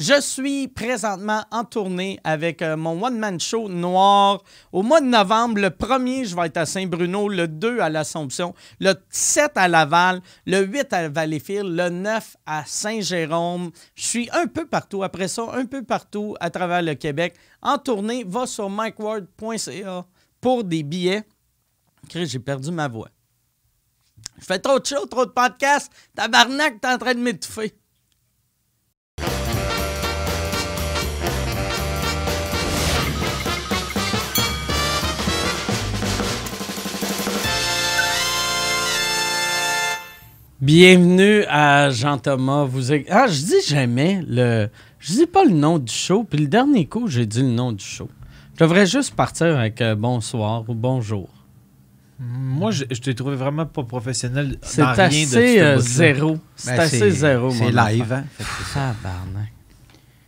Je suis présentement en tournée avec euh, mon one-man show noir. Au mois de novembre, le 1er, je vais être à Saint-Bruno, le 2 à l'Assomption, le 7 à Laval, le 8 à Valleyfield, le 9 à Saint-Jérôme. Je suis un peu partout. Après ça, un peu partout à travers le Québec. En tournée, va sur mikeward.ca pour des billets. J'ai perdu ma voix. Je fais trop de shows, trop de podcasts. Tabarnak, t'es en train de m'étouffer. Bienvenue à Jean-Thomas. Vous Ah, je dis jamais le. Je dis pas le nom du show. Puis le dernier coup, j'ai dit le nom du show. Je devrais juste partir avec euh, bonsoir ou bonjour. Moi, je, je t'ai trouvé vraiment pas professionnel C'est dans rien de assez euh, zéro. C'est Ben, assez zéro. C'est mon live, hein? C'est. Tabarnak.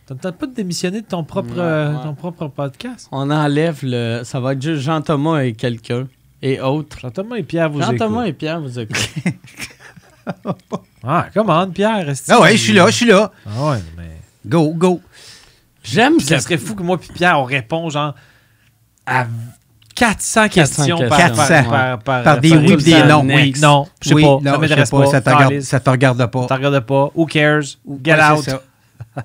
T'as peut-être pas de démissionner de ton propre, Ouais, euh, ouais. ton propre podcast? On enlève le. Ça va être juste Jean-Thomas et quelqu'un. Et autres. Jean-Thomas et Pierre vous Jean-Thomas écoutent. et Pierre vous écoutent. Ah, comment, Pierre? Ah ouais, je suis là, je suis là. Ah ouais, mais... Go, go. J'aime Ça serait fou que moi puis Pierre, on répond genre à 400 questions par, questions. par, 400. par, par- Par des par- oui des non. Oui, non, je sais oui, pas, non, ça pas, pas. ça te regarde, Calisse. ça te regarde pas. Ça te regarde pas. Who cares? Get Ouais, out?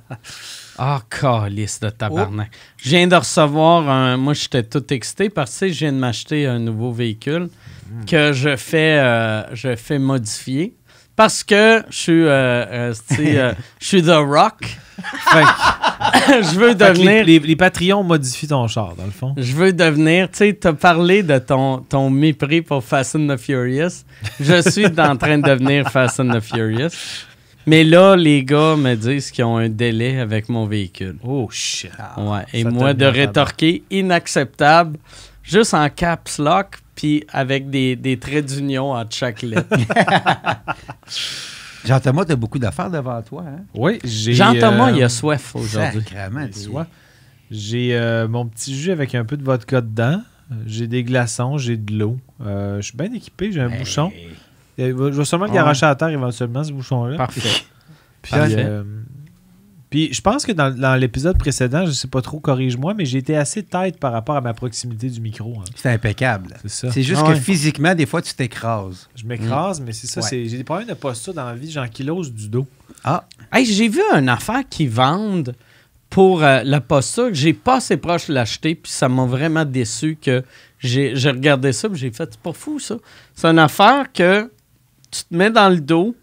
Ah, calice de tabarnak. Je viens de recevoir un. Moi, j'étais tout excité parce que tu sais, je viens de m'acheter un nouveau véhicule que je fais, euh, je fais modifier. Parce que je suis, euh, euh, euh, je suis The Rock. Je veux les, devenir. les, les Patreons modifient ton char, dans le fond. Je veux devenir, tu sais, t'as parlé de ton, ton mépris pour Fast and the Furious. Je suis en train de devenir Fast and the Furious. Mais là, les gars me disent qu'ils ont un délai avec mon véhicule. Oh, shit. Ouais. Et moi, de rétorquer inacceptable, juste en caps lock, puis avec des, des traits d'union entre chaque lettre. Jean-Thomas, t'as beaucoup d'affaires devant toi, hein? Oui, j'ai... Jean-Thomas, euh, il a soif aujourd'hui. Sacrement, J'ai t'es- soif. J'ai euh, mon petit jus avec un peu de vodka dedans. Euh, J'ai des glaçons, j'ai de l'eau. Euh, je suis bien équipé, j'ai un Hey. bouchon. Euh, Je vais sûrement le Ouais. garocher à terre éventuellement, ce bouchon-là. Parfait. Puis, Parfait. Puis je pense que dans, dans l'épisode précédent, je sais pas trop, corrige-moi, mais j'ai été assez tête par rapport à ma proximité du micro. hein. C'est impeccable. C'est ça. C'est juste Ah que ouais. physiquement, des fois, tu t'écrases. Je m'écrase, mais c'est ça. Ouais. J'ai des problèmes de posture dans la vie, j'ankylose du dos. Ah, Hey, j'ai vu une affaire qui vendent pour euh, la posture que j'ai pas assez proche de l'acheter, puis ça m'a vraiment déçu que j'ai j'ai regardé ça, puis j'ai fait, c'est pas fou ça. C'est une affaire que tu te mets dans le dos,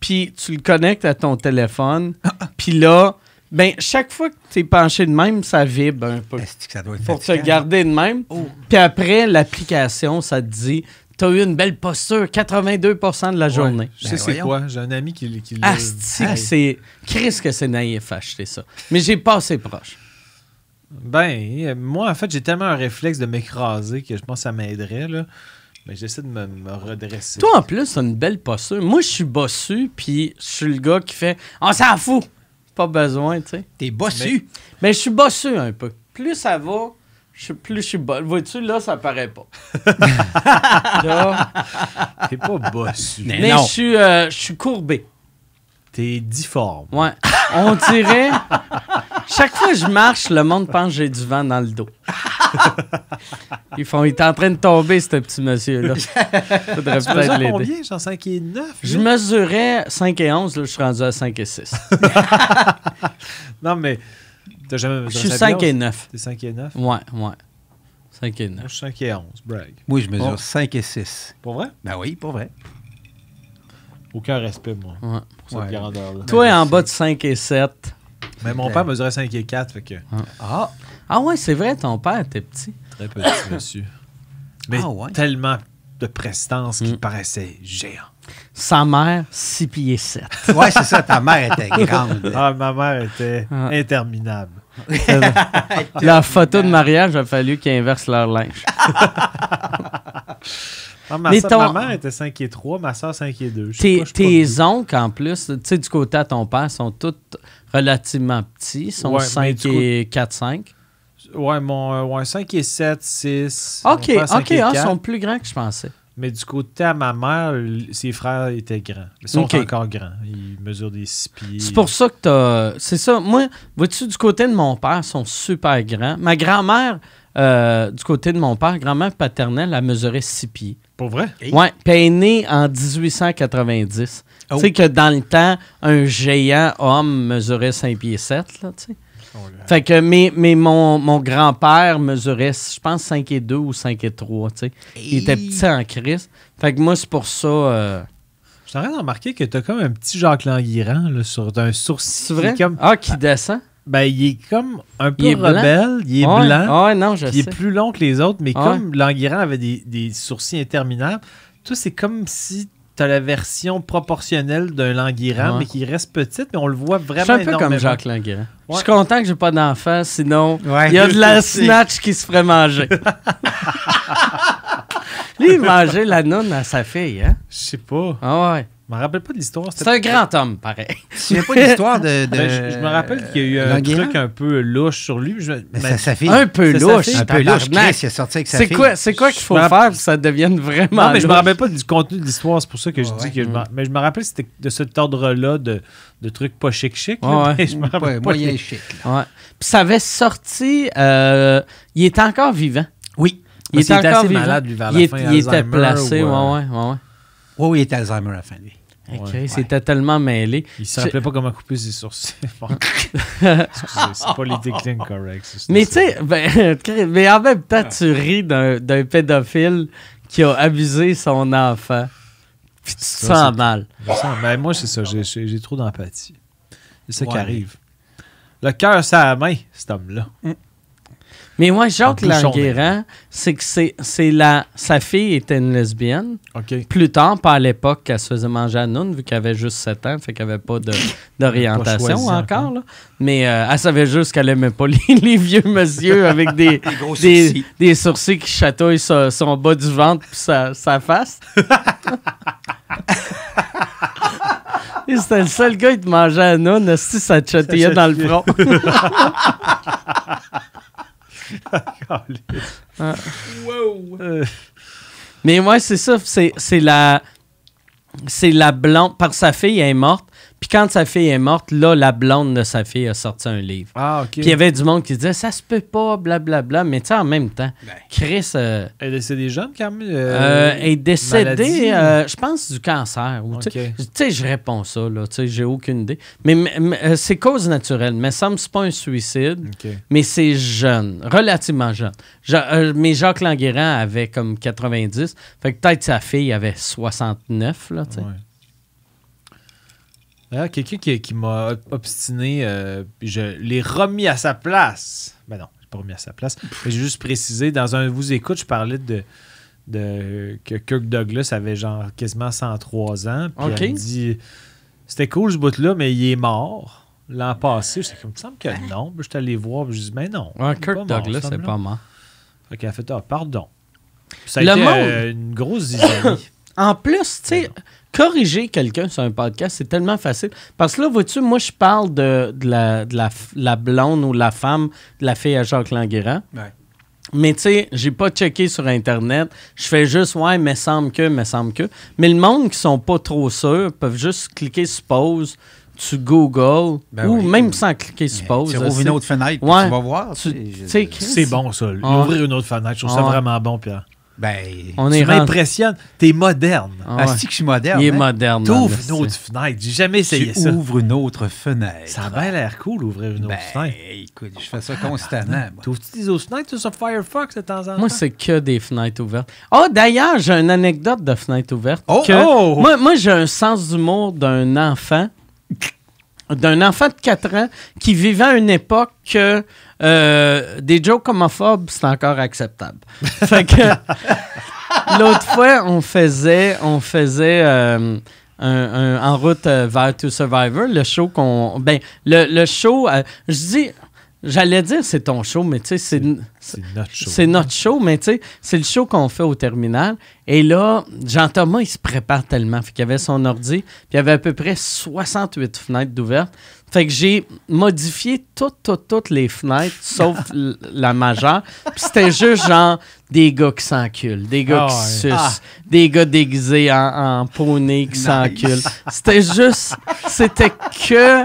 puis tu le connectes à ton téléphone, puis là, ben chaque fois que tu es penché de même, ça vibre un peu. est-ce que ça doit être Pour te garder de même. Oh. Puis après, l'application, ça te dit, t'as eu une belle posture 82% de la journée. Ouais, je sais Ben c'est quoi. J'ai un ami qui, qui l'a- c'est. Chris, que c'est naïf acheter ça. Mais j'ai pas assez proche. Ben, euh, moi, en fait, j'ai tellement un réflexe de m'écraser que je pense que ça m'aiderait, là. Mais j'essaie de me, me redresser. Toi, en plus, t'as une belle posture. Moi, je suis bossu, puis je suis le gars qui fait On s'en fout. Pas besoin, tu sais. T'es bossu. Mais je suis bossu un peu. Plus ça va, je- plus je suis bossu. Vois-tu, là, ça paraît pas. Là, T'es pas bossu. Mais mais je suis, euh, je suis courbé. T'es difforme. Ouais. On dirait. Chaque fois que je marche, le monde pense que j'ai du vent dans le dos. Ils font, il est en train de tomber, ce petit monsieur-là. Faudrait peut-être l'aider. combien? Genre 5 et 9? Je mesurais 5 et 11, là, je suis rendu à 5 et 6. Non, mais t'as jamais Je mesuré suis ça 5 bien, et 9. T'es 5 et 9? Ouais, ouais. 5 et Moi, 9. je suis 5 et 11. Brag. Oui, je mesure Oh. 5 et 6. Pour vrai? Ben oui, pour vrai. Aucun respect, moi, Ouais. pour cette Ouais. grandeur-là. Toi, je en bas de 5 et 7. Mais mon père mesurait 5 et 4, fait que Ah, Ah ouais, c'est vrai, ton père était petit. très petit, monsieur. Mais Ah ouais? tellement de prestance qu'il Mm. paraissait géant. Sa mère, 6 pieds 7. ouais, c'est ça, ta mère était grande. Ah, ma mère était Ah. interminable. La photo de mariage, il a fallu qu'ils inversent leur linge. Ah, ma, Mais soeur- ton- ma mère était 5 et 3, ma soeur 5 et 2. Je sais Tes, pas, tes oncles, en plus, tu sais, du côté à ton père, sont tous relativement petits. Ils sont Ouais, mais 5 du et 4, 5. Ouais, mon euh, ouais, 5 et 7, 6. OK, mon père, 5 OK, ah, ils 4. sont plus grands que je pensais. Mais du côté à ma mère, ses frères étaient grands. Ils sont encore grands. Ils mesurent des six pieds. C'est pour ça que t'as. C'est ça. Moi, vois-tu, du côté de mon père, ils sont super grands. Ma grand-mère, euh, du côté de mon père, grand-mère paternelle, elle mesurait 6 pieds. Pour vrai? Hey. Ouais, puis elle est née en 1890. Oh. Tu sais que dans le temps, un géant homme mesurait 5 pieds 7, là, tu sais. Fait que, mais, mais mon, mon grand-père mesurait, je pense, 5 et 2 ou 5 et 3, tu sais. Il était petit en crise. Fait que moi, c'est pour ça... euh, Je train de remarquer que t'as comme un petit Jacques Languirand là, sur un sourcil. c'est vrai? Comme, Ah, qui descend? ben, il est comme un peu Il rebelle. Il est blanc. Non, je il sais. est plus long que les autres. Mais comme Languirand avait des, des sourcils interminables, toi, c'est comme si t'as la version proportionnelle d'un Languirand, Ouais. mais qui reste petite, mais on le voit Je vraiment suis un peu comme. Jacques Languirand. Je suis content que j'ai pas d'enfant, sinon Ouais, il y a de la sais. snatch qui se ferait manger. Lui, il mangeait la noune à sa fille, hein? Je sais pas. Ah ouais. Je me rappelle pas de l'histoire. C'est un grand homme, pareil. Tu n'as pas l'histoire de. de Ben, je, je me rappelle qu'il y a eu un truc un peu louche sur lui. Je, Mais ben. Un peu louche. Un peu louche. Chris, il est sorti avec sa C'est fille. quoi, c'est quoi qu'il faut faire pour que ça devienne vraiment non, mais je me rappelle pas du contenu de l'histoire. C'est pour ça que je Ouais, dis ouais. que mais je me rappelle que c'était de cet ordre-là de, de trucs pas chic-chic. là, Ouais, je me rappelle Ouais, pas moyen les- chic. Puis ça avait sorti... euh, il était encore vivant. Oui. Il Parce était était encore assez vivant. malade, lui, vers il, la est- fin, il était placé, ou, ouais, euh, ouais, ouais, ouais. Oui, oui, il était Alzheimer à la fin, lui. Ok, Ouais. c'était tellement mêlé. Il se rappelait pas comment couper ses sourcils. C'est politiquement correct. Mais tu sais, ben, mais en même temps, tu ris d'un pédophile qui a abusé son enfant. Puis tu te sens mal. Ben, moi, c'est ça. J'ai- trop d'empathie. C'est ça qui arrive. Le cœur, ça la main, cet homme-là. Mais moi, Jacques bouchon Languérand, c'est que c'est c'est la... sa fille était une lesbienne. OK. Plus tard, pas à l'époque qu'elle se faisait manger à Noun, vu qu'elle avait juste 7 ans, fait qu'elle avait pas de- d'orientation choisi encore. là. Mais euh, elle savait juste qu'elle aimait pas les, les vieux monsieur avec des, gros des, sourcils. des sourcils qui chatouillent son, son bas du ventre puis sa, sa face. Et c'était le seul gars qui te mangeait à Noun, si ça te chatouillait dans le front. Euh, Mais moi, c'est ça, c'est la. C'est la blonde. Que sa fille est morte. Puis quand sa fille est morte, là, la blonde de sa fille a sorti un livre. Ah, OK. Puis il y avait du monde qui disait ça se peut pas, blablabla. Mais tu sais, en même temps, Ben. Chris euh, Elle est décédée jeune, quand même? euh, est décédé, maladie? euh, je pense, du cancer. ou tu sais. Ok. Tu sais, je réponds ça, là. Tu sais, j'ai aucune idée. Mais, mais- mais, euh, c'est cause naturelle. Mais ça me semble que c'est pas un suicide. OK. Mais c'est jeune, relativement jeune. Euh, mais Jacques Languérand avait comme 90. Fait que peut-être sa fille avait 69, là, tu sais. Ouais. D'ailleurs, quelqu'un qui, qui m'a obstiné, euh, je l'ai remis à sa place. Ben non, je l'ai pas remis à sa place. J'ai juste précisé, dans un Vous écoute, je parlais de, de que Kirk Douglas avait genre quasiment 103 ans. Puis Ok. elle dit C'était cool ce bout-là, mais il est mort. L'an passé, j'étais comme, il me semble que non. Puis Je suis allé voir, puis je dis, mais non. Ouais, il est Kirk Douglas, c'est pas mort. Fait qu'elle a fait, ah, pardon. Ça a Le été monde- euh, une grosse zizanie. En plus, tu sais, corriger quelqu'un sur un podcast, c'est tellement facile. Parce que là, vois-tu, moi, je parle de, de la, de la, blonde ou la femme de la fille à Jacques Languérand. Ouais. Mais tu sais, j'ai pas checké sur Internet. Je fais juste, ouais, me semble que, me semble que. Mais le monde qui sont pas trop sûrs peuvent juste cliquer sur pause, tu Google, Ben ou oui. même sans cliquer sur pause. Tu rouvres c'est- une autre fenêtre, Ouais. tu vas voir. C'est bon, ça. Ouvrir une autre fenêtre, je trouve ça Ouais. vraiment bon, Pierre. Ben, On Tu m'impressionnes. T'es moderne. Ah ouais. asti que je suis moderne. Il est hein? moderne. T'ouvres une autre fenêtre. J'ai jamais essayé Tu ça. ouvres une autre fenêtre. Ça a bien l'air cool, ouvrir une autre Ben, fenêtre. écoute, je fais ça constamment. T'ouvres-tu des autres fenêtres sur Firefox de temps en temps? Moi, c'est que des fenêtres ouvertes. Oh, d'ailleurs, j'ai une anecdote de fenêtre ouverte. Oh, que- oh! Moi, moi j'ai un sens d'humour d'un enfant, d'un enfant de 4 ans qui vivait à une époque que euh, des jokes homophobes, c'est encore acceptable. fait que l'autre fois, on faisait, on faisait euh, un- un- en route euh, vers To Survivor, le show qu'on. Ben, le, le show, euh, je dis. J'allais dire c'est ton show, mais tu sais, c'est. C'est notre show. C'est notre show, mais tu sais, c'est le show qu'on fait au terminal. Et là, Jean-Thomas, il se prépare tellement. Fait qu'il avait son ordi, puis il y avait à peu près 68 fenêtres d'ouvertes. Fait que j'ai modifié toutes, toutes, toutes les fenêtres, sauf la majeure. Puis c'était juste genre des gars qui s'enculent, des gars Ah qui ouais. sucent, des gars déguisés en, en poney qui Nice. s'enculent. C'était juste, c'était que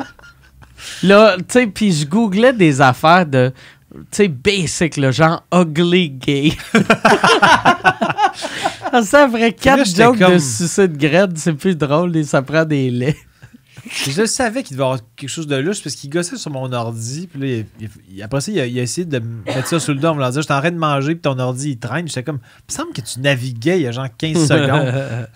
Là, tu sais, puis je googlais des affaires de, tu sais, basic, le genre ugly gay. C'est après quatre là, jokes de comme- suicide grade, c'est plus drôle et ça prend des laits. Je savais qu'il devait y avoir quelque chose de louche parce qu'il gossait sur mon ordi. Puis là, il- il- après ça, il a, il a essayé de me mettre ça sur le dos en me disant J'étais en train de manger, puis ton ordi, il traîne. J'étais comme Il me semble que tu naviguais il y a genre 15 secondes.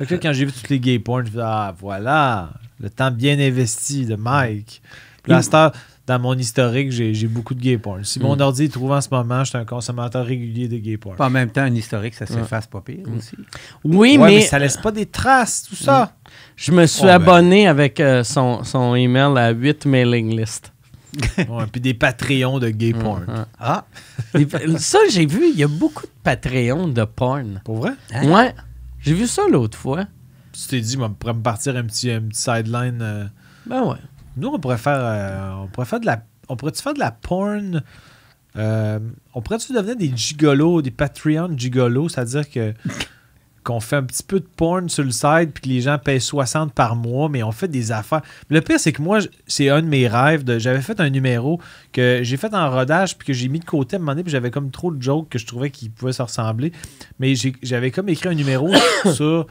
Que là, quand j'ai vu toutes les gay porn, je me Ah, voilà, le temps bien investi de Mike. Puis là, à cette heure, dans mon historique, j'ai j'ai beaucoup de gay porn. Si mon Mm. ordi est trouvé en ce moment, je suis un consommateur régulier de gay porn. En même temps, un historique, ça s'efface pas pire aussi. Oui, Ouais, mais, mais, ça laisse pas des traces, tout ça. je me suis Oh, ben. abonné avec euh, son, son email à 8 mailing list. Ouais, puis des Patreons de gay porn. Ouais. Ah, Ça, j'ai vu, il y a beaucoup de Patreon de porn. Pour vrai? Hein? Ouais. J'ai vu ça l'autre fois. Tu t'es dit, moi, on pourrait me partir un petit, un petit sideline. euh. Ben ouais. Nous, on pourrait faire. euh, on pourrait de la. On pourrait-tu faire de la porn? euh, on pourrait-tu devenir des gigolos, des Patreon gigolos, c'est-à-dire qu'on fait un petit peu de porn sur le site puis que les gens payent 60 par mois, mais on fait des affaires. Le pire, c'est que moi, c'est un de mes rêves. J'avais fait un numéro que j'ai fait en rodage puis que j'ai mis de côté à un moment donné, puis j'avais comme trop de jokes que je trouvais qu'ils pouvaient se ressembler. Mais j'avais comme écrit un numéro sur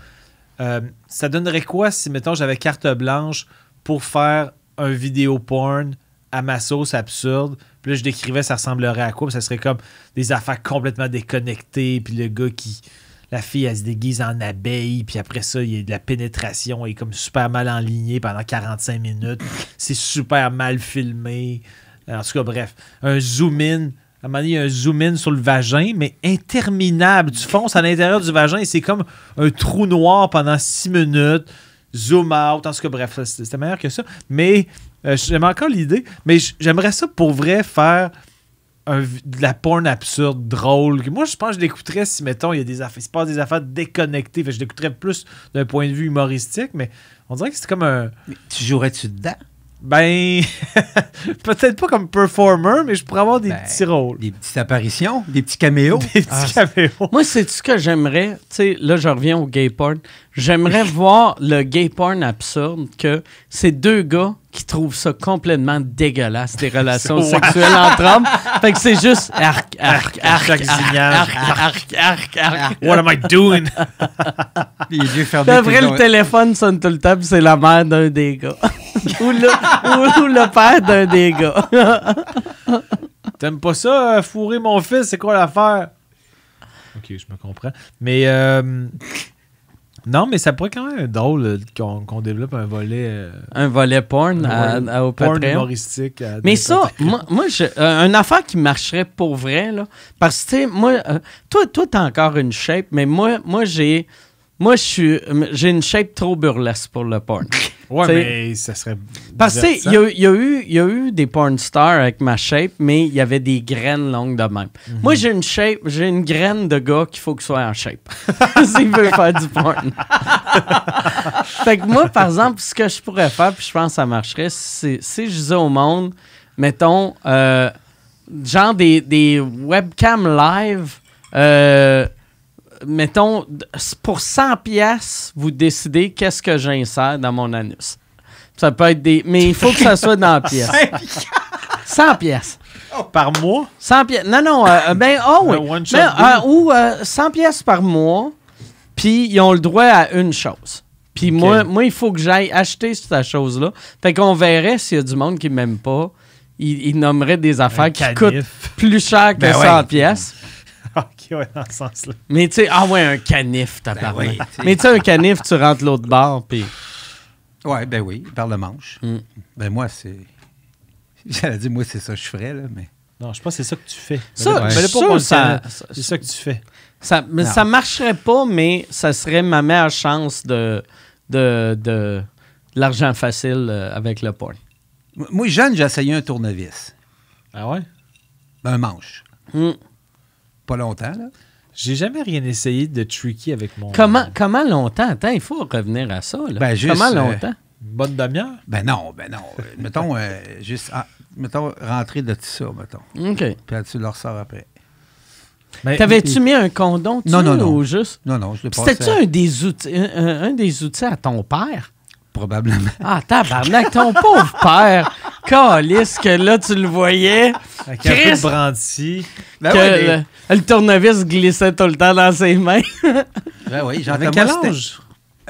euh, ça donnerait quoi si, mettons, j'avais carte blanche pour faire un vidéo porn à ma sauce absurde. Puis là, je décrivais ça ressemblerait à quoi? Ça serait comme des affaires complètement déconnectées. Puis le gars qui. La fille, elle se déguise en abeille. Puis après ça, il y a de la pénétration. Elle est comme super mal enlignée pendant 45 minutes. C'est super mal filmé. En tout cas, bref. Un zoom-in. À un moment donné, il y a un zoom-in sur le vagin, mais interminable. Tu fonces à l'intérieur du vagin et c'est comme un trou noir pendant six minutes. Zoom out. En tout cas, bref, c'était meilleur que ça. Mais euh, j'aime encore l'idée. Mais j'aimerais ça pour vrai faire de la porn absurde, drôle. Moi, je pense que je l'écouterais si, mettons, il y a des affaires. Il se passe des affaires déconnectées. Je l'écouterais plus d'un point de vue humoristique, mais on dirait que c'est comme un. tu jouerais-tu dedans? Ben. Peut-être pas comme performer, mais je pourrais avoir des Ben, petits rôles. Des petites apparitions, des petits caméos. Des petits caméos. Moi, c'est ce que j'aimerais. Tu sais, là, je reviens au gay porn. J'aimerais voir le gay porn absurde que c'est deux gars qui trouvent ça complètement dégueulasse, des relations sexuelles entre hommes. Fait que c'est juste arc, arc, arc, arc, arc, arc, arc, arc. What am I doing? les yeux fermés. Après, le téléphone sonne tout le temps, puis c'est la mère d'un des gars. ou, le, ou- ou le père d'un des gars. T'aimes pas ça, euh, fourrer mon fils? C'est quoi l'affaire? Ok, je me comprends. Mais. euh, non, mais ça pourrait quand même être drôle euh, qu'on développe un volet euh, Un volet porn à, à- au porn Patreon. humoristique. à Mais ça, moi, moi je, euh, une affaire qui marcherait pour vrai, là, parce que, tu sais, moi, euh, toi, toi, t'as encore une shape, mais moi, moi j'ai, moi, je suis, j'ai une shape trop burlesque pour le porn. Ouais, t'sais- mais ça serait. Parce que, il y y a eu, il y a eu des porn stars avec ma shape, mais il y avait des graines longues de même. Mhm. Moi, j'ai une shape, j'ai une graine de gars qu'il faut qu'il soit en shape. S'il veut faire du porn. fait que moi, par exemple, ce que je pourrais faire, puis je pense que ça marcherait, c'est si je disais au monde, mettons, euh, genre des, des webcams live, euh, mettons, pour 100 pièces, vous décidez qu'est-ce que j'insère dans mon anus. Ça peut être des... Mais il faut que ça soit dans la pièce. 100 pièces. Par mois? 100 pièces. Non, non, euh, ben, oh oui. Ben, euh, ou euh, 100 pièces par mois, puis ils ont le droit à une chose. Puis moi, moi, il faut que j'aille acheter cette chose-là. Fait qu'on verrait s'il y a du monde qui m'aime pas. Il, il nommerait des affaires qui coûtent plus cher que Ben 100 ouais. pièces. Dans ce sens-là. Mais tu sais, ah ouais, un canif, t'as parlé. oui. Mais tu sais, un canif, tu rentres l'autre bord, puis... Ouais, ben oui, par le manche. Mm. Ben moi, c'est. J'allais dire, moi, c'est ça que je ferais, là, mais. Non, je pense que c'est ça que tu fais. Ça, je suis ça-. C'est ça que tu fais. Ça, mais Non. ça marcherait pas, mais ça serait ma meilleure chance de, de, de, l'argent facile euh, avec le porn. Moi, jeune, j'ai essayé un tournevis. Ah ouais? Un manche. Hmm. Pas longtemps, là. J'ai jamais rien essayé de tricky avec mon. Comment, comment longtemps? Attends, il faut revenir à ça. Là. Ben, juste, comment euh, longtemps? Une bonne demi-heure? Ben non, ben non. Euh, mettons, euh, juste, ah, mettons, rentrer de tout ça, mettons. OK. Puis tu le ressors après. Mais- T'avais-tu mis un condom dessus Non, non, non. ou juste... Non, non, je l'ai passé. C'était-tu un des outils un, un- un des outils à ton père? Probablement. Ah, tabarnak, ton pauvre père! Calice, que là, tu le voyais. Avec un peu Chris! de brandy. Ben que ouais, mais- le, le tournevis glissait tout le temps dans ses mains. Ben oui, j'en Avec quel âge?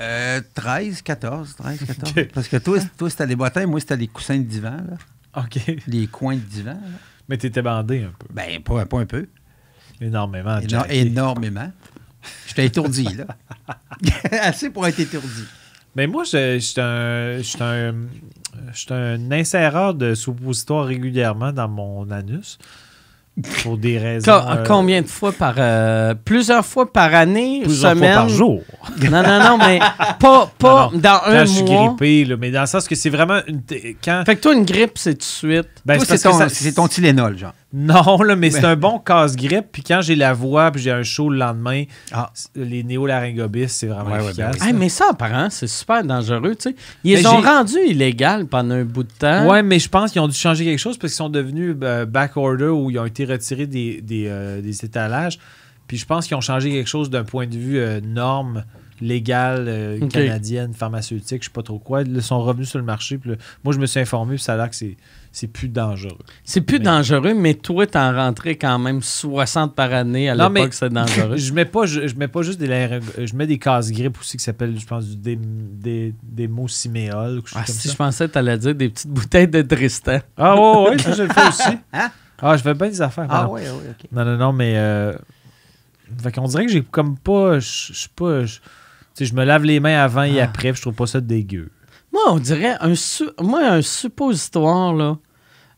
Euh, 13, 14, 13, 14. Ok. Parce que toi, toi c'était les bottins, moi, c'était les coussins de divan, là. OK. les coins de divan. là. Mais t'étais bandé un peu. Ben, pas, pas un peu. Énormément. Éno- Jack. énormément. J'étais étourdi, là. Assez pour être étourdi. Mais moi, je suis un, je suis un, suis un inséreur de suppositoire régulièrement dans mon anus. Pour des raisons. Co- euh, Combien de fois par... euh, plusieurs fois par année, plusieurs semaine? fois par jour. Non, non, non, mais pas, pas Non, non. dans Quand un je suis mois. grippé, là, mais dans le sens que c'est vraiment une. Quand. Fait que toi, une grippe, c'est tout de suite. Ben, c'est ton, ton Tylenol, genre. Non, là, mais c'est Ben- un bon casse-grippe. Puis quand j'ai la voix, puis j'ai un show le lendemain, Ah. les néolaryngobis, c'est vraiment Ouais, ouais, efficace. ben Hey, mais ça, apparemment, c'est super dangereux, tu sais. Ils Mais les ont rendus illégal pendant un bout de temps. Ouais, mais je pense qu'ils ont dû changer quelque chose parce qu'ils sont devenus euh, back-order où ils ont été retirés des, des, euh, des étalages. Puis je pense qu'ils ont changé quelque chose d'un point de vue euh, norme légale euh, canadienne, pharmaceutique, je sais pas trop quoi. Ils sont revenus sur le marché. Puis là, moi, je me suis informé, puis ça a l'air que c'est, c'est plus dangereux. C'est plus Mais- dangereux, mais toi, t'en rentrais quand même 60 par année. À l'époque, c'est dangereux. Je mets pas, je, je mets pas juste des je mets des casse-grippe aussi qui s'appellent, je pense, dé, dé, démosiméol, quelque chose Ah, si ça. je pensais que t'allais dire des petites bouteilles de Tristan. Ah ouais, ouais, ça, je le fais aussi. Hein? Ah, je fais bien des affaires. Ah ouais, ouais, OK. Non, non, non, mais. Euh... Fait qu'on dirait que j'ai comme pas. Je suis pas. je- Tu sais, je me lave les mains avant et Ah. après, puis je trouve pas ça dégueu. Moi, on dirait un, su- moi, un suppositoire, là.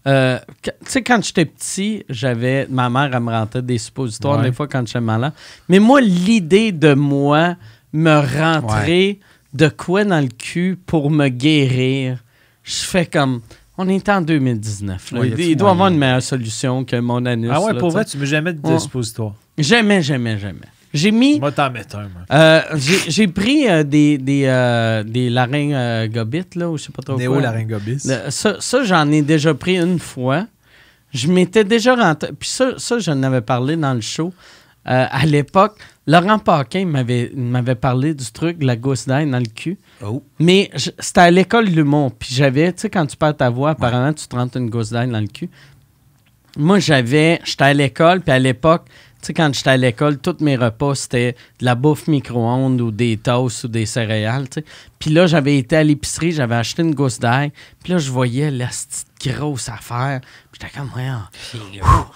Euh, tu sais, quand j'étais petit, j'avais. Ma mère, elle me rentrait des suppositoires Ouais. des fois quand j'étais malade. Mais moi, l'idée de moi me rentrer de quoi dans le cul pour me guérir, je fais comme. On est en 2019. là. Ouais, y il, doit y avoir une meilleure solution que mon anus. Ah ouais, là, pour tu vrai, tu mets jamais de suppositoire? Jamais, jamais, jamais. J'ai mis. Moi, t'en mettre un, moi. euh, j'ai pris euh, des, des, euh, des laryngobites, là, ou je sais pas trop quoi. Néolaryngobis. Ça, ça, j'en ai déjà pris une fois. Je m'étais déjà rentré. Puis ça, ça je n'avais parlé dans le show. Euh, à l'époque, Laurent Paquin m'avait parlé du truc de la gousse d'ail dans le cul. Oh. Mais c'était à l'école de l'humour. Puis j'avais, tu sais, quand tu perds ta voix, apparemment, tu te rentres une gousse d'ail dans le cul. Moi, j'avais, j'étais à l'école, puis à l'époque, sais, quand j'étais à l'école, tous mes repas, c'était de la bouffe micro-ondes ou des toasts ou des céréales, tu sais. Puis là, j'avais été à l'épicerie, j'avais acheté une gousse d'ail, puis là, je voyais la petite grosse affaire. Puis j'étais comme, ouais,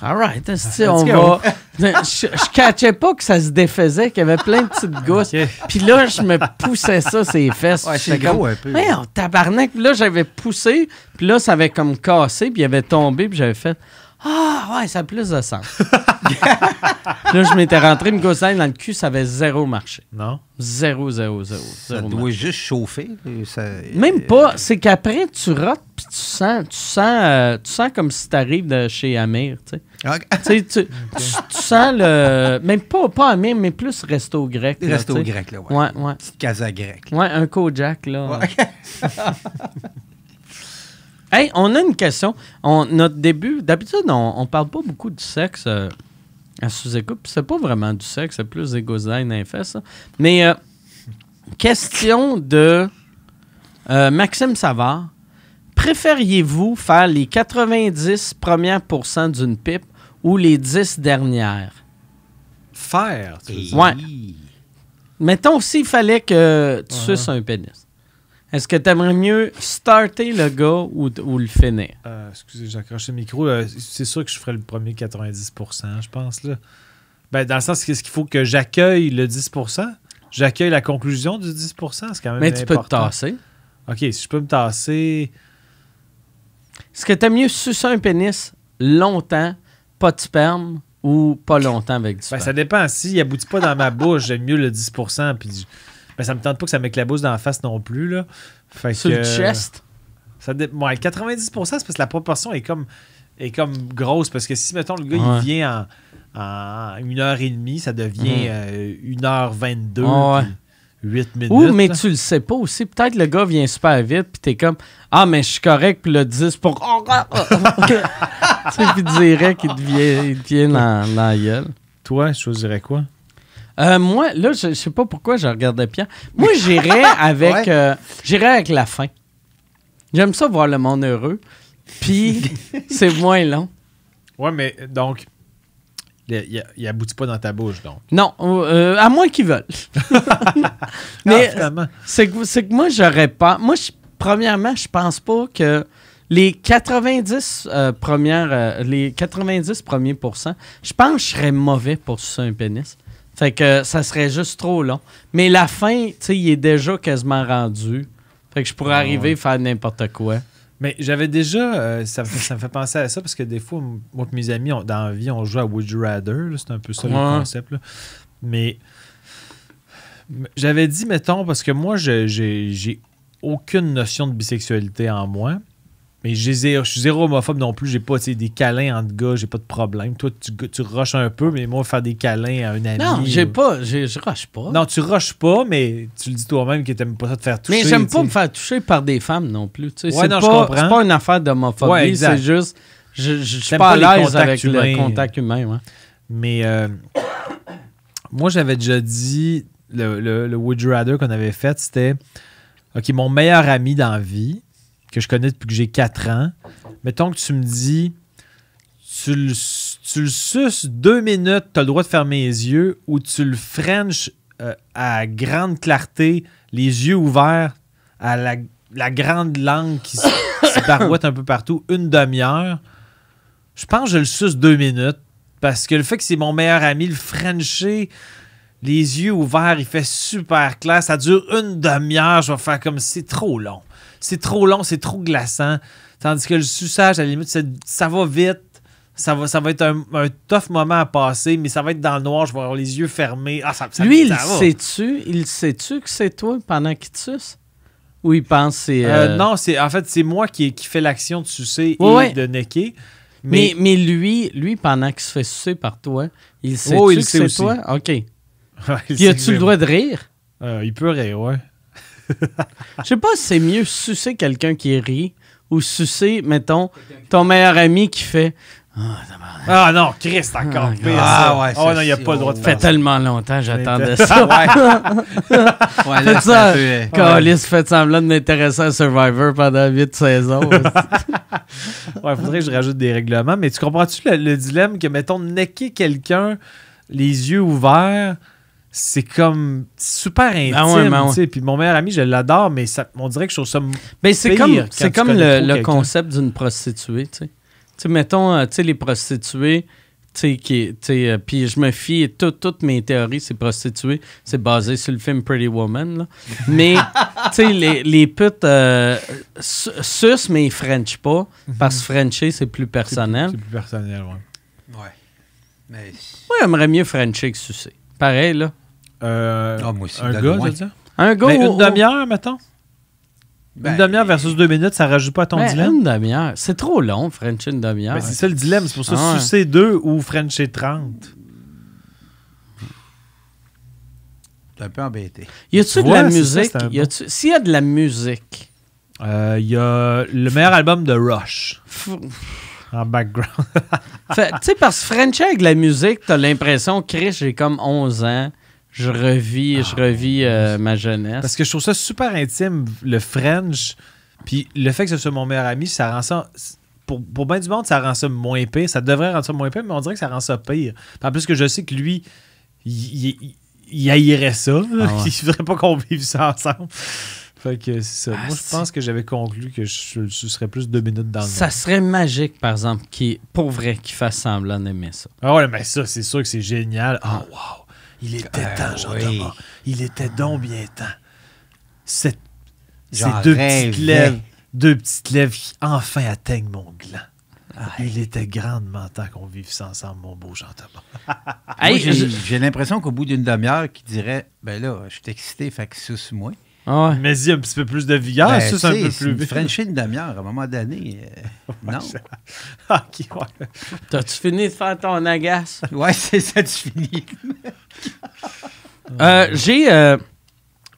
all right, on va? Je, je catchais pas que ça se défaisait, qu'il y avait plein de petites gousses. Puis là, je me poussais ça, ses fesses. Ouais, c'est gros un peu. Oh, tabarnak. Puis là, j'avais poussé, puis là, ça avait comme cassé, puis il avait tombé, puis j'avais fait Ah, ouais, ça a plus de sens. là, je m'étais rentré une gousse d'ail dans le cul, ça avait zéro marché. Non? Zéro, zéro, zéro. Ça zéro doit marché. juste chauffer. ça- Même euh, pas. C'est qu'après, tu rotes, puis tu sens, tu sens, euh, tu sens comme si t'arrives de chez Amir, tu sais. Ah, Tu tu, sens le. Même pas, pas Amir, mais plus resto grec. là, Resto grec, là, ouais. Ouais, ouais. Petite casa grecque. Ouais, un Kojak, là. Ouais. Hey, on a une question. On, notre début, d'habitude, on, on parle pas beaucoup du sexe euh, à sous-écoute. C'est pas vraiment du sexe, c'est plus des les fesses, ça. Mais euh, question de euh, Maxime Savard. Préfériez-vous faire les 90 premières pourcents d'une pipe ou les 10 dernières? Faire. tu veux dire? Ouais. Mettons s'il fallait que tu suces un pénis. Est-ce que tu aimerais mieux starter le gars ou, ou le finir? Euh, excusez, j'ai accroché le micro. Euh, c'est sûr que je ferais le premier 90%, je pense. Là. Ben, dans le sens qu'est-ce qu'il faut que j'accueille le 10%? J'accueille la conclusion du 10%? C'est quand même Mais tu peux te tasser. OK, si je peux me tasser... Est-ce que tu aimes mieux sucer un pénis longtemps, pas de sperme, ou pas longtemps avec du Ben, sperme? ça dépend. S'il aboutit pas dans ma bouche, j'aime mieux le 10%. Puis ben, ça me tente pas que ça m'éclabousse dans la face non plus. Là. Fait Sur que, le chest? Ça dé- ouais, 90%, c'est parce que la proportion est comme est comme grosse. Parce que si, mettons, le gars, Ouais. il vient en, en une heure et demie, ça devient Mhm. euh, une heure 22 Ouais. puis huit minutes. Ou, mais là. tu le sais pas aussi. Peut-être le gars vient super vite, puis t'es comme Ah, mais je suis correct, puis le 10 pour. tu sais, puis direct, il te vient, il te vient dans, dans la gueule. Toi, je choisirais quoi? Euh, moi, là, je, je sais pas pourquoi je regardais Pierre. Moi, j'irais avec, Ouais. euh, j'irais avec la fin. J'aime ça voir le monde heureux. Puis, c'est moins long. Ouais, mais donc, il, il- aboutit pas dans ta bouche, donc. Non, euh, à moins qu'ils veulent. Ah, Mais finalement. c'est que, c'est que moi, j'aurais pas. Moi, je- premièrement, je pense pas que les 90 euh, premières, euh, les 90 premiers pourcents, je pense que je serais mauvais pour sucer un pénis. Fait que ça serait juste trop long. Mais la fin, tu sais, il est déjà quasiment rendu. Fait que je pourrais Ah arriver à faire n'importe quoi. Mais j'avais déjà. euh, ça, me fait- ça me fait penser à ça parce que des fois, m- moi et mes amis, on- dans la vie, on joue à Would You Rather. là, C'est un peu ça le Ouais. concept. là. Mais m- j'avais dit, mettons, parce que moi, je- j'ai j'ai aucune notion de bisexualité en moi. Mais je suis zéro homophobe non plus. J'ai pas des câlins entre gars, j'ai pas de problème. Toi, tu, tu rushes un peu, mais moi, faire des câlins à un ami. Non, j'ai ou- pas. Je rush pas. Non, tu rushes pas, mais tu le dis toi-même que t'aimes pas ça te faire toucher. Mais j'aime pas me faire toucher par des femmes non plus. Ouais, c'est non, pas, comprends. c'est pas une affaire d'homophobie. Ouais, c'est juste. Je, je, je suis pas pas à l'aise avec humains. le contact humain. ouais. Mais euh, moi, j'avais déjà dit, le, le, le Would You Rather qu'on avait fait, c'était OK, mon meilleur ami dans la vie, que je connais depuis que j'ai 4 ans, mettons que tu me dis, tu le, tu suces deux minutes, tu as le droit de fermer les yeux, ou tu le French euh, à grande clarté, les yeux ouverts, à la, grande langue qui se un peu partout, une demi-heure. Je pense que je le suce deux minutes. Parce que le fait que c'est mon meilleur ami, le Frencher, les yeux ouverts, il fait super clair. Ça dure une demi-heure. Je vais faire comme c'est trop long. C'est trop long, c'est trop glaçant. Tandis que le suçage, à la limite, ça va vite. Ça va, ça va être un, un tough moment à passer, mais ça va être dans le noir. Je vais avoir les yeux fermés. Ah, ça, ça- Lui, il ça sait-tu, il sait-tu que c'est toi pendant qu'il te suce? Ou il pense que c'est. Euh, euh, non, c'est en fait, c'est moi qui, qui fais l'action de sucer Ouais, et ouais. de necker. Mais, Mais, mais lui, lui, pendant qu'il se fait sucer par toi, il sait Oh, il que c'est toi? OK. Ouais, Puis as-tu le droit de rire? Euh, il peut rire, ouais. Je sais pas si c'est mieux sucer quelqu'un qui rit ou sucer, mettons, ton meilleur ami qui fait Ah non, Chris, encore Ah, pire. ah, ouais, Oh non, il n'y a pas le droit de Fait faire ça. tellement longtemps, j'attendais ça. Ouais. ouais, là, c'est ça. peu, Calice fait semblant de m'intéresser à Survivor pendant 8 saisons. Ouais, faudrait que je rajoute des règlements. Mais tu comprends-tu le, le dilemme que, mettons, necker quelqu'un les yeux ouverts, c'est comme super intime. Ah ouais, ben ouais. tu sais. Puis mon meilleur ami, je l'adore, mais ça, on dirait que je trouve ça. Ben, c'est comme, c'est comme le, concept d'une prostituée, tu sais. Tu sais, mettons, euh, tu sais, les prostituées, tu sais, qui, euh, puis je me fie, tout- toutes mes théories, c'est prostituées, c'est basé sur le film Pretty Woman, là. Mais, tu sais, les, les putes euh, su- sucent, mais ils frenchent pas, parce que frencher, c'est plus personnel. C'est plus personnel, ouais. Ouais. Mais. Moi, j'aimerais mieux frencher que sucer. Pareil, là. Euh, Ah, moi aussi, un gars, loin. tu veux dire? Un gars... Mais une demi-heure, mettons? Ben, une demi-heure versus deux minutes, ça rajoute pas à ton Ben, dilemme? une demi-heure. C'est trop long, frencher une demi-heure. Ben, c'est ça le dilemme. C'est pour ça, Ah ouais. sucer deux ou Frencher 30. T'es un peu embêté. Y a-tu de la musique? S'il y a de la musique... Euh, Il y a le meilleur album de Rush en background. Fait- Tu sais, parce que French avec la musique, t'as l'impression, Chris, j'ai comme 11 ans, je revis, je revis euh, ma jeunesse. Parce que je trouve ça super intime, le French. Puis le fait que ce soit mon meilleur ami, ça rend ça. Pour, pour bien du monde, ça rend ça moins pire. Ça devrait rendre ça moins pire, mais on dirait que ça rend ça pire. Puis en plus que je sais que lui, il, il- il haïrait ça. Ah ouais. Il voudrait pas qu'on vive ça ensemble. Fait que c'est ça. Ah, Moi, je pense que j'avais conclu que je, je serais plus deux minutes dans le Ça monde. serait magique, par exemple, qui pour vrai, qu'il fasse semblant d'aimer ça. Ah ouais, mais ça, c'est sûr que c'est génial. Ah, wow! Il était Euh, temps, Jean oui. Thomas. Il était donc bien temps. Cette- Ces deux rêvais. petites lèvres, deux petites lèvres qui enfin atteignent mon gland. Il était grandement temps qu'on vive ça ensemble, mon beau Jean Thomas. J'ai l'impression qu'au bout d'une demi-heure, qu'il dirait Ben là, je suis excité, fait que suce moi. Ah ouais. Mais y un petit peu plus de vigueur, Ben, ça, c'est un peu plus. Frenchie une demi-heure, à un moment donné. euh, non. Ah, ok, ouais. T'as-tu fini de faire ton agace? Ouais, c'est ça, tu finis. Euh, J'ai euh,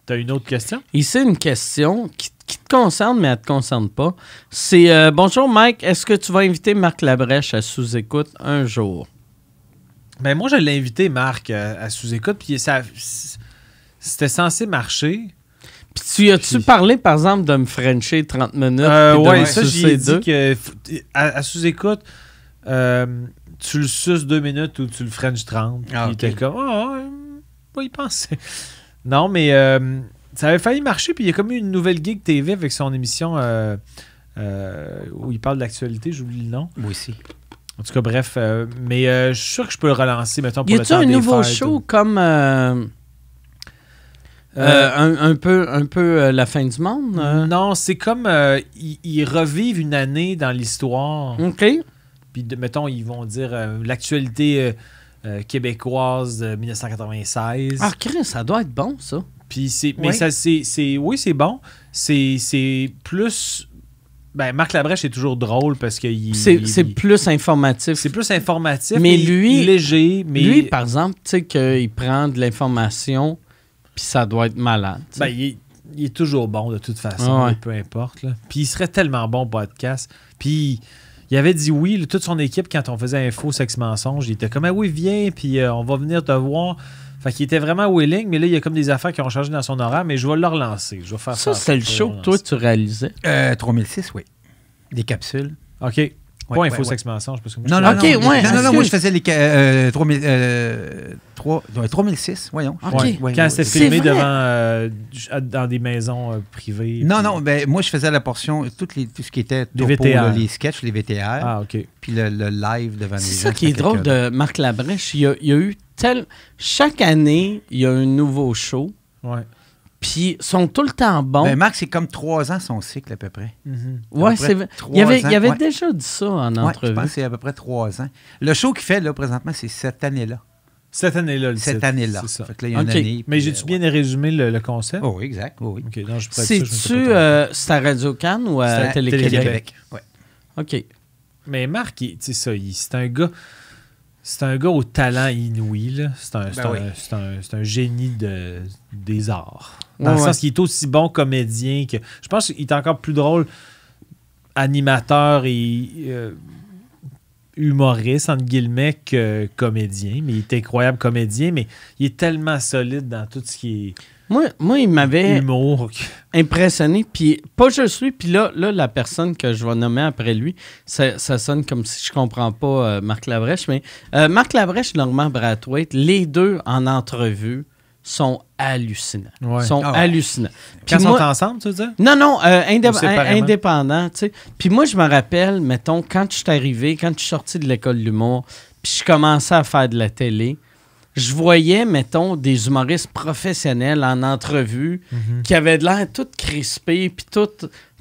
T'as une autre question? ici une question qui, qui te concerne, mais elle te concerne pas. C'est euh, Bonjour Mike, est-ce que tu vas inviter Marc Labrèche à sous-écoute un jour? Ben moi, je l'ai invité, Marc, euh, à sous-écoute, puis ça, c'était censé marcher. Puis tu as-tu Puis- parlé, par exemple, de me frencher 30 minutes? Euh, puis de ouais, ça, j'ai dit que à, à sous-écoute, euh, tu le suces deux minutes ou tu le French 30. Ah, il ok. était comme, ah, pas y penser. Non, mais euh, ça avait failli marcher, puis il y a comme eu une nouvelle gig TV avec son émission euh, où il parle d'actualité, j'oublie le nom. Moi aussi. En tout cas, bref, mais je suis sûr que je peux le relancer, mettons, pour Y le a-tu temps un des nouveau fêtes. show comme euh, Euh, un, un peu, un peu euh, la fin du monde? euh? Non, c'est comme ils, revivent une année dans l'histoire. OK. Puis, de- mettons, ils vont dire l'actualité québécoise de 1996. Ah, Chris, ça doit être bon, ça. Puis c'est, mais Ouais. ça, c'est, c'est- oui, c'est bon. C'est, c'est plus. Ben, Marc Labrèche est toujours drôle parce que il- C'est il- c'est il- plus informatif. c'est plus informatif. Mais mais lui- léger, mais Lui, par exemple, tu sais qu'il prend de l'information, puis ça doit être malade. ben, il, est, il est toujours bon de toute façon, Ah ouais. peu importe. là. Puis il serait tellement bon podcast. Puis il avait dit oui, là, toute son équipe, quand on faisait info sexe mensonge, il était comme ah oui, viens, puis euh, on va venir te voir. Fait qu'il était vraiment willing, mais là, il y a comme des affaires qui ont changé dans son horaire, mais je vais le relancer. Je vais faire ça. ça, c'est le show que toi, tu réalisais? Euh, 3006, oui. Des capsules. OK. Pas ouais, info ouais. sexe mensonge, parce que moi, Non, je- non, non, ouais, non, non, moi je faisais les euh, 3000, euh, trois- ouais, 3006, voyons. Ok. Ouais. Ouais, Quand ouais, c'était. C'est filmé devant euh, dans des maisons euh, privées. Non, puis- non, ben, moi je faisais la portion, les, tout ce qui était Les topo, VTR. là, les sketchs, les VTR, Ah, OK. puis le, le live devant les C'est gens. ça qui est drôle de Marc Labrèche. Il y a, il y a eu tel. Chaque année, il y a un nouveau show, Ouais. Puis ils sont tout le temps bons. Ben, Marc, c'est comme trois ans son cycle à peu près. Mhm. près c'est vrai. trois Il avait, ans, il avait ouais. déjà dit ça en Ouais, entrevue. je pense que c'est à peu près trois ans. Le show qu'il fait là présentement, c'est cette année-là. Cette année-là, le Cette année-là. C'est ça. Fait que là, il y a Ok. une année. Mais j'ai-tu euh, bien résumé le, le concept? Oh, oui, exact. oui, oui. C'est-tu euh, c'est à Radio Cannes ou à C'est à Télé-Québec? Télé-Québec. Ouais. OK. Mais Marc, sais ça, il- c'est un gars... C'est un gars au talent inouï, là. C'est un, c'est Ben un- oui. un- c'est un génie de, des arts. Dans Ouais, le ouais. sens qu'il est aussi bon comédien que... Je pense qu'il est encore plus drôle animateur et euh, humoriste, entre guillemets, que comédien. Mais il est incroyable comédien, mais il est tellement solide dans tout ce qui est Moi, moi, il m'avait impressionné. Puis pas juste lui, puis là, là, la personne que je vais nommer après lui, ça, ça sonne comme si je comprends pas euh, Marc Labrèche, mais euh, Marc Labrèche et Normand Brathwaite, les deux en entrevue sont hallucinants. Ouais. sont Ah ouais. hallucinants. Quand Puis ils moi- sont ensemble, tu veux dire? Non, non, euh, indép- Ou séparément? indépendant, tu sais. Puis moi, je me rappelle, mettons, quand je suis arrivé, quand je suis sorti de l'école de l'humour, puis je commençais à faire de la télé, je voyais, mettons, des humoristes professionnels en entrevue qui avaient de l'air tout crispé, puis tout,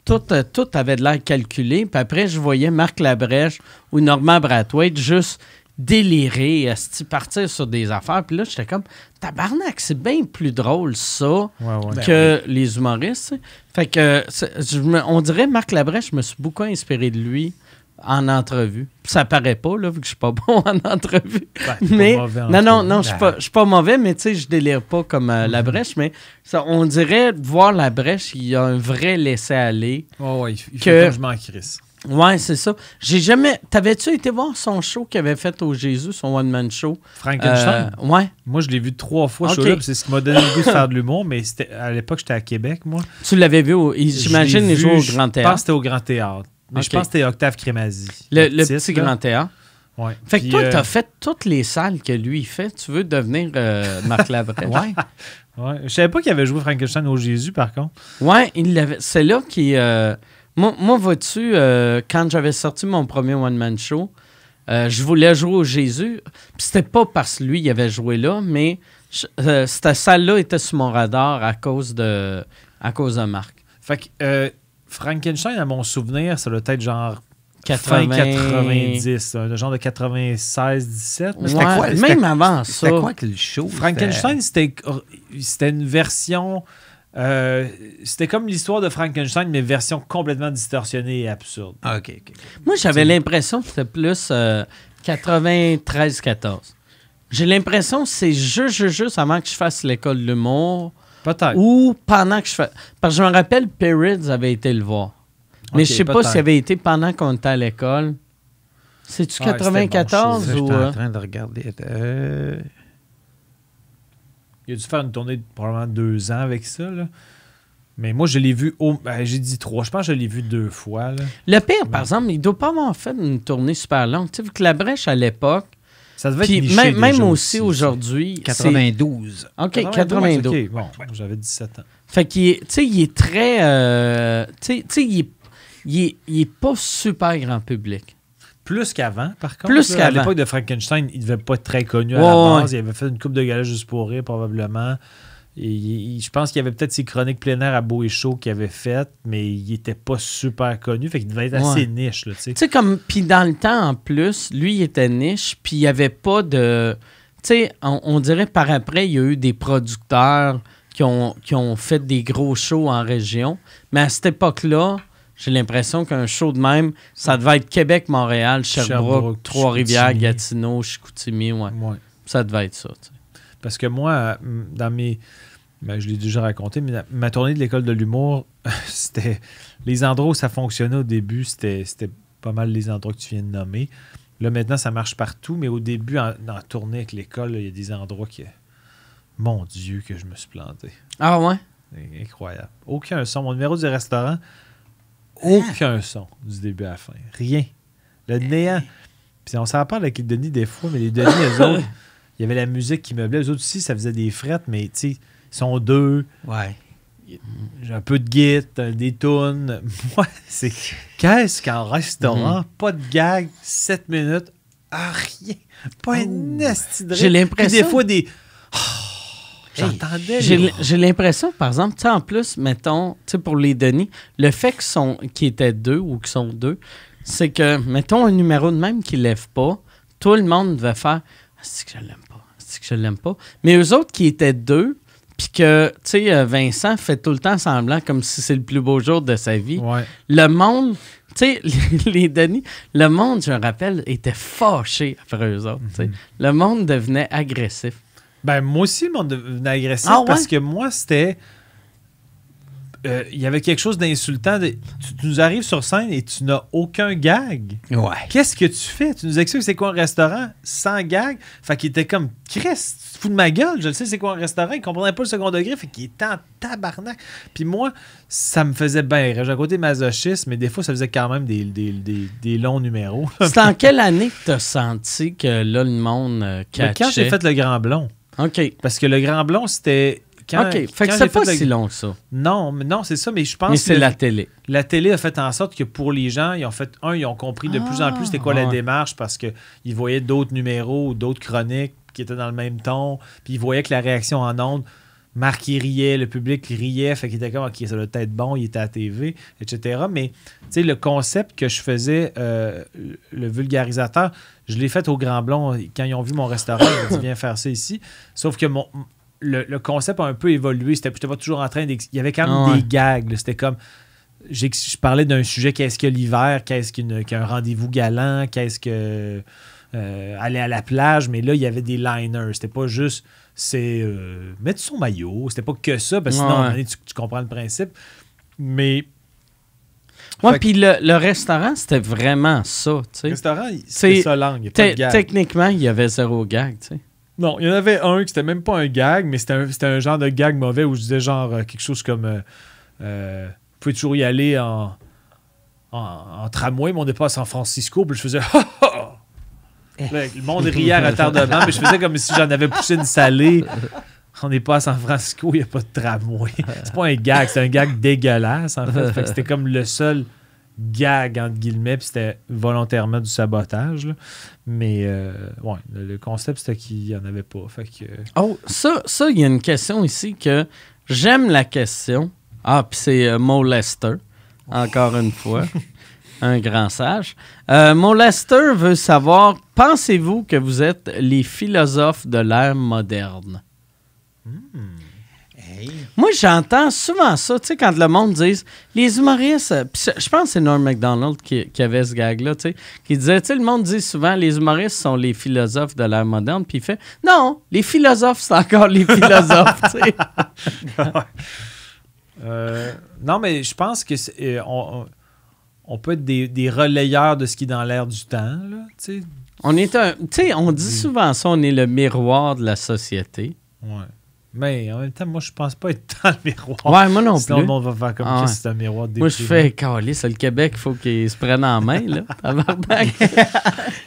tout, euh, tout avait de l'air calculé. Puis après, je voyais Marc Labrèche ou Normand Brathwaite juste délirer, partir sur des affaires. Puis là, j'étais comme, tabarnak, c'est bien plus drôle, ça Ouais, ouais. Ben que les humoristes. Fait que c'est- je me- on dirait Marc Labrèche, je me suis beaucoup inspiré de lui en entrevue. Ça paraît pas, là, vu que je suis pas bon en entrevue. Ben, pas mais en non, non, non, je suis pas, je suis pas mauvais, mais tu sais, je délire pas comme euh, Labrèche. Mais ça, on dirait voir Labrèche, il y a un vrai laisser-aller. Ouais, il il Que- fait comme je m'en crisse. Ouais, c'est ça. J'ai jamais. T'avais-tu été voir son show qu'il avait fait au Jésus, son one-man show? Frankenstein? Euh, ouais. Moi, je l'ai vu trois fois, Ok. ce show-là, puis c'est ce qui m'a donné le goût de faire de l'humour, mais c'était- à l'époque, j'étais à Québec, moi. Tu l'avais vu, au- il- j'imagine, Je l'ai les vu, joueurs au Je Grand pense que Théâtre. c'était au Grand Théâtre. Mais je pense que c'était Octave Crémazie. Le, le petit. Grand Théâtre. Ouais. Fait que Puis, toi, euh, t'as fait toutes les salles que lui il fait. Tu veux devenir euh, Marc Labrèche? Ouais. ouais. Je savais pas qu'il avait joué Frankenstein au Jésus, par contre. Ouais, il l'avait. C'est là qui. euh, moi, moi vois-tu, quand j'avais sorti mon premier one-man show, je voulais jouer au Jésus. Puis c'était pas parce que lui, il avait joué là, mais je- cette salle-là était sur mon radar à cause de, à cause de Marc. Fait que euh, Frankenstein, à mon souvenir, ça doit être genre 80. fin 90, un genre de 96-17. Mais c'était Ouais, quoi- même c'était- avant ça. C'était quoi que le show? Frankenstein, c'était c'était une version Euh, c'était comme l'histoire de Frankenstein, mais version complètement distorsionnée et absurde. Ah. Moi, j'avais l'impression que c'était plus euh, 93-14. J'ai l'impression que c'est juste, juste, juste avant que je fasse l'école de l'humour Peut-être. ou pendant que je fais. Parce que je me rappelle, Perrids avait été le voir. Mais Ok, je sais pas s'il avait été pendant qu'on était à l'école. C'est-tu Ah, c'était bon, 94 Ça, je ou. suis en euh, train de regarder. Euh, Il a dû faire une tournée de probablement deux ans avec ça. Là. Mais moi, je l'ai vu. Au... ben, J'ai dit trois. Je pense que je l'ai vu deux fois. Là. Le pire, par exemple, il doit pas avoir fait une tournée super longue. Tu sais, vu que la brèche à l'époque, Ça devait puis être niché même, même déjà aussi aujourd'hui. c'est- 92. OK, 92. ok, Bon, j'avais 17 ans. Fait qu'il est, tu sais, il est très. euh, tu sais- tu sais, il est, il, est, il est pas super grand public. Plus qu'avant, par contre. Plus là, À qu'avant. l'époque de Frankenstein, il devait pas être très connu à Ouais, la ouais. base. Il avait fait une coupe de galas juste pour rire, probablement. Et il- il- je pense qu'il y avait peut-être ses chroniques plein air à Beau et Chaud qu'il avait faites, mais il était pas super connu. Fait qu'il devait être assez niche, là, tu sais. Comme. Puis dans le temps, en plus, lui, il était niche, puis il y avait pas de. Tu sais, on, on dirait par après, il y a eu des producteurs qui ont, qui ont fait des gros shows en région. Mais à cette époque-là, j'ai l'impression qu'un show de même, ça devait être Québec, Montréal, Sherbrooke, Sherbrooke, Trois-Rivières. Gatineau, Chicoutimi, ouais. Ouais. Ça devait être ça. Parce que moi, dans mes. ben, je l'ai déjà raconté, mais ma tournée de l'école de l'humour, c'était. Les endroits où ça fonctionnait au début, c'était c'était pas mal les endroits que tu viens de nommer. Là, maintenant, ça marche partout, mais au début, en, en tournée avec l'école, il y a des endroits qui. Mon Dieu, que je me suis planté. Ah ouais? Incroyable. Aucun son. Mon numéro du restaurant, aucun son du début à la fin. Rien. Le néant. Puis on s'en parle avec les Denis des fois, mais les Denis, eux autres, il y avait la musique qui meublait. Eux autres aussi, ça faisait des frettes, mais tu ils sont deux. Ouais. J'ai un peu de git, des tunes. Moi, c'est. Qu'est-ce qu'en restaurant, pas de gag, 7 minutes, ah, rien. Pas un esti de J'ai l'impression- des fois, des. Oh, J'entendais. J'ai les- l'impression, par exemple, tu sais, en plus, mettons, tu sais, pour les Denis, le fait qu'ils sont qu'ils étaient deux ou qu'ils sont deux, c'est que, mettons, un numéro de même qui lève pas, tout le monde devait faire Ah, c'est que je l'aime pas, c'est que je l'aime pas. Mais eux autres qui étaient deux, puis que, tu sais, euh, Vincent fait tout le temps semblant comme si c'est le plus beau jour de sa vie. Ouais. Le monde, tu sais, les, les Denis, le monde, je me rappelle, était fâché après eux autres. Mhm. Le monde devenait agressif. Ben, moi aussi, le monde devenait agressif Ah ouais? parce que moi, c'était. Euh, Il y avait quelque chose d'insultant. de- Tu, tu nous arrives sur scène et tu n'as aucun gag. Ouais. Qu'est-ce que tu fais? Tu nous expliques c'est quoi un restaurant sans gag? Fait qu'il était comme, Chris, tu te fous de ma gueule, je le sais c'est quoi un restaurant. Il comprenait pas le second degré, fait qu'il était en tabarnak. Puis moi, ça me faisait bien rire. J'ai un côté masochiste, mais des fois, ça faisait quand même des, des- des- des longs numéros. C'est en quelle année que tu as senti que là, le monde euh, Mais quand j'ai catchait? fait le Grand Blond, OK. parce que le Grand Blond, c'était... Quand, OK. Fait que c'est pas si long que ça. Non, mais non, c'est ça, mais je pense Mais c'est la télé. la télé a fait en sorte que pour les gens, ils ont fait un, ils ont compris de plus en plus c'était quoi la Ah, démarche parce qu'ils voyaient d'autres numéros ou d'autres chroniques qui étaient dans le même ton, puis ils voyaient que la réaction en ondes, Marc il riait, le public riait, fait qu'il était comme ok ça doit être bon, il était à la TV, etc. Mais tu sais le concept que je faisais, euh, le vulgarisateur, je l'ai fait au Grand Blond quand ils ont vu mon restaurant, ils ont dit viens faire ça ici. Sauf que mon le, le concept a un peu évolué. C'était, pas toujours en train Il y avait quand même Ah ouais. des gags. C'était comme j'ai- je parlais d'un sujet qu'est-ce que l'hiver, qu'est-ce qu'un rendez-vous galant, qu'est-ce que euh, aller à la plage, mais là il y avait des liners. C'était pas juste c'est euh, mettre son maillot, c'était pas que ça, parce que sinon Ouais. à un moment donné, tu, tu comprends le principe. Mais Ouais, puis le, le restaurant, c'était vraiment ça, tu le sais. restaurant, il- C'est- c'était ça langue, il y a pas de gag. Techniquement, il y avait zéro gag, tu sais. Non, il y en avait un qui c'était même pas un gag, mais c'était un, genre de gag mauvais où je disais genre euh, quelque chose comme euh, euh, Vous pouvez toujours y aller en, tramway, mais on n'est pas à San Francisco. Puis je faisais ha! Là, Le monde riait à retardement, mais je faisais comme si j'en avais poussé une salée. On n'est pas à San Francisco, il n'y a pas de tramway. C'est pas un gag, c'est un gag dégueulasse en fait. Fait c'était comme le seul gag entre guillemets, puis c'était volontairement du sabotage. là. Mais euh, ouais, le, le concept c'était qu'il n'y en avait pas. Fait que Oh, ça, ça, il y a une question ici que j'aime la question. Ah, puis c'est euh, Mo Lester, encore une fois. Un grand sage. Euh, Mo Lester veut savoir pensez-vous que vous êtes les philosophes de l'ère moderne? Hey. Moi, j'entends souvent ça, tu sais, quand le monde dit les humoristes. euh, je pense que c'est Norm MacDonald qui, qui avait ce gag-là, tu sais, qui disait, tu sais, le monde dit souvent les humoristes sont les philosophes de l'ère moderne, puis il fait non, les philosophes, c'est encore les philosophes, tu sais. Euh, non, mais je pense que c'est- euh, on, on- on peut être des, des relayeurs de ce qui est dans l'air du temps. Là, tu sais. On est un. Tu sais, on dit souvent ça, on est le miroir de la société. Ouais. Mais en même temps, moi, je pense pas être dans le miroir. Ouais, moi non Sinon, plus. le monde va faire comme Ah ouais. c'est un miroir Moi, je fais calé, c'est le Québec, il faut qu'il se prenne en main, là. Tabarnak.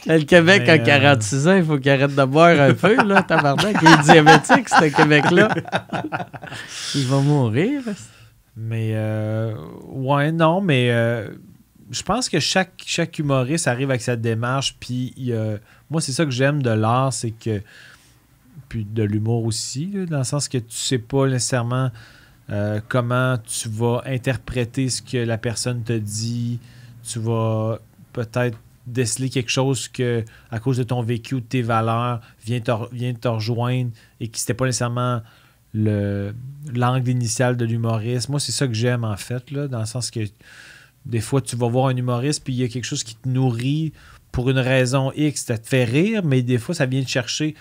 le Québec Mais, euh, 46 ans, il faut qu'il arrête de boire un peu, là. Tabarnak, il est diabétique, ce Québec-là. il va mourir. Mais, euh, ouais, non, mais euh, je pense que chaque, chaque humoriste arrive avec sa démarche. Puis, a- moi, c'est ça que j'aime de l'art, c'est que. Puis de l'humour aussi, dans le sens que tu sais pas nécessairement euh, comment tu vas interpréter ce que la personne te dit. Tu vas peut-être déceler quelque chose que, à cause de ton vécu ou de tes valeurs, vient te, vient te rejoindre et qui n'était pas nécessairement le l'angle initial de l'humoriste. Moi, c'est ça que j'aime en fait, là, dans le sens que des fois, tu vas voir un humoriste, puis il y a quelque chose qui te nourrit pour une raison X, ça te fait rire, mais des fois, ça vient te chercher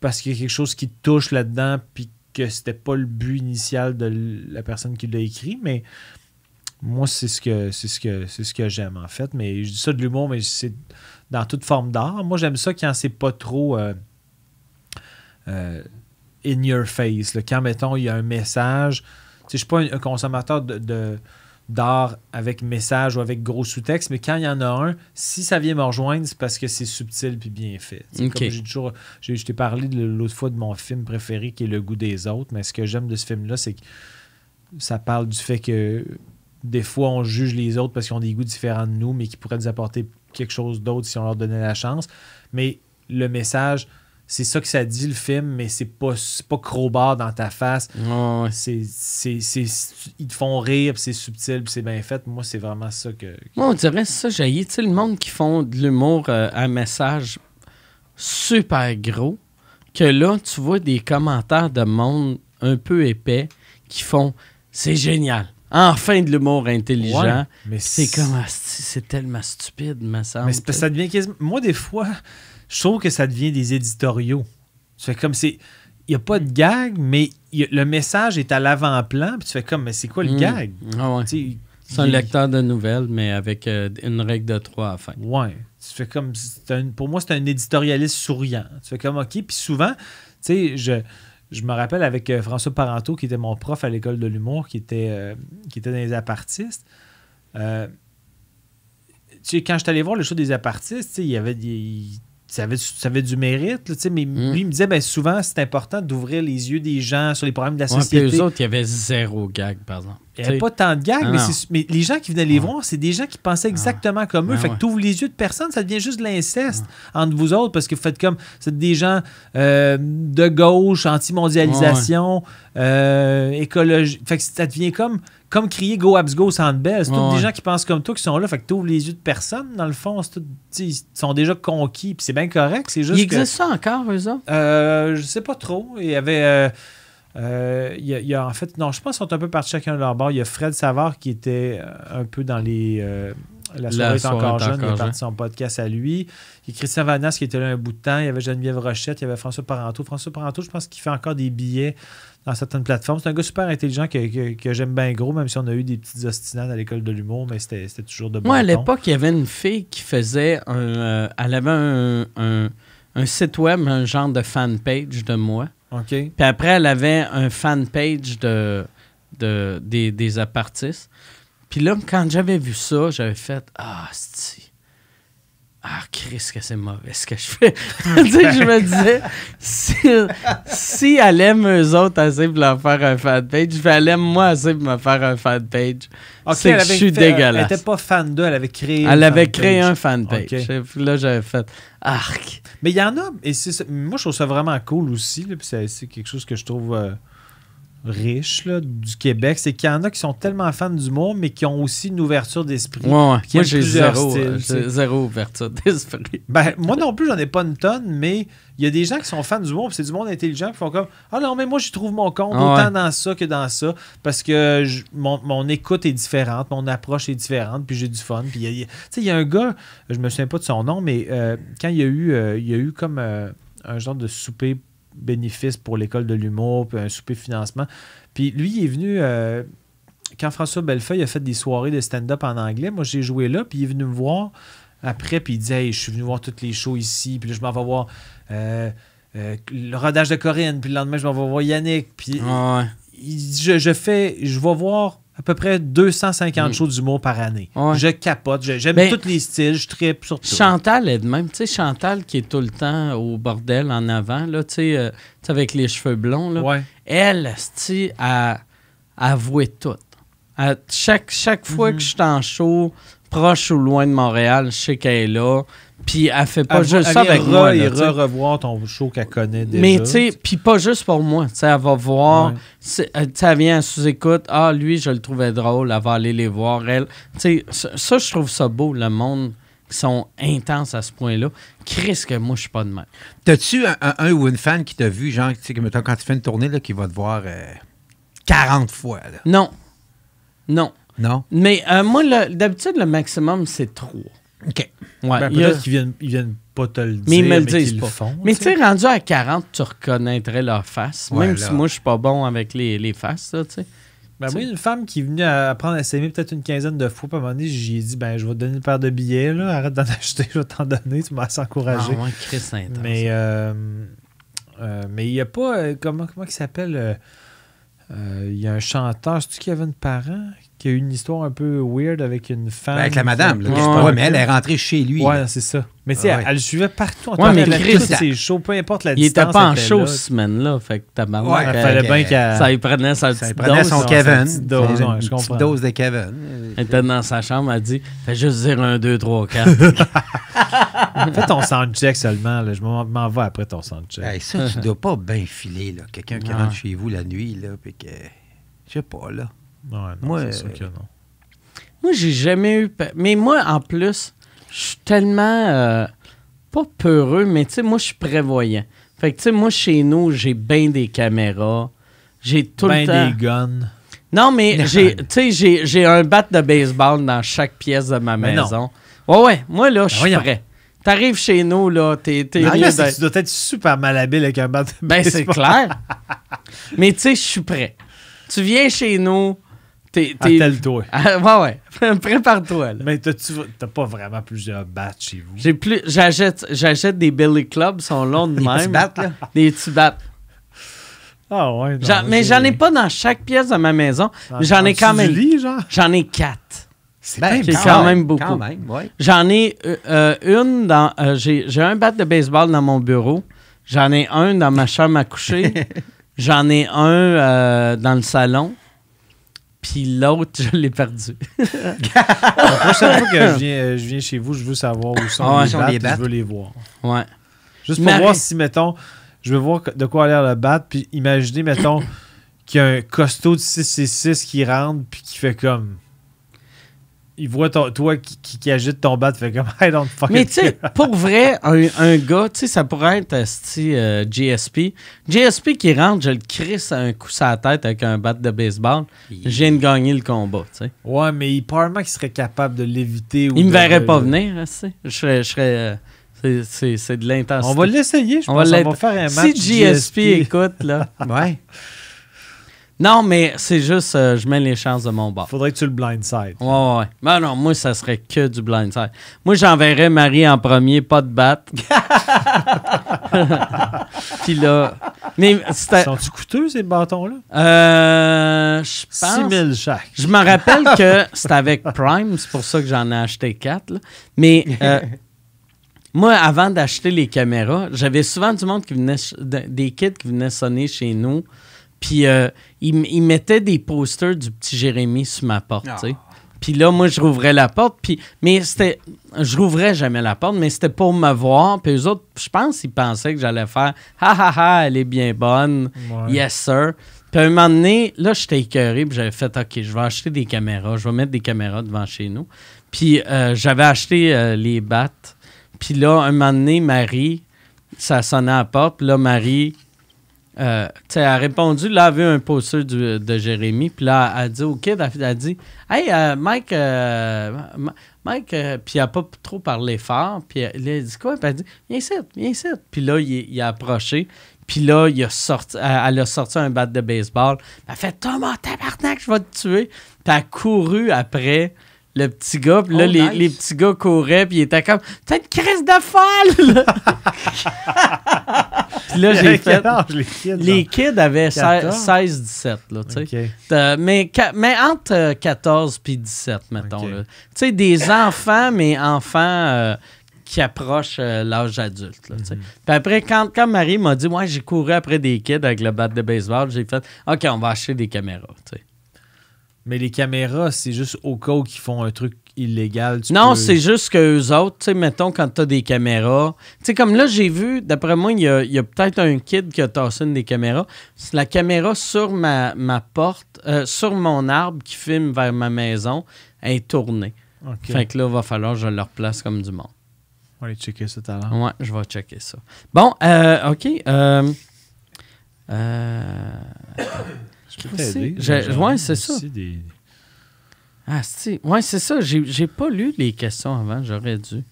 parce qu'il y a quelque chose qui touche là-dedans, puis que c'était pas le but initial de la personne qui l'a écrit, mais moi, c'est ce que c'est ce que c'est ce que j'aime en fait. Mais je dis ça de l'humour, mais c'est dans toute forme d'art. Moi, j'aime ça quand c'est pas trop euh, euh, in your face. Quand, mettons, il y a un message. Tu sais, je suis pas un, consommateur de- d'art avec message ou avec gros sous-texte, mais quand il y en a un, si ça vient me rejoindre, c'est parce que c'est subtil puis bien fait. Tu sais, Ok. Comme j'ai toujours. j'ai- Je t'ai parlé l'autre fois de mon film préféré qui est Le goût des autres, mais ce que j'aime de ce film-là, c'est que ça parle du fait que des fois, on juge les autres parce qu'ils ont des goûts différents de nous, mais qui pourraient nous apporter quelque chose d'autre si on leur donnait la chance. Mais le message, c'est ça que ça dit, le film, mais c'est pas, pas crowbar dans ta face. Ouais. C'est, ils te font rire, c'est subtil, c'est bien fait. Moi, c'est vraiment ça que. Moi, on dirait ça, j'ai tu sais, le monde qui font de l'humour euh, à message super gros, que là, tu vois des commentaires de monde un peu épais qui font c'est génial. Enfin de l'humour intelligent. Ouais, mais C'est comme asti, c'est tellement stupide, me semble. Mais ça devient quasiment. Moi, des fois, je trouve que ça devient des éditoriaux. Tu fais comme c'est. Il n'y a pas de gag, mais a- le message est à l'avant-plan, puis tu fais comme, mais c'est quoi le Mm. gag? Ah ouais. C'est un lecteur de nouvelles, mais avec euh, une règle de trois à la fin. Ouais. Tu fais comme. un- pour moi, c'est un éditorialiste souriant. Tu fais comme OK. Puis souvent, tu sais, je, je me rappelle avec euh, François Parenteau, qui était mon prof à l'école de l'humour, qui était, euh, qui était dans les apartistes. Euh, tu sais, quand je suis allé voir le show des apartistes, tu sais, il y avait des. Ça avait, ça avait du mérite, là, tu sais, mais Mm. lui, il me disait, ben, souvent, c'est important d'ouvrir les yeux des gens sur les problèmes de la Ouais, société. eux autres, il y avait zéro gag, par exemple. Il n'y avait pas tant de gags, Ah mais, mais les gens qui venaient les Ouais. voir, c'est des gens qui pensaient exactement comme eux. Ben fait ouais. que tu ouvres les yeux de personne, ça devient juste de l'inceste entre vous autres parce que vous faites comme. C'est des gens euh, de gauche, anti-mondialisation, euh, écologie. Fait que ça devient comme, comme crier Go Abs Go Sandbell. C'est tous des gens qui pensent comme toi qui sont là. Fait que tu ouvres les yeux de personne, dans le fond. tout- ils sont déjà conquis. Puis c'est bien correct. C'est juste Il existe ça encore, eux autres? euh, je sais pas trop. Il y avait. euh, euh, il y a, il y a- en fait, non, je pense qu'ils sont un peu partis chacun de leur bord. Il y a Fred Savard qui était euh, un peu dans les. la soirée est soirée encore est jeune, il est parti son podcast à lui. Il y a Christian Vanas qui était là un bout de temps. Il y avait Geneviève Rochette, il y avait François Parenteau. François Parenteau, je pense qu'il fait encore des billets dans certaines plateformes. C'est un gars super intelligent que, que- que j'aime bien gros, même si on a eu des petites ostinades à l'école de l'humour, mais c'était toujours de bon Moi, à l'époque, il y avait une fille qui faisait un. euh, elle avait un, un- un site web, un genre de fanpage de moi. OK. Puis après, elle avait un fanpage de, de, des, des apartistes. Puis là, quand j'avais vu ça, j'avais fait Ah, si. Ah, Chris, que c'est mauvais ce que je fais. je me disais, si, si elle aime eux autres assez pour leur faire un fanpage, puis elle aime moi assez pour me faire un fanpage. OK, c'est que je suis fait- Elle dégueulasse. n'était pas fan d'eux, elle avait créé. Elle avait créé un fanpage. Ok. Puis là, j'avais fait Arc. Mais il y en a, et moi je trouve ça vraiment cool aussi, là, puis c'est c'est quelque chose que je trouve, euh, riche là, du Québec, c'est qu'il y en a qui sont tellement fans d'humour, mais qui ont aussi une ouverture d'esprit. Ouais, ouais. Moi, j'ai plusieurs zéro, styles, euh, zéro ouverture d'esprit. Ben, moi non plus, j'en ai pas une tonne, mais il y a des gens qui sont fans d'humour, c'est du monde intelligent, qui font comme Ah non, mais moi, j'y trouve mon compte, Ah autant ouais. dans ça que dans ça, parce que je- mon, mon écoute est différente, mon approche est différente, puis j'ai du fun. Puis il y a- il y a- tu sais, il y a un gars, je me souviens pas de son nom, mais euh, quand il y a eu, euh, il y a eu comme euh, un genre de souper bénéfice pour l'école de l'humour, puis un souper financement, puis lui, il est venu. euh, quand François Bellefeuille a fait des soirées de stand-up en anglais, moi j'ai joué là, puis il est venu me voir après, puis il dit Hey, je suis venu voir toutes les shows ici, puis là, je m'en vais voir euh, euh, le rodage de Corinne, puis le lendemain, je m'en vais voir Yannick, puis Ouais. il dit, je, je fais, je vais voir à peu près 250 Mm. shows d'humour par année. Ouais. Je capote, j'aime Ben, tous les styles, je tripe sur tout. Chantal est de même. Tu sais, Chantal qui est tout le temps au bordel en avant, là, tu sais, euh, tu avec les cheveux blonds, là. Ouais. Elle, esti, a avoué tout. À chaque, chaque fois Mhm. que je suis en show, proche ou loin de Montréal, je sais qu'elle est là. Puis elle fait pas Elle va- juste elle ça avec re- moi. tu sais. re-revoir ton show qu'elle connaît déjà. Mais tu sais, puis pas juste pour moi. Tu sais, elle va voir. C'est- euh, Tu sais, elle vient à sous-écoute. Ah, lui, je le trouvais drôle. Elle va aller les voir, elle. Tu sais, ça, ça, je trouve ça beau, le monde qui sont intenses à ce point-là. Chris, que moi, je suis pas de même. T'as-tu un, un- un ou une fan qui t'a vu, genre, tu sais, quand tu fais une tournée, là, qui va te voir euh, 40 fois, là? Non. Non. Non? Mais euh, moi, d'habitude, le maximum, c'est trois. OK. Ouais, Ben, il y a- peut-être qu'ils viennent, ils viennent pas te le dire, Mais ils me le disent pas. font. Mais tu sais, rendu à 40, tu reconnaîtrais leur face. Ouais, même là. si moi, je suis pas bon avec les, les faces, tu sais. Ben, moi, il y a une femme qui est venue apprendre à s'aimer peut-être une quinzaine de fois. Puis à un moment donné, j'y ai dit ben, je vais te donner une paire de billets, là. arrête d'en acheter, je vais t'en donner, tu m'as encouragé. Ah ouais, Chris intense. Mais euh, euh, mais il n'y a pas. euh, comment comment il s'appelle euh, euh, Il y a un chanteur, c'est-tu Kevin Parent qui a eu une histoire un peu weird avec une femme. Ben, avec la madame, là. Ouais, Ouais, ouais. mais elle est rentrée chez lui. Ouais, c'est ça. Mais tu sais, elle, ouais. elle le suivait partout. Ouais, mais elle Chris, ses shows, peu importe la il était distance. pas en elle était show là. cette semaine-là. Fait que tabarnak, Ouais, Il euh, fallait bien que, qu'elle. ça lui prenait sa Ça petite prenait dose. son Kevin. petite dose, Une ouais, je petite comprends. dose de Kevin. Elle était dans sa chambre, elle dit Fais juste dire un, deux, trois, quatre. Fais ton soundcheck seulement. Là. Je m'en vais après ton soundcheck. Hey, ça, tu dois pas bien filer, là. Quelqu'un qui rentre chez vous la nuit, là, puis que... Je sais pas, là. Ouais, non, Moi, sûr que non. moi, j'ai jamais eu. pe- Mais moi, en plus, je suis tellement. euh, pas peureux, mais tu sais, moi, je suis prévoyant. Fait que, tu sais, moi, chez nous, j'ai bien des caméras. J'ai tout ben le temps. des guns. Non, mais j'ai, tu sais, j'ai, un bat de baseball dans chaque pièce de ma Mais non. maison. Ouais, ouais, moi, là, je suis voyons. prêt. T'arrives chez nous, là, t'es, tu dois être super malhabile avec un bat de Ben, c'est baseball. clair. mais tu sais, je suis prêt. Tu viens chez nous, Attelle-toi. Ah, ouais, ouais. Prépare-toi, là. Mais t'as-tu- t'as pas vraiment plusieurs bats chez vous? J'ai plus... J'achète, j'achète des Billy Clubs, sont longs de Des même. battes, là. Des petits battes. Ah ouais, non, J'en- mais j'en ai pas dans chaque pièce de ma maison. Dans- mais j'en ai quand même... lit, genre? J'en ai quatre. C'est Ben, c'est quand même beaucoup. Quand même, ouais. J'en ai euh, euh, une dans. euh, j'ai, j'ai un bat de baseball dans mon bureau. J'en ai un dans ma chambre à coucher. J'en ai un euh, dans le salon. Puis l'autre, je l'ai perdu. La prochaine fois que je viens, euh, je viens chez vous, je veux savoir où sont Ah ouais. les Sont battes, les puis je battes. veux les voir. Ouais. Juste pour Mais voir si, mettons, je veux voir de quoi a l'air le bat, puis imaginez, mettons, qu'il y a un costaud de 6 et 6 qui rentre, puis qui fait comme... Il voit ton- toi qui, qui, qui agite ton bat, fait comme I don't fucking Mais tu sais, pour vrai, un, un gars, tu sais, ça pourrait être esti, euh, GSP. GSP qui rentre, je le crisse un coup sur la tête avec un bat de baseball. Je viens de gagner le combat, tu sais. Ouais, mais il probablement qu'il serait capable de l'éviter. ou Il me de- verrait pas venir, tu sais. Je serais. Je serais euh, c'est- c'est c'est de l'intensité. On va l'essayer, je On pense. va On va faire un Si match GSP écoute, là. Ouais. Non, mais c'est juste, euh, je mets les chances de mon bord. Faudrait que tu le blindside. Ouais, ouais, ouais. Ben non, moi, ça serait que du blindside. Moi, j'enverrais Marie en premier, pas de batte. Puis là. Mais. Sont-tu coûteux, ces bâtons-là? Euh. Je 6 pense. 000 chaque. Je me rappelle que c'était avec Prime, c'est pour ça que j'en ai acheté quatre. là. Mais euh, moi, avant d'acheter les caméras, j'avais souvent du monde qui venait, des kids qui venaient sonner chez nous. Puis euh, ils, m- ils mettaient des posters du petit Jérémy sur ma porte, tu sais. Puis là, moi, je rouvrais la porte. Puis, mais c'était. Je rouvrais jamais la porte, mais c'était pour me voir. Puis eux autres, je pense qu'ils pensaient que j'allais faire Ha ha ha, elle est bien bonne. Ouais. Yes, sir. Puis à un moment donné, là, j'étais écœuré, puis j'avais fait, OK, je vais acheter des caméras, je vais mettre des caméras devant chez nous. Puis euh, j'avais acheté euh, les battes. Puis là, un moment donné, Marie, ça sonnait à la porte. Puis là, Marie, euh, elle a répondu, là, elle a vu un poster du- de Jérémy. Puis là, elle a dit au kid, elle a dit, Hey, euh, Mike, euh, Mike, euh, puis elle n'a pas trop parlé fort. Puis elle, a dit quoi? Puis elle a dit, viens ici, viens ici. Puis là, il, il a approché. Puis là, il a sorti, elle, a sorti un bat de baseball. Elle a fait, Thomas, tabarnak, je vais te tuer. Puis elle a couru après le petit gars. Puis là, Oh, les, nice. les petits gars couraient. Puis ils étaient comme, t'as une crise de folle! là. puis là, j'ai fait. les kids. Les kids avaient 14? 16-17, là, tu sais. Ok. Euh, mais, entre euh, 14 puis 17, mettons. Ok. là. Tu sais, des enfants, mais enfants euh, qui approchent euh, l'âge adulte. là. Mhm. Puis après, quand, quand Marie m'a dit, moi, j'ai couru après des kids avec le bat de baseball, j'ai fait, OK, on va acheter des caméras. Mais les caméras, c'est juste au cas où ils font un truc illégal. tu Non, peux- c'est juste que eux autres, tu sais, mettons, quand t'as des caméras. Tu sais, comme là, j'ai vu, d'après moi, il y a, peut-être un kid qui a tassé une des caméras. C'est la caméra sur ma, ma porte, euh, sur mon arbre qui filme vers ma maison, elle est tournée. Ok. Fait que là, il va falloir que je le replace comme du monde. On va aller checker ça tout à l'heure. Ouais, je vais checker ça. Bon, euh, OK. Euh, Christy, t'aider. J'ai ouais, c'est ça. des- ah, si. Ouais, c'est ça. J'ai j'ai pas lu les questions avant, j'aurais dû.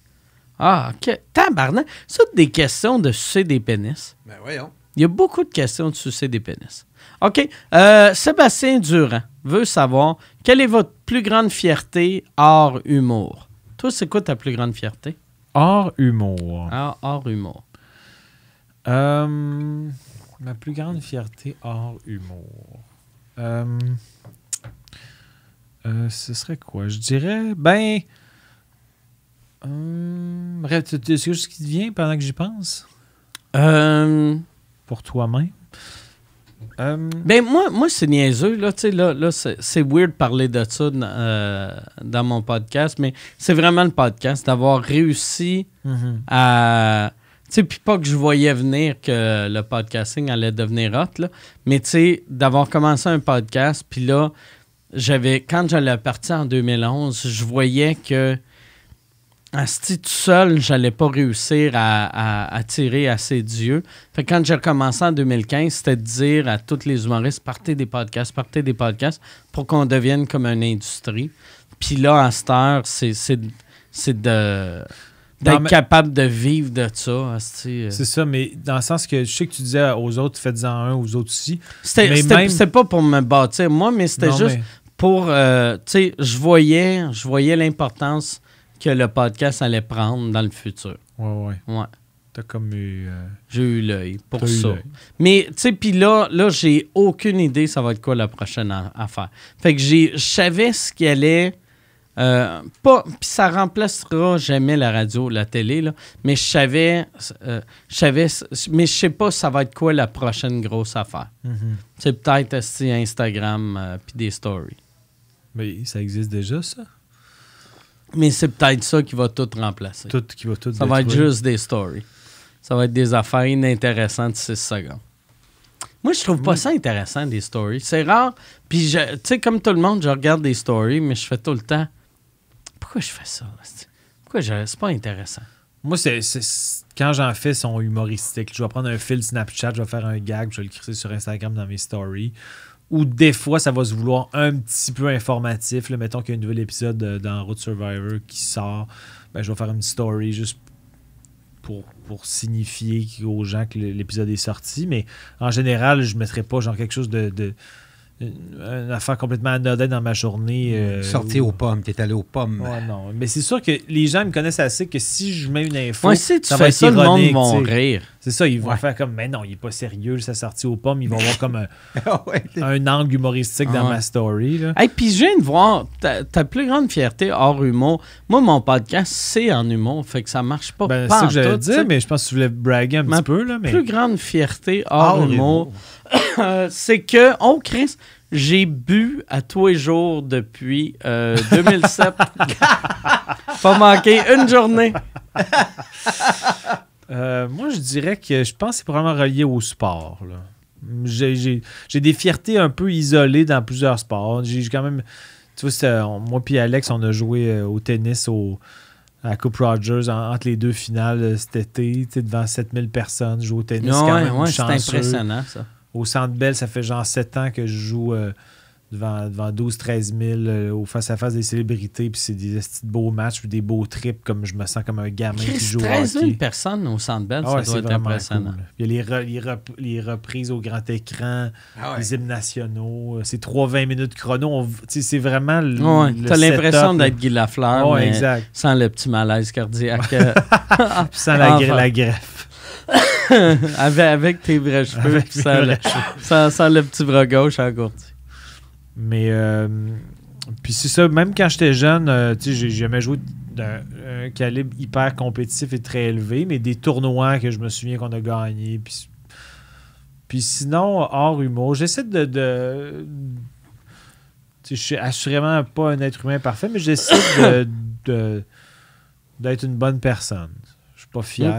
Ah, OK. Tabarnak. Ça, des questions de sucer des pénis. Ben voyons. Il y a beaucoup de questions de sucer des pénis. OK. Euh, Sébastien Durand veut savoir quelle est votre plus grande fierté? Hors humour? Toi, c'est quoi ta plus grande fierté? Hors humour. Hors, hors humour. Euh, ma plus grande fierté hors humour. Euh, euh, ce serait quoi? Je dirais, ben. Bref, tu- tu- c'est quelque chose qui te vient pendant que j'y pense? Euh, Pour toi-même? Euh, ben, moi, moi c'est niaiseux. Là, tu sais, là, là c'est weird de parler de ça dans, euh, dans mon podcast, mais c'est vraiment le podcast d'avoir réussi mhm. à. Sais, puis pas que je voyais venir que le podcasting allait devenir hot, là, mais tu sais, d'avoir commencé un podcast, puis là, j'avais. Quand j'allais partir en 2011, je voyais que. Asti, tout seul, j'allais pas réussir à, à, tirer assez d'yeux. Fait que quand j'ai recommencé en 2015, c'était de dire à tous les humoristes partez des podcasts, partez des podcasts pour qu'on devienne comme une industrie. Puis là, à cette heure, c'est de. D'être capable de vivre de ça. euh. C'est ça, mais dans le sens que je sais que tu disais aux autres, faites-en un, aux autres aussi. C'était, même- pas pour me bâtir moi, mais c'était juste mais- pour. euh, tu sais, je voyais, je voyais l'importance que le podcast allait prendre dans le futur. Ouais, ouais. Ouais. T'as comme eu. euh, J'ai eu l'œil pour ça. Mais, tu sais, puis là, là j'ai aucune idée ça va être quoi la prochaine affaire. Fait que j'ai, je savais ce qui allait. Euh, pas, puis ça remplacera jamais la radio, la télé, là, mais je savais, euh, je savais, mais je sais pas ça va être quoi la prochaine grosse affaire. Mhm. C'est peut-être esti, Instagram euh, puis des stories. Mais ça existe déjà, ça? Mais c'est peut-être ça qui va tout remplacer. Tout qui va tout ça va être juste des stories. Ça va être des affaires inintéressantes de 6 secondes. Moi, je trouve pas ça intéressant, des stories. C'est rare. Puis, je- tu sais, comme tout le monde, je regarde des stories, mais je fais tout le temps. Pourquoi je fais ça? Pourquoi je... c'est pas intéressant? Moi, c'est, quand j'en fais, sont humoristiques. Je vais prendre un fil Snapchat, je vais faire un gag, je vais le crisser sur Instagram dans mes stories. Ou des fois, ça va se vouloir un petit peu informatif. Là, mettons qu'il y a un nouvel épisode de- dans Road Survivor qui sort. Ben, je vais faire une story juste pour, pour signifier aux gens que l'épisode est sorti. Mais en général, je ne mettrai pas genre quelque chose de. de une, affaire complètement anodine dans ma journée. euh, Sorti ou- aux pommes, t'es allé aux pommes. Ouais, non. Mais c'est sûr que les gens me connaissent assez que si je mets une info, Moi, si tu ça va fais être ça, le monde va rire. C'est ça, ils vont Ouais. faire comme, mais non, il est pas sérieux, ça sorti aux pommes. Ils vont avoir comme un, Ah ouais. un angle humoristique dans Ah ma story. Là. Hey, puis je viens de voir ta, ta plus grande fierté hors humour. Moi, mon podcast, c'est en humour, fait que ça marche pas. Ben, c'est pas ça que j'allais dire, mais je pense que tu voulais braguer un Ma petit peu. Là, mais... plus grande fierté hors, Hors humour, c'est que, oh Chris, j'ai bu à tous les jours depuis euh, 2007. Pas manqué une journée. Euh, moi, je dirais que je pense que c'est probablement relié au sport. J'ai des fiertés un peu isolées dans plusieurs sports. J'ai quand même. Tu vois, moi puis Alex, on a joué euh, au tennis au, à la Coupe Rogers en- entre les deux finales euh, cet été, devant 7000 personnes. Je joue au tennis. ouais, ouais, c'est impressionnant, ça. Au Centre Bell, ça fait genre 7 ans que je joue euh, devant, devant 12-13 000 euh, au face-à-face des célébrités. Puis c'est des beaux matchs, puis des beaux trips, comme je me sens comme un gamin qui joue au 13 000 hockey. personnes au Centre Bell, Ah ouais, ça doit être impressionnant. cool. Il y a les, re- les rep- les reprises au grand écran, Ah les hymnes nationaux. euh, C'est 3-20 minutes chrono. C'est vraiment le. Ouais, le t'as l'impression d'être Guy Lafleur, Ouais, mais exact. sans le petit malaise cardiaque. euh, Puis sans la, Enfin. gre- la greffe. avec, avec tes vrais cheveux, Avec sans, le, vrais cheveux. sans- sans le petit bras gauche engourdi. Mais euh, puis c'est ça, même quand j'étais jeune, euh, tu sais, j'ai jamais joué d'un un calibre hyper compétitif et très élevé, mais des tournois que je me souviens qu'on a gagnés. Puis, puis sinon, hors humour, j'essaie de. de tu sais, je suis assurément pas un être humain parfait, mais j'essaie de, d'être une bonne personne. Je suis pas fier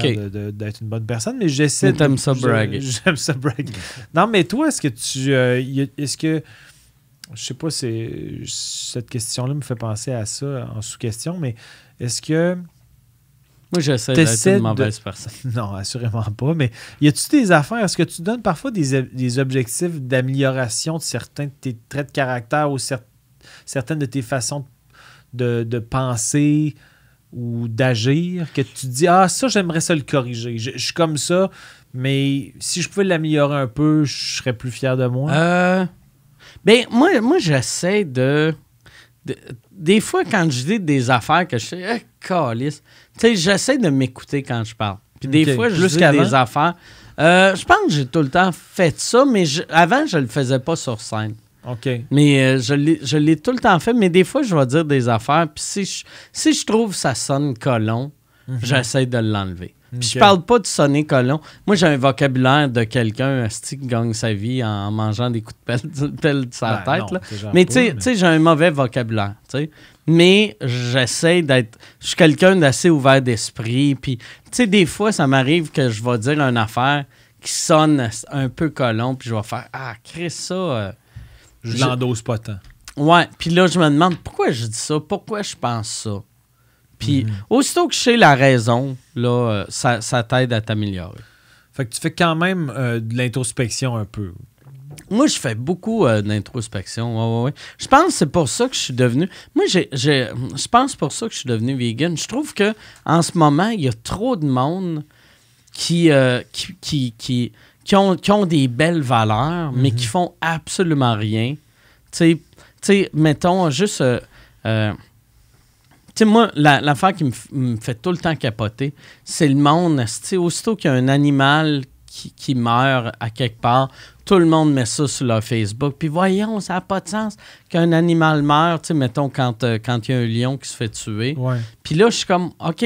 d'être une bonne personne, mais j'essaie t'aimes ça braguer. J'aime ça braguer. Non, mais toi, est-ce que tu. euh, est-ce que. Je sais pas, c'est, cette question-là me fait penser à ça en sous-question, mais est-ce que. Moi, j'essaie d'être une de- mauvaise personne. Non, assurément pas, mais y a-tu des affaires? Est-ce que tu donnes parfois des, ob- des objectifs d'amélioration de certains de tes traits de caractère ou cer- certaines de tes façons de, de penser ou d'agir que tu te dis Ah, ça, j'aimerais ça le corriger. Je, je suis comme ça, mais si je pouvais l'améliorer un peu, je serais plus fier de moi. Euh, ben, moi, moi j'essaie de, de- Des fois, quand je dis des affaires que je sais, eh, calice, tu sais, j'essaie de m'écouter quand je parle. Puis des fois, je dis des affaires. Euh, je pense que j'ai tout le temps fait ça, mais je- avant, je le faisais pas sur scène. OK. Mais euh, je l'ai- je l'ai tout le temps fait, mais des fois, je vais dire des affaires, puis si je, si je trouve que ça sonne colon, j'essaie de l'enlever. Puis je parle pas de sonner colon. Moi, j'ai un vocabulaire de quelqu'un qui gagne sa vie en mangeant des coups de pelle, de sa Ben, tête. non, là. Mais tu sais- j'ai un mauvais vocabulaire. Mais j'essaie d'être. Je suis quelqu'un d'assez ouvert d'esprit. Puis, tu sais, des fois, ça m'arrive que je vais dire une affaire qui sonne un peu colon, puis je vais faire Ah, Chris, ça. euh, Je je- l'endosse pas tant. Ouais, puis là, je me demande pourquoi je dis ça, pourquoi je pense ça? Puis, Mhm. aussitôt que je sais la raison, là, euh, ça, ça t'aide à t'améliorer. Fait que tu fais quand même euh, de l'introspection un peu. Moi, je fais beaucoup euh, d'introspection. Ouais, ouais, ouais. Je pense que c'est pour ça que je suis devenu. Moi, j'ai, j'ai- je pense pour ça que je suis devenu vegan. Je trouve que en ce moment, il y a trop de monde qui, euh, qui, qui, qui, qui ont, qui ont des belles valeurs, mais qui font absolument rien. Tu sais, tu sais, mettons, juste. euh, sais, moi, la- l'affaire qui me, fait tout le temps capoter, c'est le monde. Tu sais, aussitôt qu'il y a un animal qui, qui meurt à quelque part, tout le monde met ça sur leur Facebook. Puis voyons, ça n'a pas de sens qu'un animal meurt. Tu sais, mettons, quand euh, quand il y a un lion qui se fait tuer. Ouais. Puis là, je suis comme, OK,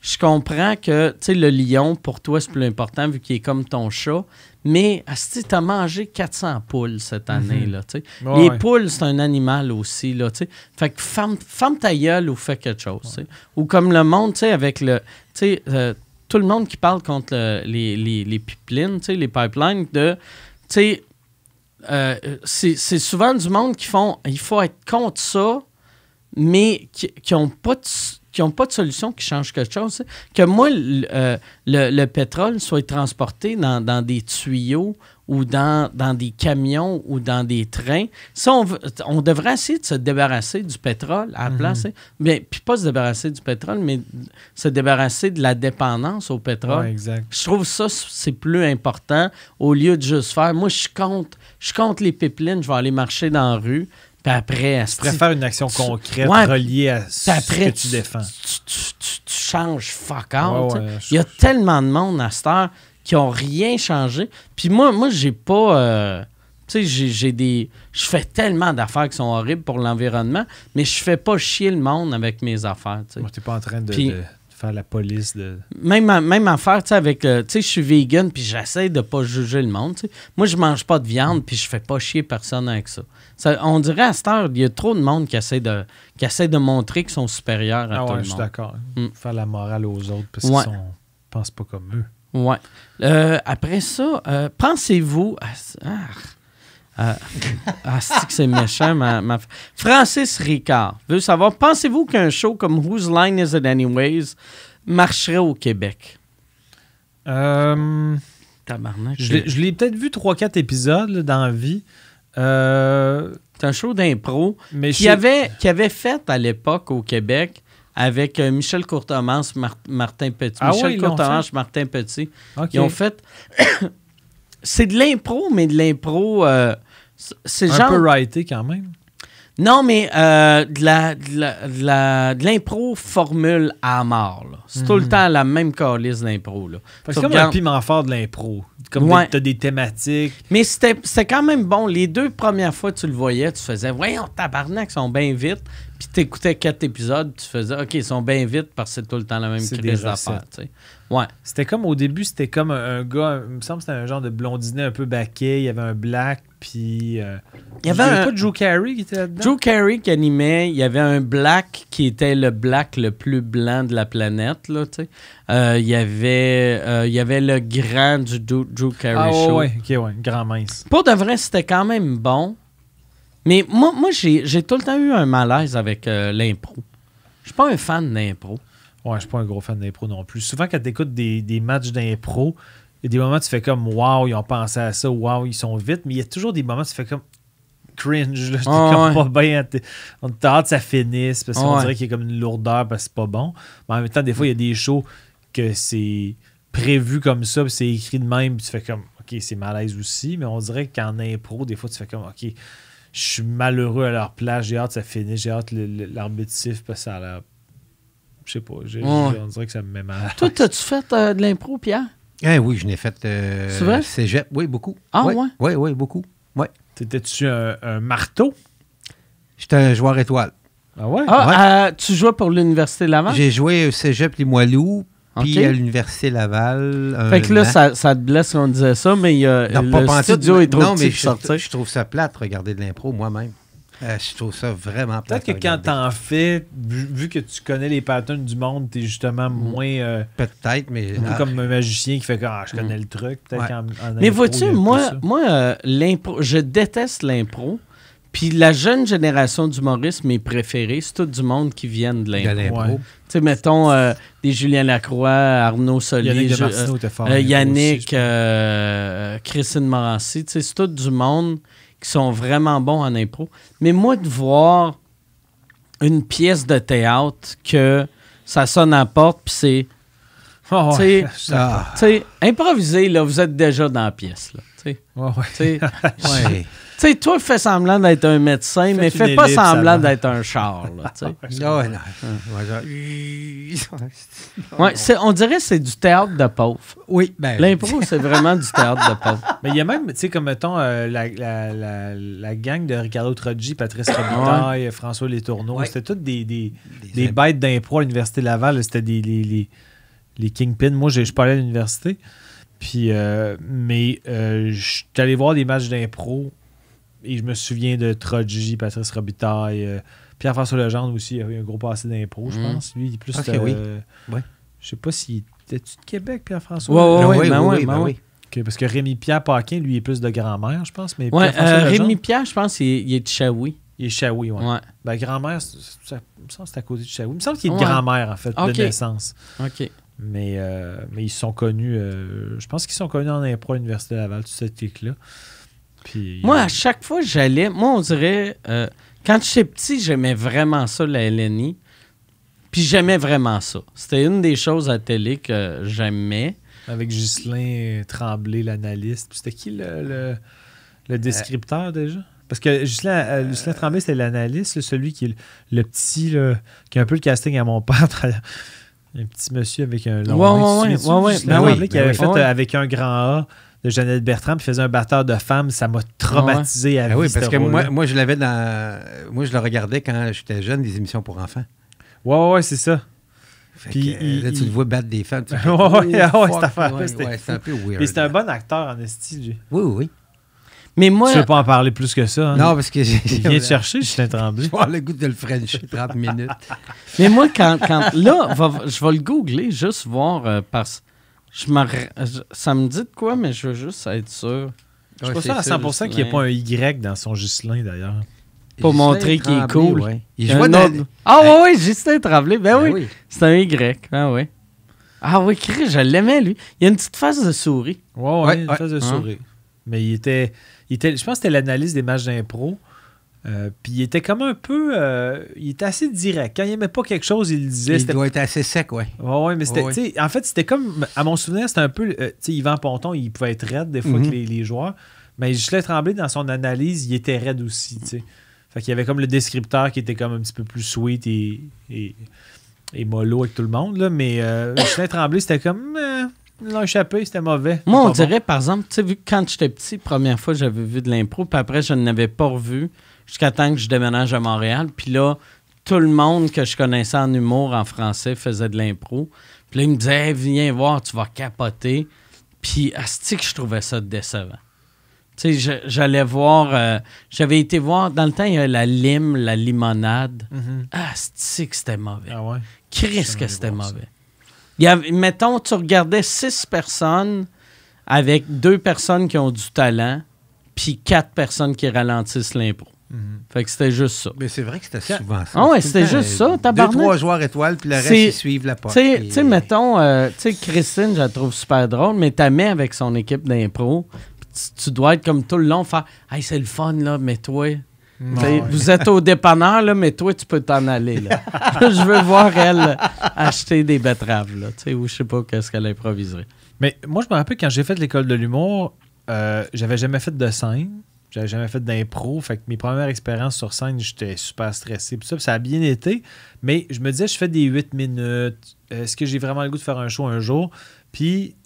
je comprends que, tu sais, le lion, pour toi, c'est plus important vu qu'il est comme ton chat. Mais, tu as mangé 400 poules cette année, là. Mhm. Ouais, Les ouais. poules, c'est un animal aussi, là. Fait que ferme, ferme ta gueule ou fais quelque chose. Ou comme le monde, tu sais, avec le... Tu sais, euh, tout le monde qui parle contre le- les, les, les pipelines, les pipelines, de... Euh, c'est c'est souvent du monde qui font... Il faut être contre ça, mais qui n'ont pas de qui ont pas de solution qui change quelque chose. Que moi, le, euh, le- le pétrole soit transporté dans, dans des tuyaux ou dans, dans des camions ou dans des trains, ça, on, veut- on devrait essayer de se débarrasser du pétrole à la place. hein. Mais, puis pas se débarrasser du pétrole, mais se débarrasser de la dépendance au pétrole. Ouais, exact. Je trouve ça, c'est plus important au lieu de juste faire. Moi, je contre, je suis contre les pipelines, je vais aller marcher dans la rue. Puis après, Je préfère une action concrète Ouais. reliée à ce après, que tu défends. Tu, tu- tu- tu changes fuck out. Ouais, tu ouais, Il y a tellement de monde à cette heure qui ont rien changé. Puis moi, moi j'ai pas. euh, tu sais, j'ai- des. Je fais tellement d'affaires qui sont horribles pour l'environnement, mais je fais pas chier le monde avec mes affaires. tu t'es pas en train de, Puis- de faire la police de. Même, même affaire, tu sais, avec. euh, tu sais, je suis vegan, puis j'essaie de pas juger le monde. Moi, je mange pas de viande, puis je fais pas chier personne avec ça. Ça- on dirait à cette heure, il y a trop de monde qui essaie de, qui essaie de montrer qu'ils sont supérieurs à Ah tout le je suis monde. d'accord. Mm. Faire la morale aux autres parce Ouais. qu'ils sont. pense pas comme eux. Ouais. Euh, après ça, euh, pensez-vous. à- Ah, ah, ah, c'est que c'est méchant, ma, ma- Francis Ricard veut savoir pensez-vous qu'un show comme Whose Line Is It Anyways marcherait au Québec? Euh, Tabarnak. je l'ai- peut-être vu 3-4 épisodes là, dans la vie. Euh, C'est un show d'impro qui avait, qui avait fait à l'époque au Québec avec euh, Michel Courtemanche, Mar- Martin Petit. Ah Michel Courtemanche, Martin Petit. Ils ont fait. C'est de l'impro, mais de l'impro. euh, c'est- c'est un genre. peu writé quand même. Non, mais euh, de la- de la- de la- de l'impro formule à mort. là. C'est tout le temps la même calice d'impro. là. Tu C'est comme regardes- un piment fort de l'impro. Comme Ouais. des- t'as des thématiques. Mais c'était c'était quand même bon. Les deux premières fois que tu le voyais, tu faisais Voyons, tabarnak, ils sont bien vite. Puis tu écoutais quatre épisodes, tu faisais OK, ils sont bien vite parce que c'est tout le temps la même crise d'affaires. Ouais. C'était comme au début, c'était comme un, un gars, il me semble que c'était un genre de blondinet un peu baquet. Il y avait un black, puis. euh, Il y avait un- pas Drew Carey qui était là-dedans? Drew Carey qui animait, il y avait un black qui était le black le plus blanc de la planète. Là, tu sais. Euh, il, y avait, euh, il y avait le grand du Drew, Drew Carey Ah ouais, Show. ouais, ok, ouais, grand mince. Pour de vrai, c'était quand même bon. Mais moi, moi j'ai j'ai tout le temps eu un malaise avec l'impro. Je suis pas un fan d'impro. Ouais, je suis pas un gros fan d'impro non plus. Souvent, quand tu écoutes des, des matchs d'impro, il y a des moments où tu fais comme Waouh, ils ont pensé à ça, waouh, ils sont vite, mais il y a toujours des moments où tu fais comme cringe, là, Ah, comme ouais. pas bien. On t'a hâte que ça finisse parce qu'on dirait qu'il y a comme une lourdeur parce que c'est pas bon. Mais en même temps, des fois, il y a des shows que c'est prévu comme ça, puis c'est écrit de même, puis tu fais comme OK, c'est malaise aussi, mais on dirait qu'en impro, des fois, tu fais comme OK, je suis malheureux à leur place, j'ai hâte que ça finisse, j'ai hâte l'arbitre siffle parce que ça a l'air. Je sais pas, Ouais. on dirait que ça me met mal. Toi, t'as-tu fait euh, de l'impro, Pierre? Eh oui, je n'ai fait euh, C'est vrai? cégep. Oui, beaucoup. Ah, oui, ouais? Oui, oui, beaucoup. Ouais. T'étais-tu un, un marteau? J'étais un joueur étoile. Ah ouais? Ah, euh, tu jouais pour l'Université Laval? J'ai joué au cégep Limoilou, puis Ok. à l'Université Laval. Fait que là, ça, ça te blesse quand on disait ça, mais il y a, Non, le pas studio mais- est trop non, petit mais je, sortir. je trouve ça plate, regarder de l'impro moi-même. Euh, je trouve ça vraiment. Peut-être que quand t'en fais, vu, que tu connais les patterns du monde, t'es justement Mm. moins euh, Peut-être, mais. un peu ah, comme un magicien qui fait comme ah, je connais le truc. Peut-être Ouais. qu'en en Mais vois-tu, moi, moi euh, l'impro, je déteste l'impro. Puis la jeune génération d'humoristes, mes préférés, c'est tout du monde qui viennent de de l'impro. Ouais. Tu sais, mettons euh, des Julien Lacroix, Arnaud Solier, Yannick euh, euh, aussi, euh, Christine Morancy. Tu sais, c'est tout du monde qui sont vraiment bons en impro. Mais moi, de voir une pièce de théâtre que ça sonne à la porte, puis c'est, ouais. tu sais, improviser, là, vous êtes déjà dans la pièce, là. Ouais. Tu sais, toi, fais semblant d'être un médecin, mais fais pas ellipse semblant d'être un char, là. Ah ouais, non. Ouais, genre- Ouais, c'est- on dirait que c'est du théâtre de pauvre. Oui, ben. L'impro, c'est vraiment du théâtre de pauvre. Mais il y a même, tu sais, comme mettons, euh, la, la, la, la gang de Ricardo Troggi, Patrice Robitaille, François Letourneau, Ouais. c'était toutes des, des, Des des bêtes d'impro à l'Université Laval. C'était des, les, les, les kingpins. Moi, j'ai- je suis pas allé à l'université. Puis, euh, mais euh, je suis allé voir des matchs d'impro et je me souviens de Troggi, Patrice Robitaille, euh, Pierre-François Legendre aussi. Il avait un gros passé d'impro, je Mhm. pense. Lui, il est plus. Ok, euh, oui. Ouais. Je sais pas s'il était-tu de Québec, Pierre-François? Ouais, ouais, Ah ouais, oui, ben oui, ouais, oui, ben oui. Parce que Rémi-Pierre Paquin, lui, est plus de grand-mère, je pense. Mais Ouais, Pierre-François euh, Legendre, Rémi Pierre, je pense, il, il est de Chaoui. il est Chaoui, ouais. Ouais. Ben, grand-mère, c'est- ça, il me semble que c'est à côté de Chaoui. Il me semble qu'il est de Ouais. grand-mère, en fait, de naissance. OK. Mais, euh, mais ils sont connus, euh, je pense qu'ils sont connus en impro à l'Université Laval, toute cette clique-là. Puis, Moi, euh, à chaque fois que j'allais, moi, on dirait, euh, quand j'étais petit, j'aimais vraiment ça, la LNI. Puis j'aimais vraiment ça. C'était une des choses à télé que j'aimais. avec Ghislain Tremblay, l'analyste. Puis C'était qui le, le, le descripteur déjà? Parce que euh, Ghislain Tremblay, c'était l'analyste, celui qui est le, le petit, là, qui a un peu le casting à mon père. un petit monsieur avec un long Ouais, ouais, ben oui, qui ben avait oui. fait euh, avec un grand A de Jeannette Bertrand, puis faisait un batteur de femmes. Ça m'a traumatisé à Ah vie, oui, parce ce que moi, rôle-là. moi, je l'avais dans. Moi, je le regardais quand j'étais jeune, des émissions pour enfants. Ouais, ouais, ouais, c'est ça. Fait Puis que, il- là, tu il- le vois battre des femmes. tu Ouais, oh, ouais, ouais, fuck. cette affaire-là, Ouais, c'était ouais, c'est un peu weird. Mais c'était un bon acteur en esti. Oui, oui. Mais moi, Tu veux pas en parler plus que ça? hein? Non, parce que j'ai. Il vient te chercher. Je vais avoir le goût de le frencher 30 minutes. mais moi quand, quand là, va- je vais le googler, juste voir, euh, parce Je me ça me dit de quoi, mais je veux juste être sûr. Je suis Ouais, pas sûr à c'est ça, 100% qu'il n'y ait pas un Y dans son Ghislain, d'ailleurs. Pour montrer qu'il est cool. ouais. Il dans... autre- Ah oui, oui, Justin Tremblay. Ben, Ben oui, c'est un Y. Ah oui. Ah oui, Chris, je l'aimais, lui. Il a une petite face de souris. Ouais, ouais, Ouais, une ouais. phase de Hein? sourire. Mais il était, il était. Je pense que c'était l'analyse des matchs d'impro. Euh, puis il était comme un peu. euh, il était assez direct. Quand il aimait pas quelque chose, il le disait. Il C'était doit être assez sec, ouais. Ouais, ouais, mais c'était. Ouais, En fait, c'était comme. À mon souvenir, c'était un peu. euh, tu sais, Yvan Ponton, il pouvait être raide des fois Mhm. que les, les joueurs. Mais Ghislain Tremblay, dans son analyse, il était raide aussi, tu sais. Fait qu'il y avait comme le descripteur qui était comme un petit peu plus sweet et. et, et mollo avec tout le monde, là. Mais euh, Ghislain Tremblay, c'était comme. Euh, il l'a échappé, c'était mauvais. Moi, on bon. dirait, par exemple, tu sais, vu que quand j'étais petit, première fois, j'avais vu de l'impro, puis après, je n'avais pas revu jusqu'à temps que je déménage à Montréal. Puis là, tout le monde que je connaissais en humour en français faisait de l'impro. Puis là, il me disait, Hey, viens voir, tu vas capoter. Puis, asti que je trouvais ça décevant. Tu sais, j'allais voir, euh, j'avais été voir, dans le temps, il y a la lime, la limonade. Mhm. Asti que c'était mauvais. Ah ouais? Chris que c'était mauvais. Il y avait, mettons, tu regardais six personnes avec deux personnes qui ont du talent, puis quatre personnes qui ralentissent l'impro. Mhm. Fait que c'était juste ça. Mais c'est vrai que c'était souvent ça. Ah ouais, c'était juste ça, euh, tabarnak. Deux, trois joueurs étoiles, puis le reste, C'est- ils suivent la porte. tu sais, mettons, euh, tu sais, Christine, je la trouve super drôle, mais ta mère avec son équipe d'impro, tu, tu dois être comme tout le long, faire Hey, c'est le fun, là, mais toi. Ouais. Vous êtes au dépanneur, là, mais toi, tu peux t'en aller. Là. je veux voir elle acheter des betteraves, là, tu sais, ou je sais pas qu'est-ce qu'elle improviserait. Mais moi, je me rappelle quand j'ai fait l'école de l'humour, euh, j'avais jamais fait de scène. J'avais jamais fait d'impro. Fait que mes premières expériences sur scène, j'étais super stressé. Puis ça, puis ça a bien été. Mais je me disais, je fais des 8 minutes. Est-ce que j'ai vraiment le goût de faire un show un jour? Puis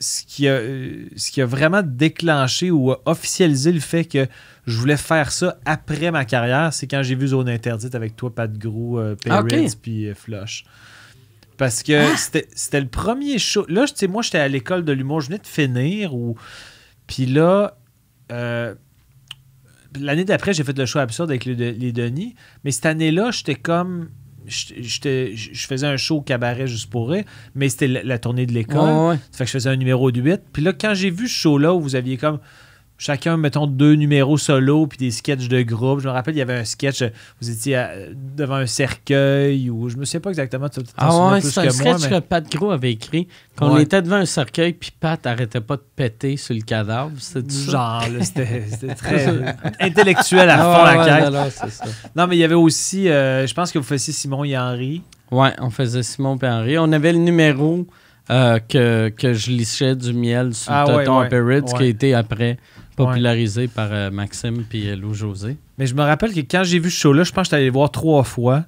ce qui a, euh, ce qui a vraiment déclenché ou a officialisé le fait que je voulais faire ça après ma carrière, c'est quand j'ai vu Zone Interdite avec toi, Pat Grou, euh, Ah, ok. Peretz, puis euh, Flush. Parce que c'était- c'était le premier show. Là, tu sais, moi, j'étais à l'école de l'humour. Je venais de finir. Ou... Puis là, euh, l'année d'après, j'ai fait le show absurde avec les, les Denis. Mais cette année-là, j'étais comme. j'étais- Je faisais un show au cabaret juste pour rire, mais c'était la, la tournée de l'école. Ouais, ouais. Ça fait que je faisais un numéro de 8. Puis là, quand j'ai vu ce show-là où vous aviez comme chacun, mettons, deux numéros solo puis des sketchs de groupe. Je me rappelle, il y avait un sketch, euh, vous étiez à- devant un cercueil ou je me sais pas exactement. tu Ah souviens ouais, c'est un que moi, sketch mais- que Pat Gros avait écrit. Qu'on Ouais. était devant un cercueil, puis Pat arrêtait pas de péter sur le cadavre. C'était? Genre, c'était très intellectuel à Ah fond ouais, la ouais, non, non, c'est ça. Non, mais il y avait aussi, euh, je pense que vous faisiez Simon et Henri. Ouais, on faisait Simon et Henri. On avait le numéro euh, que, que je lichais du miel sur Ah le ouais, Tonton ouais, Perritz, qui a ouais. été après popularisé par euh, Maxime puis euh, Lou José. Mais je me rappelle que quand j'ai vu ce show-là, je pense que j'étais allé le voir trois fois.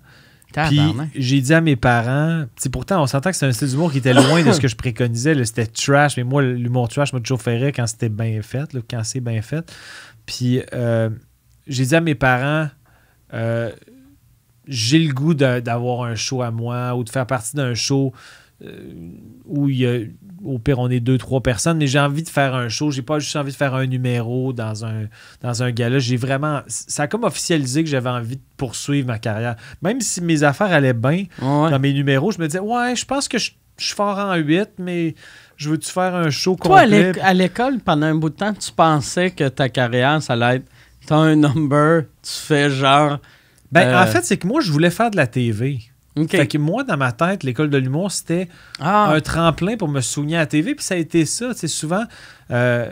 Puis j'ai dit à mes parents, pourtant on s'entend que c'est un style d'humour qui était loin de ce que je préconisais, c'était trash, mais moi l'humour trash m'a toujours fait rire quand c'était bien fait, là, quand c'est bien fait. Puis euh, j'ai dit à mes parents, euh, j'ai le goût d'avoir un show à moi ou de faire partie d'un show où il y a, au pire on est deux, trois personnes, mais j'ai envie de faire un show, j'ai pas juste envie de faire un numéro dans un, dans un gala. J'ai vraiment. Ça a comme officialisé que j'avais envie de poursuivre ma carrière. Même si mes affaires allaient bien Ouais. dans mes numéros, je me disais, ouais, je pense que je, je suis fort en 8, mais je veux-tu faire un show Toi, complet? l'éc- à l'école, pendant un bout de temps, tu pensais que ta carrière, ça allait être t'as un number, tu fais genre. Ben, Euh, en fait, c'est que moi, je voulais faire de la TV. OK. Fait que moi, dans ma tête, l'école de l'humour, c'était ah, un tremplin pour me souvenir à la TV. Puis ça a été ça. Sais, souvent, euh,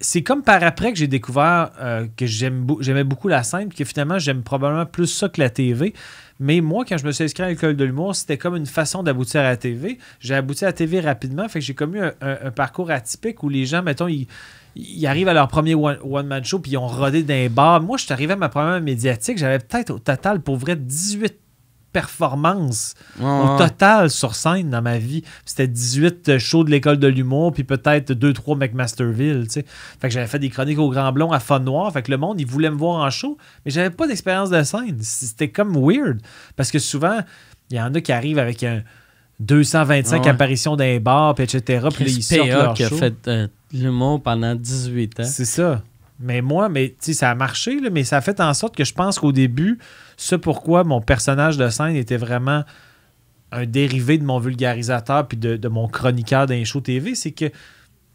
c'est comme par après que j'ai découvert euh, que j'aimais beaucoup la scène, puis que finalement, j'aime probablement plus ça que la TV. Mais moi, quand je me suis inscrit à l'école de l'humour, c'était comme une façon d'aboutir à la TV. J'ai abouti à la TV rapidement, fait que j'ai comme eu un, un- un parcours atypique où les gens, mettons, ils, ils arrivent à leur premier one- one-man show, puis ils ont rodé d'un bar. Moi, je suis arrivé à ma première médiatique, j'avais peut-être au total, pour vrai, 18 performances ouais, au total sur scène dans ma vie. C'était 18 shows de l'école de l'humour, puis peut-être 2-3 McMasterville, tu sais. Fait que j'avais fait des chroniques au Grand Blond à Fun Noir, fait que le monde, il voulait me voir en show, mais j'avais pas d'expérience de scène. C'était comme weird, parce que souvent, il y en a qui arrivent avec un 225 Ah ouais. apparitions d'un bar, puis etc., puis ils sortent leur qui a fait euh, l'humour pendant 18 ans. C'est ça. Mais moi, mais ça a marché, là, mais ça a fait en sorte que je pense qu'au début, ce pourquoi mon personnage de scène était vraiment un dérivé de mon vulgarisateur puis de, de mon chroniqueur d'un show TV, c'est que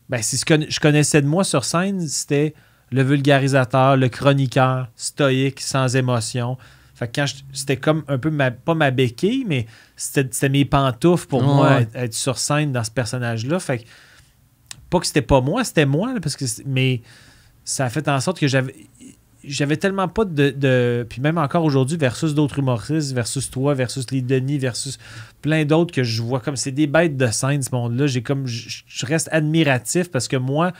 ben, c'est ce que je connaissais de moi sur scène, c'était le vulgarisateur, le chroniqueur, stoïque, sans émotion. Fait que quand c'était comme un peu ma, pas ma béquille, mais c'était mes pantoufles pour moi être, être sur scène dans ce personnage-là. Fait que pas que c'était pas moi, c'était moi, là, parce que mais ça a fait en sorte que j'avais j'avais tellement pas de, de- puis même encore aujourd'hui versus d'autres humoristes versus toi versus les Denis versus plein d'autres que je vois comme c'est des bêtes de scène ce monde-là. J'ai comme je, reste admiratif parce que moi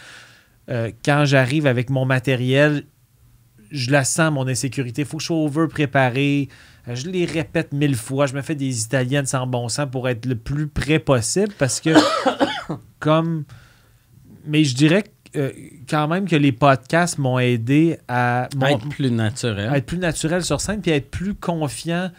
euh, quand j'arrive avec mon matériel je la sens mon insécurité. Faut que je sois over préparé. Euh, je les répète mille fois. Je me fais des italiennes sans bon sens pour être le plus près possible parce que comme mais je dirais que, euh, quand même que les podcasts m'ont aidé à, être plus naturel. à être plus naturel sur scène puis à être plus confiant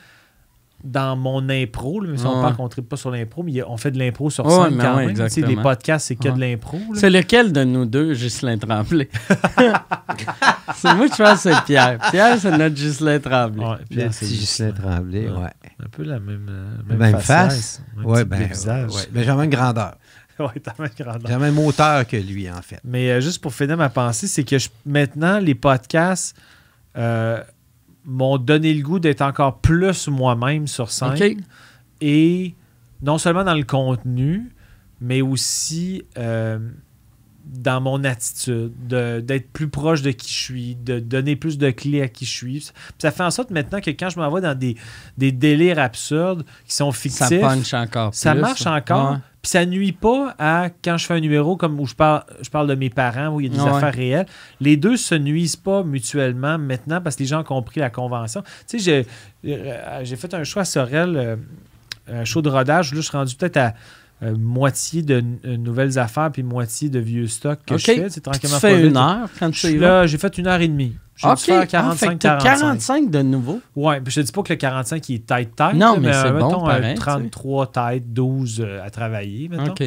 dans mon impro. là, même si on Ouais. parle qu'on ne pas sur l'impro, mais on fait de l'impro sur Ouais, scène mais quand ouais, même. Tu sais, Les podcasts, c'est que Ouais. de l'impro. C'est lequel de nous deux, Ghislain Tremblay? c'est moi, je pense que c'est Pierre. Pierre, c'est notre Ghislain Tremblay. Ouais, petit c'est Ghislain Tremblay, Ouais. ouais. un peu la même, euh, Même, même, face. même Ouais, ben, visage. ouais. Ben, j'ai la même grandeur. Ouais, t'as la même grandeur. J'ai la même hauteur que lui, en fait. Mais euh, juste pour finir ma pensée, c'est que je- maintenant, les podcasts euh, m'ont donné le goût d'être encore plus moi-même sur scène. Et non seulement dans le contenu, mais aussi euh, dans mon attitude, de- d'être plus proche de qui je suis, de donner plus de clés à qui je suis. Puis ça fait en sorte maintenant que quand je m'envoie dans des, des délires absurdes qui sont fictifs, Ça punch encore ça marche encore. Ouais. Puis ça nuit pas à quand je fais un numéro comme où je parle, je parle de mes parents, où il y a des Ouais. affaires réelles. Les deux se nuisent pas mutuellement maintenant parce que les gens ont compris la convention. Tu sais, j'ai, euh, j'ai fait un choix à Sorel, euh, un show de rodage. Là, je suis rendu peut-être à euh, moitié de euh, nouvelles affaires puis moitié de vieux stocks que je fais. C'est tranquillement tu fais une heure quand tu y vas? là, j'ai fait une heure et demie. J'ai dû OK. faire Ah, fait que 45, t'as 45. 45 de nouveau. Puis je te dis pas que le 45 il est tête tête. Non, là, mais c'est euh, bon, mettons, euh, pareil, tu sais. 33 têtes, 12 euh, à travailler, mettons. OK.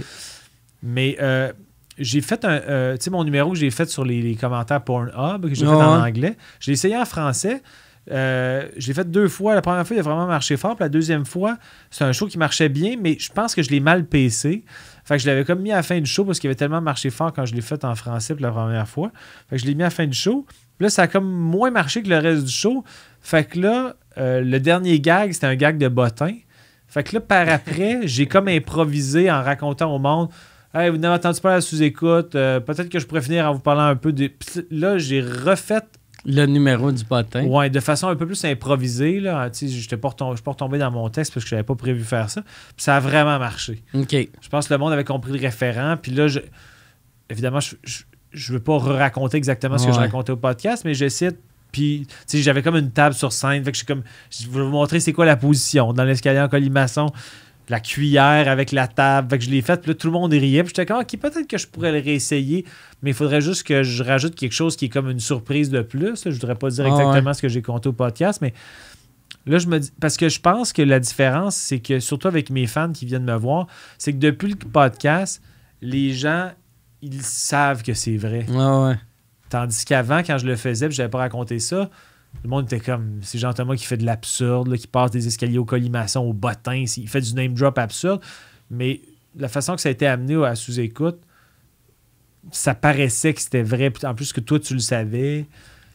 Mais euh, j'ai fait un. euh, tu sais, mon numéro que j'ai fait sur les, les commentaires Pornhub, que j'ai fait en anglais, je l'ai essayé en français. Euh, je l'ai fait deux fois. La première fois, il a vraiment marché fort. Puis la deuxième fois, c'est un show qui marchait bien, mais je pense que je l'ai mal PC. Fait que je l'avais comme mis à la fin du show parce qu'il avait tellement marché fort quand je l'ai fait en français pour la première fois. Fait que je l'ai mis à la fin du show. Puis là, ça a comme moins marché que le reste du show. Fait que là, euh, le dernier gag, c'était un gag de bottin. Fait que là, par après, j'ai comme improvisé en racontant au monde Hey, vous n'avez entendu à la sous-écoute, euh, peut-être que je pourrais finir en vous parlant un peu des. Puis là, j'ai refait Le numéro du potin. Ouais, de façon un peu plus improvisée. Là. Je ne suis pas retombé dans mon texte parce que je n'avais pas prévu faire ça. Puis ça a vraiment marché. OK. Je pense que le monde avait compris le référent. Puis là, je... évidemment, je ne veux pas raconter exactement ce que je racontais au podcast, mais j'essaie. de- Puis, tu sais, j'avais comme une table sur scène. Fait que je suis comme. Je vais vous montrer c'est quoi la position dans l'escalier en colimaçon. La cuillère avec la table. Fait que je l'ai faite. Puis là, tout le monde riait. Puis j'étais comme, OK, peut-être que je pourrais le réessayer. Mais il faudrait juste que je rajoute quelque chose qui est comme une surprise de plus. là. Je ne voudrais pas dire Ah ouais. exactement ce que j'ai compté au podcast, mais là, je me dis. Parce que je pense que la différence, c'est que, surtout avec mes fans qui viennent me voir, c'est que depuis le podcast, les gens, ils savent que c'est vrai. Ouais. Tandis qu'avant, quand je le faisais, puis je n'avais pas raconté ça, le monde était comme, c'est Jean Thomas qui fait de l'absurde, là, qui passe des escaliers au colimaçon, au bottin, il fait du name drop absurde. Mais la façon que ça a été amené à sous-écoute, ça paraissait que c'était vrai. En plus que toi, tu le savais.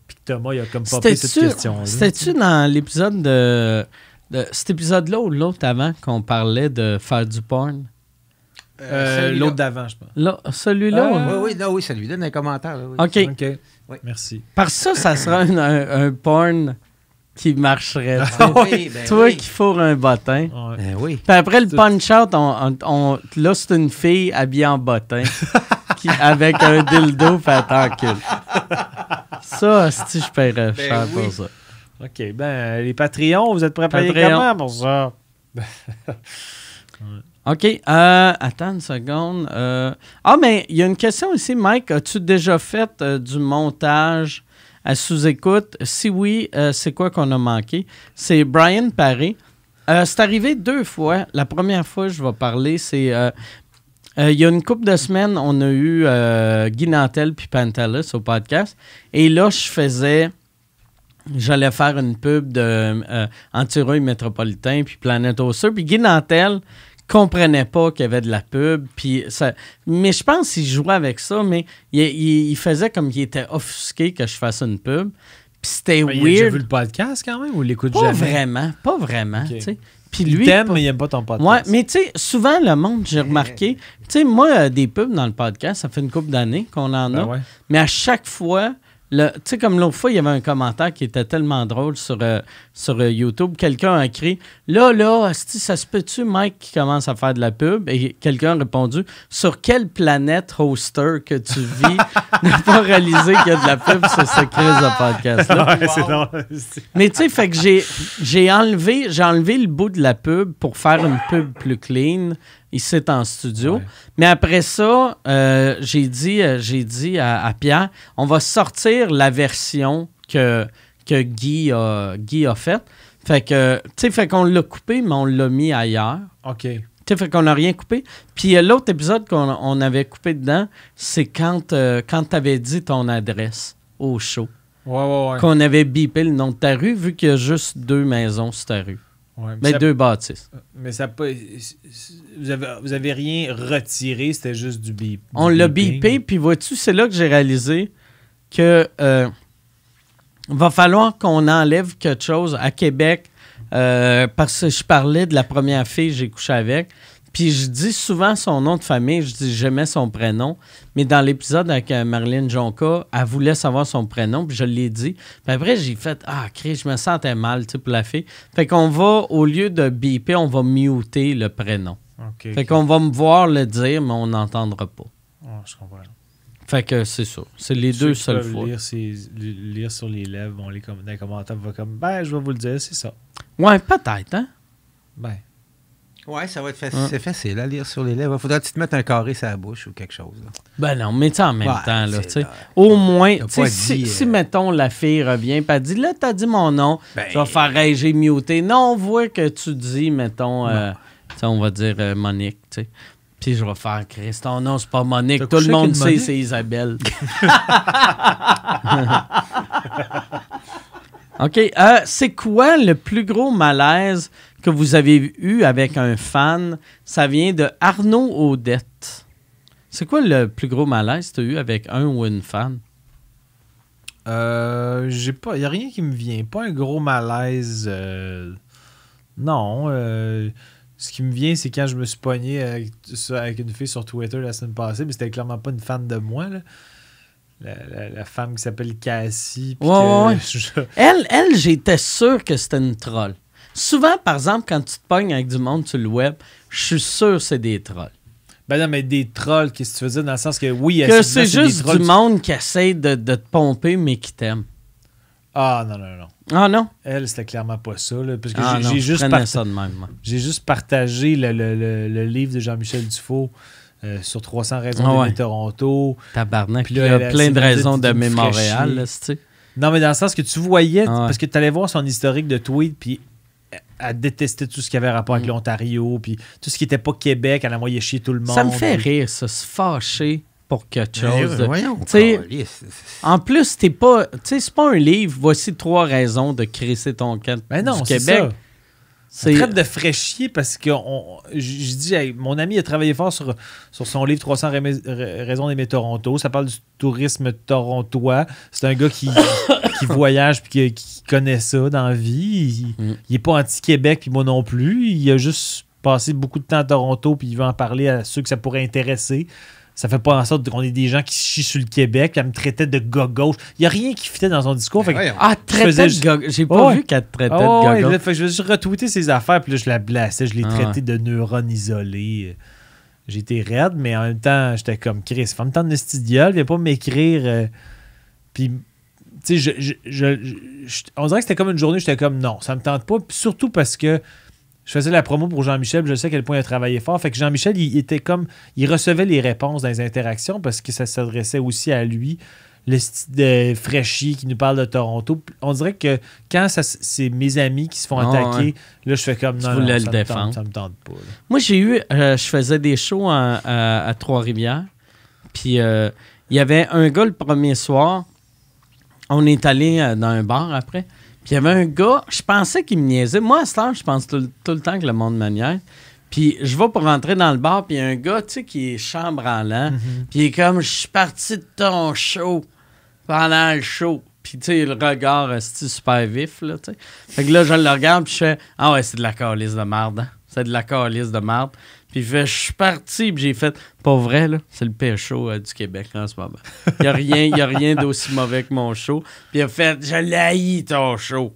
Puis que Thomas, il a comme pas pris cette question-là. c'était-tu dans l'épisode de, de- Cet épisode-là ou l'autre avant qu'on parlait de faire du porn? Euh, celui-là. L'autre d'avant, je pense. Là, celui-là? Ah, ou- Oui, oui, non, oui, ça lui donne un commentaire. là, oui. OK. OK. Oui. Merci. Que ça, ça sera un, un- un porn qui marcherait. Ah oui, ben Toi oui. qui fourre un bottin. Ben oui. Puis après le punch-out, on, on- on- là, c'est une fille habillée en bottin qui, avec un dildo fait t'encule. Ça, si je paierais cher oui. pour ça. OK. Ben, les Patreons, vous êtes prêts à payer Patreon. comment pour ça? OK. euh, attends une seconde. euh, ah, mais il y a une question ici, Mike. As-tu déjà fait euh, du montage à sous-écoute? Si oui, euh, c'est quoi qu'on a manqué? C'est Brian Paré. C'est arrivé deux fois. La première fois, je vais parler, c'est... il y a une couple de semaines, on a eu euh, Guy Nantel puis Pantelis au podcast. Et là, je faisais j'allais faire une pub de euh, Métropolitain puis Planète Osseux. Puis Guy Nantel comprenait pas qu'il y avait de la pub. Puis ça, mais je pense qu'il jouait avec ça, mais il, il- il faisait comme qu'il était offusqué que je fasse une pub. Puis c'était Mais il a déjà weird. vu le podcast quand même ou il l'écoute Pas jamais? vraiment, pas vraiment, Ok. tu sais. Puis Il lui, t'aime, pas- mais il aime pas ton podcast. Ouais, mais tu sais, souvent le monde, j'ai remarqué, tu sais, moi, euh, des pubs dans le podcast, ça fait une couple d'années qu'on en a, Ben ouais. mais à chaque fois, tu sais, comme l'autre fois, il y avait un commentaire qui était tellement drôle sur, euh, sur euh, YouTube. Quelqu'un a écrit Là, là, ça se peut-tu, Mike, qui commence à faire de la pub Et quelqu'un a répondu Sur quelle planète hoster que tu vis ne pas réaliser qu'il y a de la pub sur ce crise de podcast-là? Ouais, c'est drôle. C'est- mais tu sais, fait que j'ai, j'ai enlevé, j'ai enlevé le bout de la pub pour faire une pub plus clean ici en studio. Ouais. Mais après ça, euh, j'ai dit, euh, j'ai dit à, à Pierre, on va sortir la version que, que Guy a, Guy a faite. Fait que, tu sais, fait qu'on l'a coupé, mais on l'a mis ailleurs. OK. Tu sais, fait qu'on n'a rien coupé. Puis euh, l'autre épisode qu'on on avait coupé dedans, c'est quand, euh, quand tu avais dit ton adresse au show Ouais, ouais, ouais. qu'on avait bipé le nom de ta rue, vu qu'il y a juste deux maisons sur ta rue. Ouais, mais Mais ça- deux bâtisses. Mais ça pas. Vous avez, vous avez rien retiré, c'était juste du bip. On l'a bipé, puis vois-tu, c'est là que j'ai réalisé que euh, va falloir qu'on enlève quelque chose à Québec, euh, parce que je parlais de la première fille que j'ai couché avec. Puis je dis souvent son nom de famille, je dis jamais son prénom. Mais dans l'épisode avec euh, Marilyn Jonca, elle voulait savoir son prénom, puis je l'ai dit. Puis après, j'ai fait Ah, Chris, je me sentais mal, tu sais, pour la fille. Fait qu'on va, au lieu de biper, on va muter le prénom. Fait qu'on va me voir le dire, mais on n'entendra pas. Ouais, je comprends. Fait que c'est ça. C'est les Ceux deux seules fois. Lire, lire sur les lèvres, vont les dans les commentaires, va comme Ben, je vais vous le dire, c'est ça. Ouais, peut-être, hein? Ben. Ouais, ça va être facile. Hein? C'est facile à lire sur les lèvres. Faudra que tu te mettes un carré sur la bouche ou quelque chose. là. Ben non, mais tu sais, en même Ouais, temps, là, tu. Au moins, tu si, euh, mettons, la fille revient et elle dit, là, t'as dit mon nom, Ben- je vais faire, hey, j'ai muté. Non, on voit que tu dis, mettons, euh, tu on va dire euh, Monique, tu sais. Puis je vais faire, Chris, ton nom, c'est pas Monique. Tout le monde sait, Monique? c'est Isabelle. OK. euh, c'est quoi le plus gros malaise que vous avez eu avec un fan? Ça vient de Arnaud Audette. C'est quoi le plus gros malaise que tu as eu avec un ou une fan? Euh, j'ai pas. Y a rien qui me vient. Pas un gros malaise. euh, non. euh, ce qui me vient, c'est quand je me suis pogné avec, ça- avec une fille sur Twitter la semaine passée, mais c'était clairement pas une fan de moi. là. La, la- la femme qui s'appelle Cassie. puis Ouais, que ouais, ouais. je- Elle, elle j'étais sûr que c'était une troll. Souvent, par exemple, quand tu te pognes avec du monde sur le web, je suis sûr que c'est des trolls. Ben non, mais des trolls, qu'est-ce que tu veux dire? Dans le sens que oui, Que c'est des juste trolls. du monde qui essaie de, de te pomper, mais qui t'aime. Ah non, non, non. Ah non? Elle, c'était clairement pas ça. là, parce que Ah j'ai- juste, prenais part- ça de même. moi. j'ai juste partagé le, le- le- le livre de Jean-Michel Dufault euh, sur 300 raisons Ah ouais. Toronto. Tabarnak. Il y a plein de de raisons de. Montréal, là, tu sais. Non, mais dans le sens que tu voyais, Ah ouais. parce que tu allais voir son historique de tweets, puis elle détestait tout ce qui avait rapport avec Mm. l'Ontario, puis tout ce qui était pas Québec, elle envoyait chier tout le monde. Ça me fait rire, ça, se fâcher pour quelque chose. Voyons. Tu sais, câlisse. En plus, t'es pas. Tu sais, c'est pas un livre. Voici trois raisons de crisser ton camp Ben non, du Québec. ça. C'est traite de fraîchier parce que on- je je dis, hey, mon ami a travaillé fort sur, sur son livre 300 raisons raisons d'aimer Toronto. Ça parle du tourisme torontois. C'est un gars qui, qui voyage puis qui, qui connaît ça dans la vie. Il, Mm. il est pas anti-Québec puis moi non plus. Il a juste passé beaucoup de temps à Toronto puis il veut en parler à ceux que ça pourrait intéresser. Ça fait pas en sorte qu'on ait des gens qui chient sur le Québec. Elle me traitait de gars gauche. Il y a rien qui fitait dans son discours. Fait que-. Ah, traitait de juste- gog- J'ai pas vu qu'elle te traitait de fait que je vais juste retweeter ses affaires, puis là, je la blassais, je l'ai Ah traité ouais. de neurone isolé. J'étais raide, mais en même temps, j'étais comme Chris. Femme temps de studiole, viens pas m'écrire. euh, puis, tu sais, je, je- je- je- je- on dirait que c'était comme une journée, j'étais comme non, ça me tente pas. Puis surtout parce que je faisais la promo pour Jean-Michel, je sais à quel point il a travaillé fort. Fait que Jean-Michel, il était comme. Il recevait les réponses dans les interactions parce que ça s'adressait aussi à lui. Le style de fraîchier qui nous parle de Toronto. On dirait que quand ça, c'est mes amis qui se font Ah, attaquer, là, je fais comme non, le me tente, ça me tente pas. là. Moi, j'ai eu. euh, je faisais des shows à Trois-Rivières. Puis, euh, il y avait un gars le premier soir. On est allé euh, dans un bar après. Puis il y avait un gars, je pensais qu'il me niaisait. Moi, à ce temps, je pense tout, tout le temps que le monde me niaise. Puis je vais pour rentrer dans le bar, puis il y a un gars, tu sais, qui est chambranlant. Puis il est comme, je suis parti de ton show pendant le show. Puis, tu sais, le regard est super vif, là, tu sais. Fait que là, je le regarde, puis je fais, ah ouais, c'est de la calice de merde, hein. C'est de la calice de merde. Puis je suis parti, puis j'ai fait, pas vrai, là, c'est le pire show euh, du Québec en ce moment. Il n'y a rien, y a rien d'aussi mauvais que mon show. Puis il a fait, je l'haïs ton show.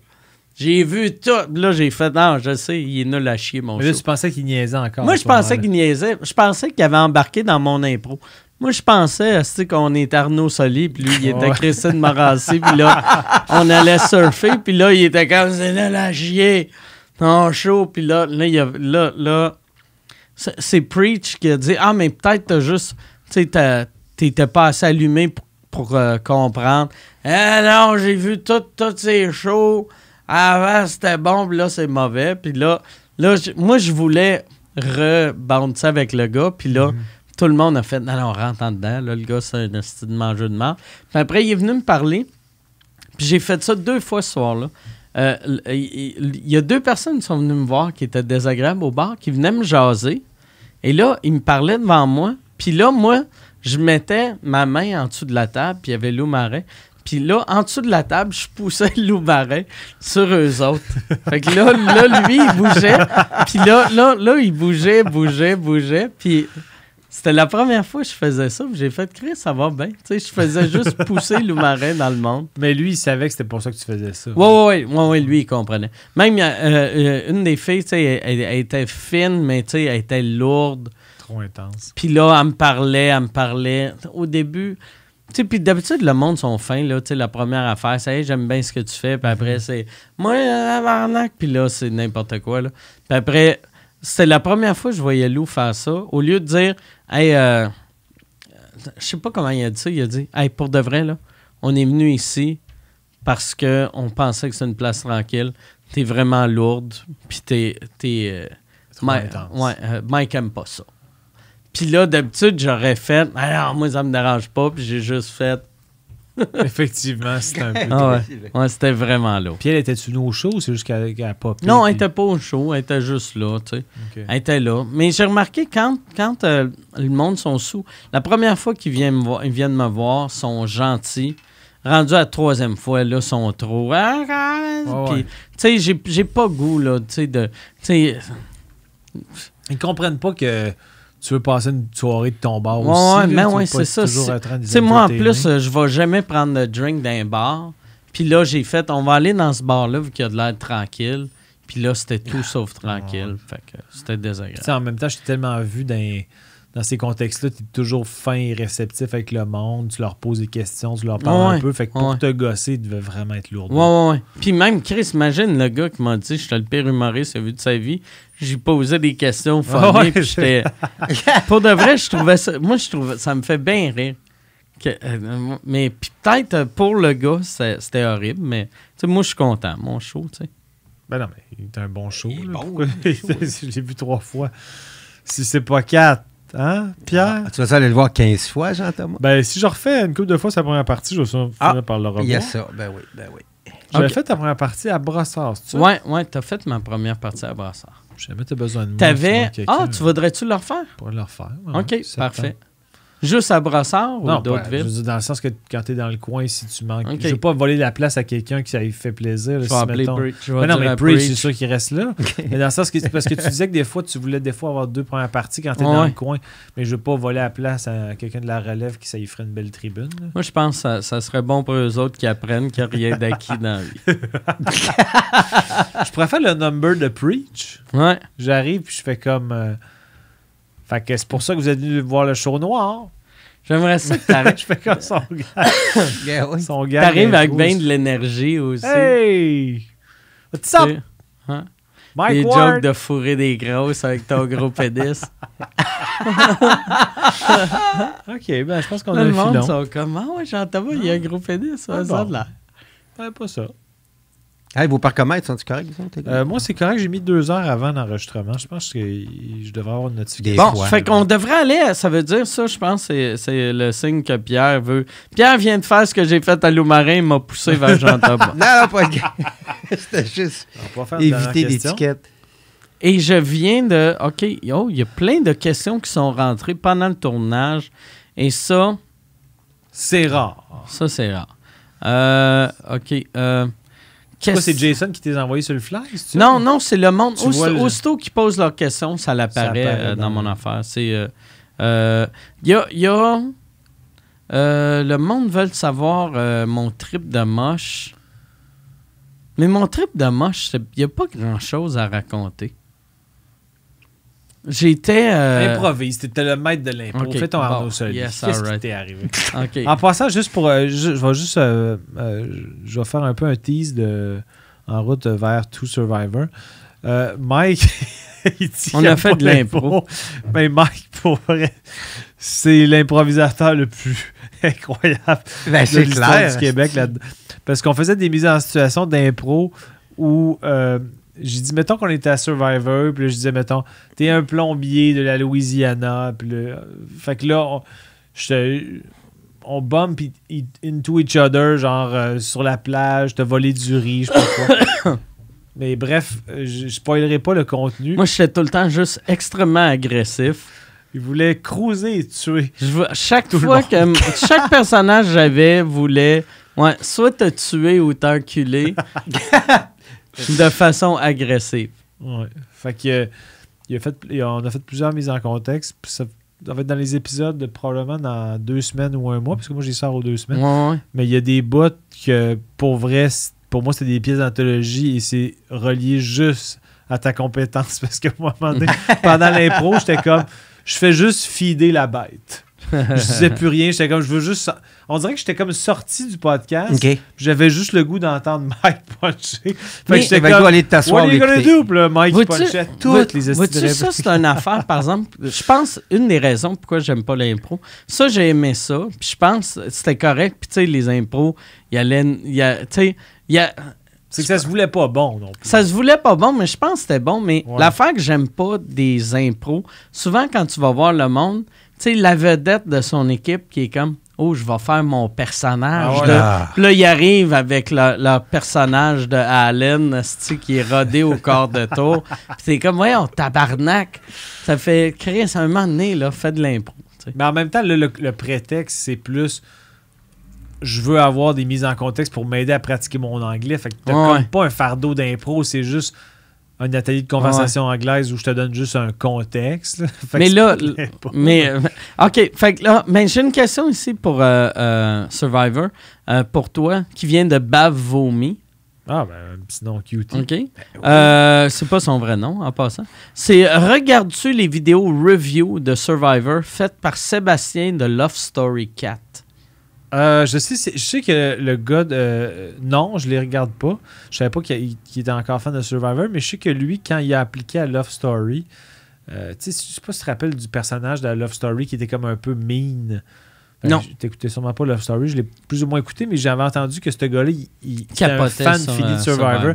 J'ai vu tout. Là, j'ai fait, non, je sais, il est nul à chier, mon Mais là, show. tu pensais qu'il niaisait encore. Moi, je pensais qu'il niaisait. Je pensais qu'il avait embarqué dans mon impro. Moi, je pensais tu sais, qu'on était Arnaud Soli, puis lui, il était. Christine Morancy, puis là, on allait surfer, puis là, il était comme, c'est là la chier, ton show, puis là, là, il a- là, là, c'est- Preach qui a dit, ah, mais peut-être t'as juste, tu t'étais pas assez allumé pour, pour, euh, comprendre. Ah non, j'ai vu tout- tous ces shows, avant c'était bon, puis là, c'est mauvais, puis là, là, moi, je voulais rebouncer avec le gars, puis là, tout le monde a fait, non, non, on rentre en dedans, là, le gars, c'est un style de mangeur de merde. Puis après, il est venu me parler, puis j'ai fait ça deux fois ce soir-là. Euh, Il il y a deux personnes qui sont venues me voir qui étaient désagréables au bar, qui venaient me jaser. Et là, ils me parlaient devant moi. Puis là, moi, je mettais ma main en dessous de la table, puis il y avait Lou Marais. Puis là, en dessous de la table, je poussais Lou Marais sur eux autres. Fait que là, là lui, il bougeait. Puis là, là, là, il bougeait, bougeait, bougeait. Puis c'était la première fois que je faisais ça. J'ai fait, Chris, ça va bien. Tu sais, je faisais juste pousser Lou Marais dans le monde. Mais lui, il savait que c'était pour ça que tu faisais ça. Ouais, ouais, ouais, ouais, lui, il comprenait. Même, euh, euh, une des filles, tu sais, elle, était fine, mais tu sais, elle était lourde. Trop intense. Puis là, elle me parlait, elle me parlait. Au début, tu sais, puis d'habitude, le monde sont fins, là. Tu sais, la première affaire, c'est, hey, j'aime bien ce que tu fais. Puis après, c'est, moi, euh. Puis là, c'est n'importe quoi, là. Puis après, c'était la première fois que je voyais Lou faire ça. Au lieu de dire, hey, euh, je sais pas comment il a dit ça, il a dit, hey, pour de vrai, là, on est venu ici parce qu'on pensait que c'est une place tranquille. T'es vraiment lourde, puis t'es. t'es euh, ouais, euh, Mike aime pas ça. Puis là, d'habitude, j'aurais fait, alors moi, ça me dérange pas, puis j'ai juste fait, Effectivement, c'était un peu. ah ouais, ouais c'était vraiment là. Puis elle était-tu au show ou c'est juste qu'elle qu'elle a popé? Non, elle puis- était pas au show, elle était juste là, tu sais. Elle était là. Mais j'ai remarqué quand, quand euh, le monde sont sous, la première fois qu'ils viennent me voir, ils viennent me voir, sont gentils. Rendu à la troisième fois, là, sont trop. Ah, ah, Ouais, Puis, ouais. tu sais, j'ai- j'ai pas goût, là, tu sais, de. Tu sais, Ils comprennent pas que tu veux passer une soirée de ton bar Ouais, aussi. ouais, là, mais ouais, c'est ça, Tu sais, moi, en plus, euh, je vais jamais prendre de drink d'un bar. Puis là, j'ai fait, on va aller dans ce bar-là, vu qu'il y a de l'air tranquille. Puis là, c'était tout sauf tranquille. Fait que c'était désagréable. en même temps, je t'ai tellement vu dans, dans ces contextes-là, tu es toujours fin et réceptif avec le monde, tu leur poses des questions, tu leur parles Ouais, un peu. Fait que pour ouais. te gosser, il devait vraiment être lourd. Ouais, ouais, ouais. Puis même, Chris, imagine le gars qui m'a dit, j'étais le pire humoriste vu de sa vie. J'ai posé des questions funny, Ouais, puis j'étais... Pour de vrai, je trouvais ça... Moi, je trouvais... Ça me fait bien rire. Que, euh, mais puis peut-être euh, pour le gars, c'était horrible, mais tu sais, moi, je suis content. Mon show, tu sais. Ben non, mais il est un bon show. Il est là. bon, Pourquoi- je l'ai vu trois fois. Si c'est pas quatre, hein, Pierre? Ah, Tu vas aller le voir 15 fois, Jean-Thomas? Ben, si je refais une couple de fois sa première partie, je vais finir Ah, par le revoir. Il y a ça. Ben oui, ben oui. J'avais Ok. fait ta première partie à Brossard, c'est ça? Ouais, ouais, t'as fait ma première partie à Brassard. Jamais t'as besoin de moi. T'avais. Ah, tu voudrais-tu le refaire? pourrait le refaire. ouais, OK, parfait. Juste à Brassard ou d'autres je villes? veux dire, dans le sens que quand t'es dans le coin, si tu manques. Ok. Je veux pas voler la place à quelqu'un qui ça lui fait plaisir. Je si, mettons-. Je vais Mais non, mais Preach, c'est sûr qu'il reste là. mais dans le sens que parce que tu disais que des fois, tu voulais des fois avoir deux premières parties quand t'es Ouais. dans le coin. Mais je veux pas voler la place à quelqu'un de la relève qui ça y ferait une belle tribune. là. Moi, je pense que ça, ça serait bon pour eux autres qui apprennent qu'il n'y a rien d'acquis dans la vie. Je faire le number de Preach. Ouais. J'arrive puis je fais comme. euh, Fait que c'est pour ça que vous êtes venu voir le show noir. J'aimerais ça que t'arrives. je fais comme son gars. Yeah, oui. Son gars. T'arrives avec bien de l'énergie aussi. Hey! What's Tu up, sais. Hein? Mike Des Ward? jokes de fourrer des grosses avec ton gros pénis. Ok, ben je pense qu'on Tout a le un monde filon. sont comme Ah ouais, j'entends pas, il y a un gros pénis. Ça, Ah ça bon. de l'air. Ouais, pas ça. Hey, vos parcomètres sont-ils corrects? Euh, moi, c'est correct, j'ai mis deux heures avant l'enregistrement. Je pense que je devrais avoir une notification. Bon, fois. fait qu'on devrait aller, ça veut dire ça, je pense, c'est c'est le signe que Pierre veut. Pierre vient de faire ce que j'ai fait à Loumarin, il m'a poussé vers Jean Thomas. Non, non, pas de C'était juste éviter l'étiquette. Et je viens de. OK, oh, il y a plein de questions qui sont rentrées pendant le tournage. Et ça, C'est rare. ça, c'est rare. Euh, OK. Euh, qu'est-ce- c'est Jason qui t'a envoyé sur le fly? Non, non, c'est le monde. Aussitôt, le- aussitôt qu'ils posent leurs questions, ça l'apparaît apparaît euh, dans mon affaire. C'est. euh, euh, Il y a. il y a, le monde veut savoir mon trip de moche. Mais mon trip de moche, il n'y a pas grand-chose à raconter. J'étais. euh, Improvise, t'étais le maître de l'impro. Ok, Fais ton bon, Arnaud Soli. yes, Qu'est-ce qui t'est arrivé? En passant, juste pour. euh, je, je vais juste. euh, euh, je vais faire un peu un tease de, en route vers Two Survivor. Euh, Mike, il dit On a fait de l'impro. Mais Mike, pour vrai, c'est l'improvisateur le plus incroyable Ben, de l'histoire du Québec. Là Parce qu'on faisait des mises en situation d'impro où euh, j'ai dit, mettons qu'on était à Survivor, puis là, je disais, mettons, t'es un plombier de la Louisiana, puis là, fait que là, on, on bump into each other, genre euh, sur la plage, t'as volé du riz, je sais pas quoi. Mais bref, euh, je je spoilerai pas le contenu. Moi, j'étais tout le temps juste extrêmement agressif. Il voulait cruiser et tuer. Je veux- chaque Tout fois que chaque personnage que j'avais voulait ouais, soit te tuer ou t'enculer de façon agressive. Ouais. Fait que il a fait, il a- on a fait plusieurs mises en contexte. Puis ça, va être dans les épisodes, de, probablement dans deux semaines ou un mois, parce que moi, j'y sors aux deux semaines. Ouais, ouais. Mais il y a des bouts que, pour vrai, pour moi, c'était des pièces d'anthologie et c'est relié juste à ta compétence. Parce que moi, pendant l'impro, j'étais comme, je fais juste feeder la bête. Je disais plus rien. J'étais comme, je veux juste. On dirait que j'étais comme sorti du podcast. J'avais juste le goût d'entendre Mike puncher. Fait que j'étais Ben, comme, aller t'asseoir What are you gonna l'écouter. do? Puis là, Mike punchait toutes les estis ça, c'est une affaire, par exemple. Je pense, une des raisons pourquoi j'aime pas l'impro, ça, j'ai aimé ça. Puis je pense que c'était correct. Puis, tu sais, les impros, il y allait. il y a- Tu sais, il y a. C'est que ça se voulait pas bon non plus. Ça se voulait pas bon, mais je pense que c'était bon. Mais Ouais. l'affaire que j'aime pas des impros, souvent quand tu vas voir le monde, sais, la vedette de son équipe qui est comme Oh, je vais faire mon personnage. Ah ouais. de-. Puis là, il arrive avec le, le personnage de Allen qui est rodé au corps de tour. C'est comme, voyons, tabarnak. Ça fait créer un moment donné, là, fait de l'impro. Mais en même temps, le, le- le prétexte, c'est plus je veux avoir des mises en contexte pour m'aider à pratiquer mon anglais. Fait que t'as Ouais. comme pas un fardeau d'impro, c'est juste un atelier de conversation anglaise où je te donne juste un contexte. Mais là. Mais, euh, OK, fait que là, ben, j'ai une question ici pour euh, euh, Survivor, euh, pour toi, qui vient de Bav Vomi. Ah, ben, sinon, cutie. OK? Euh, c'est pas son vrai nom, en passant. C'est Regardes-tu les vidéos review de Survivor faites par Sébastien de Love Story 4? Euh, je, sais, je sais que le gars, de- euh, non, je les regarde pas. Je savais pas qu'il était encore fan de Survivor, mais je sais que lui, quand il a appliqué à Love Story, euh, tu sais, je sais pas si tu te rappelles du personnage de la Love Story qui était comme un peu mean. Euh, Non. T'écoutais sûrement pas Love Story, je l'ai plus ou moins écouté, mais j'avais entendu que ce gars-là, il, il c'était un fan fini de Survivor.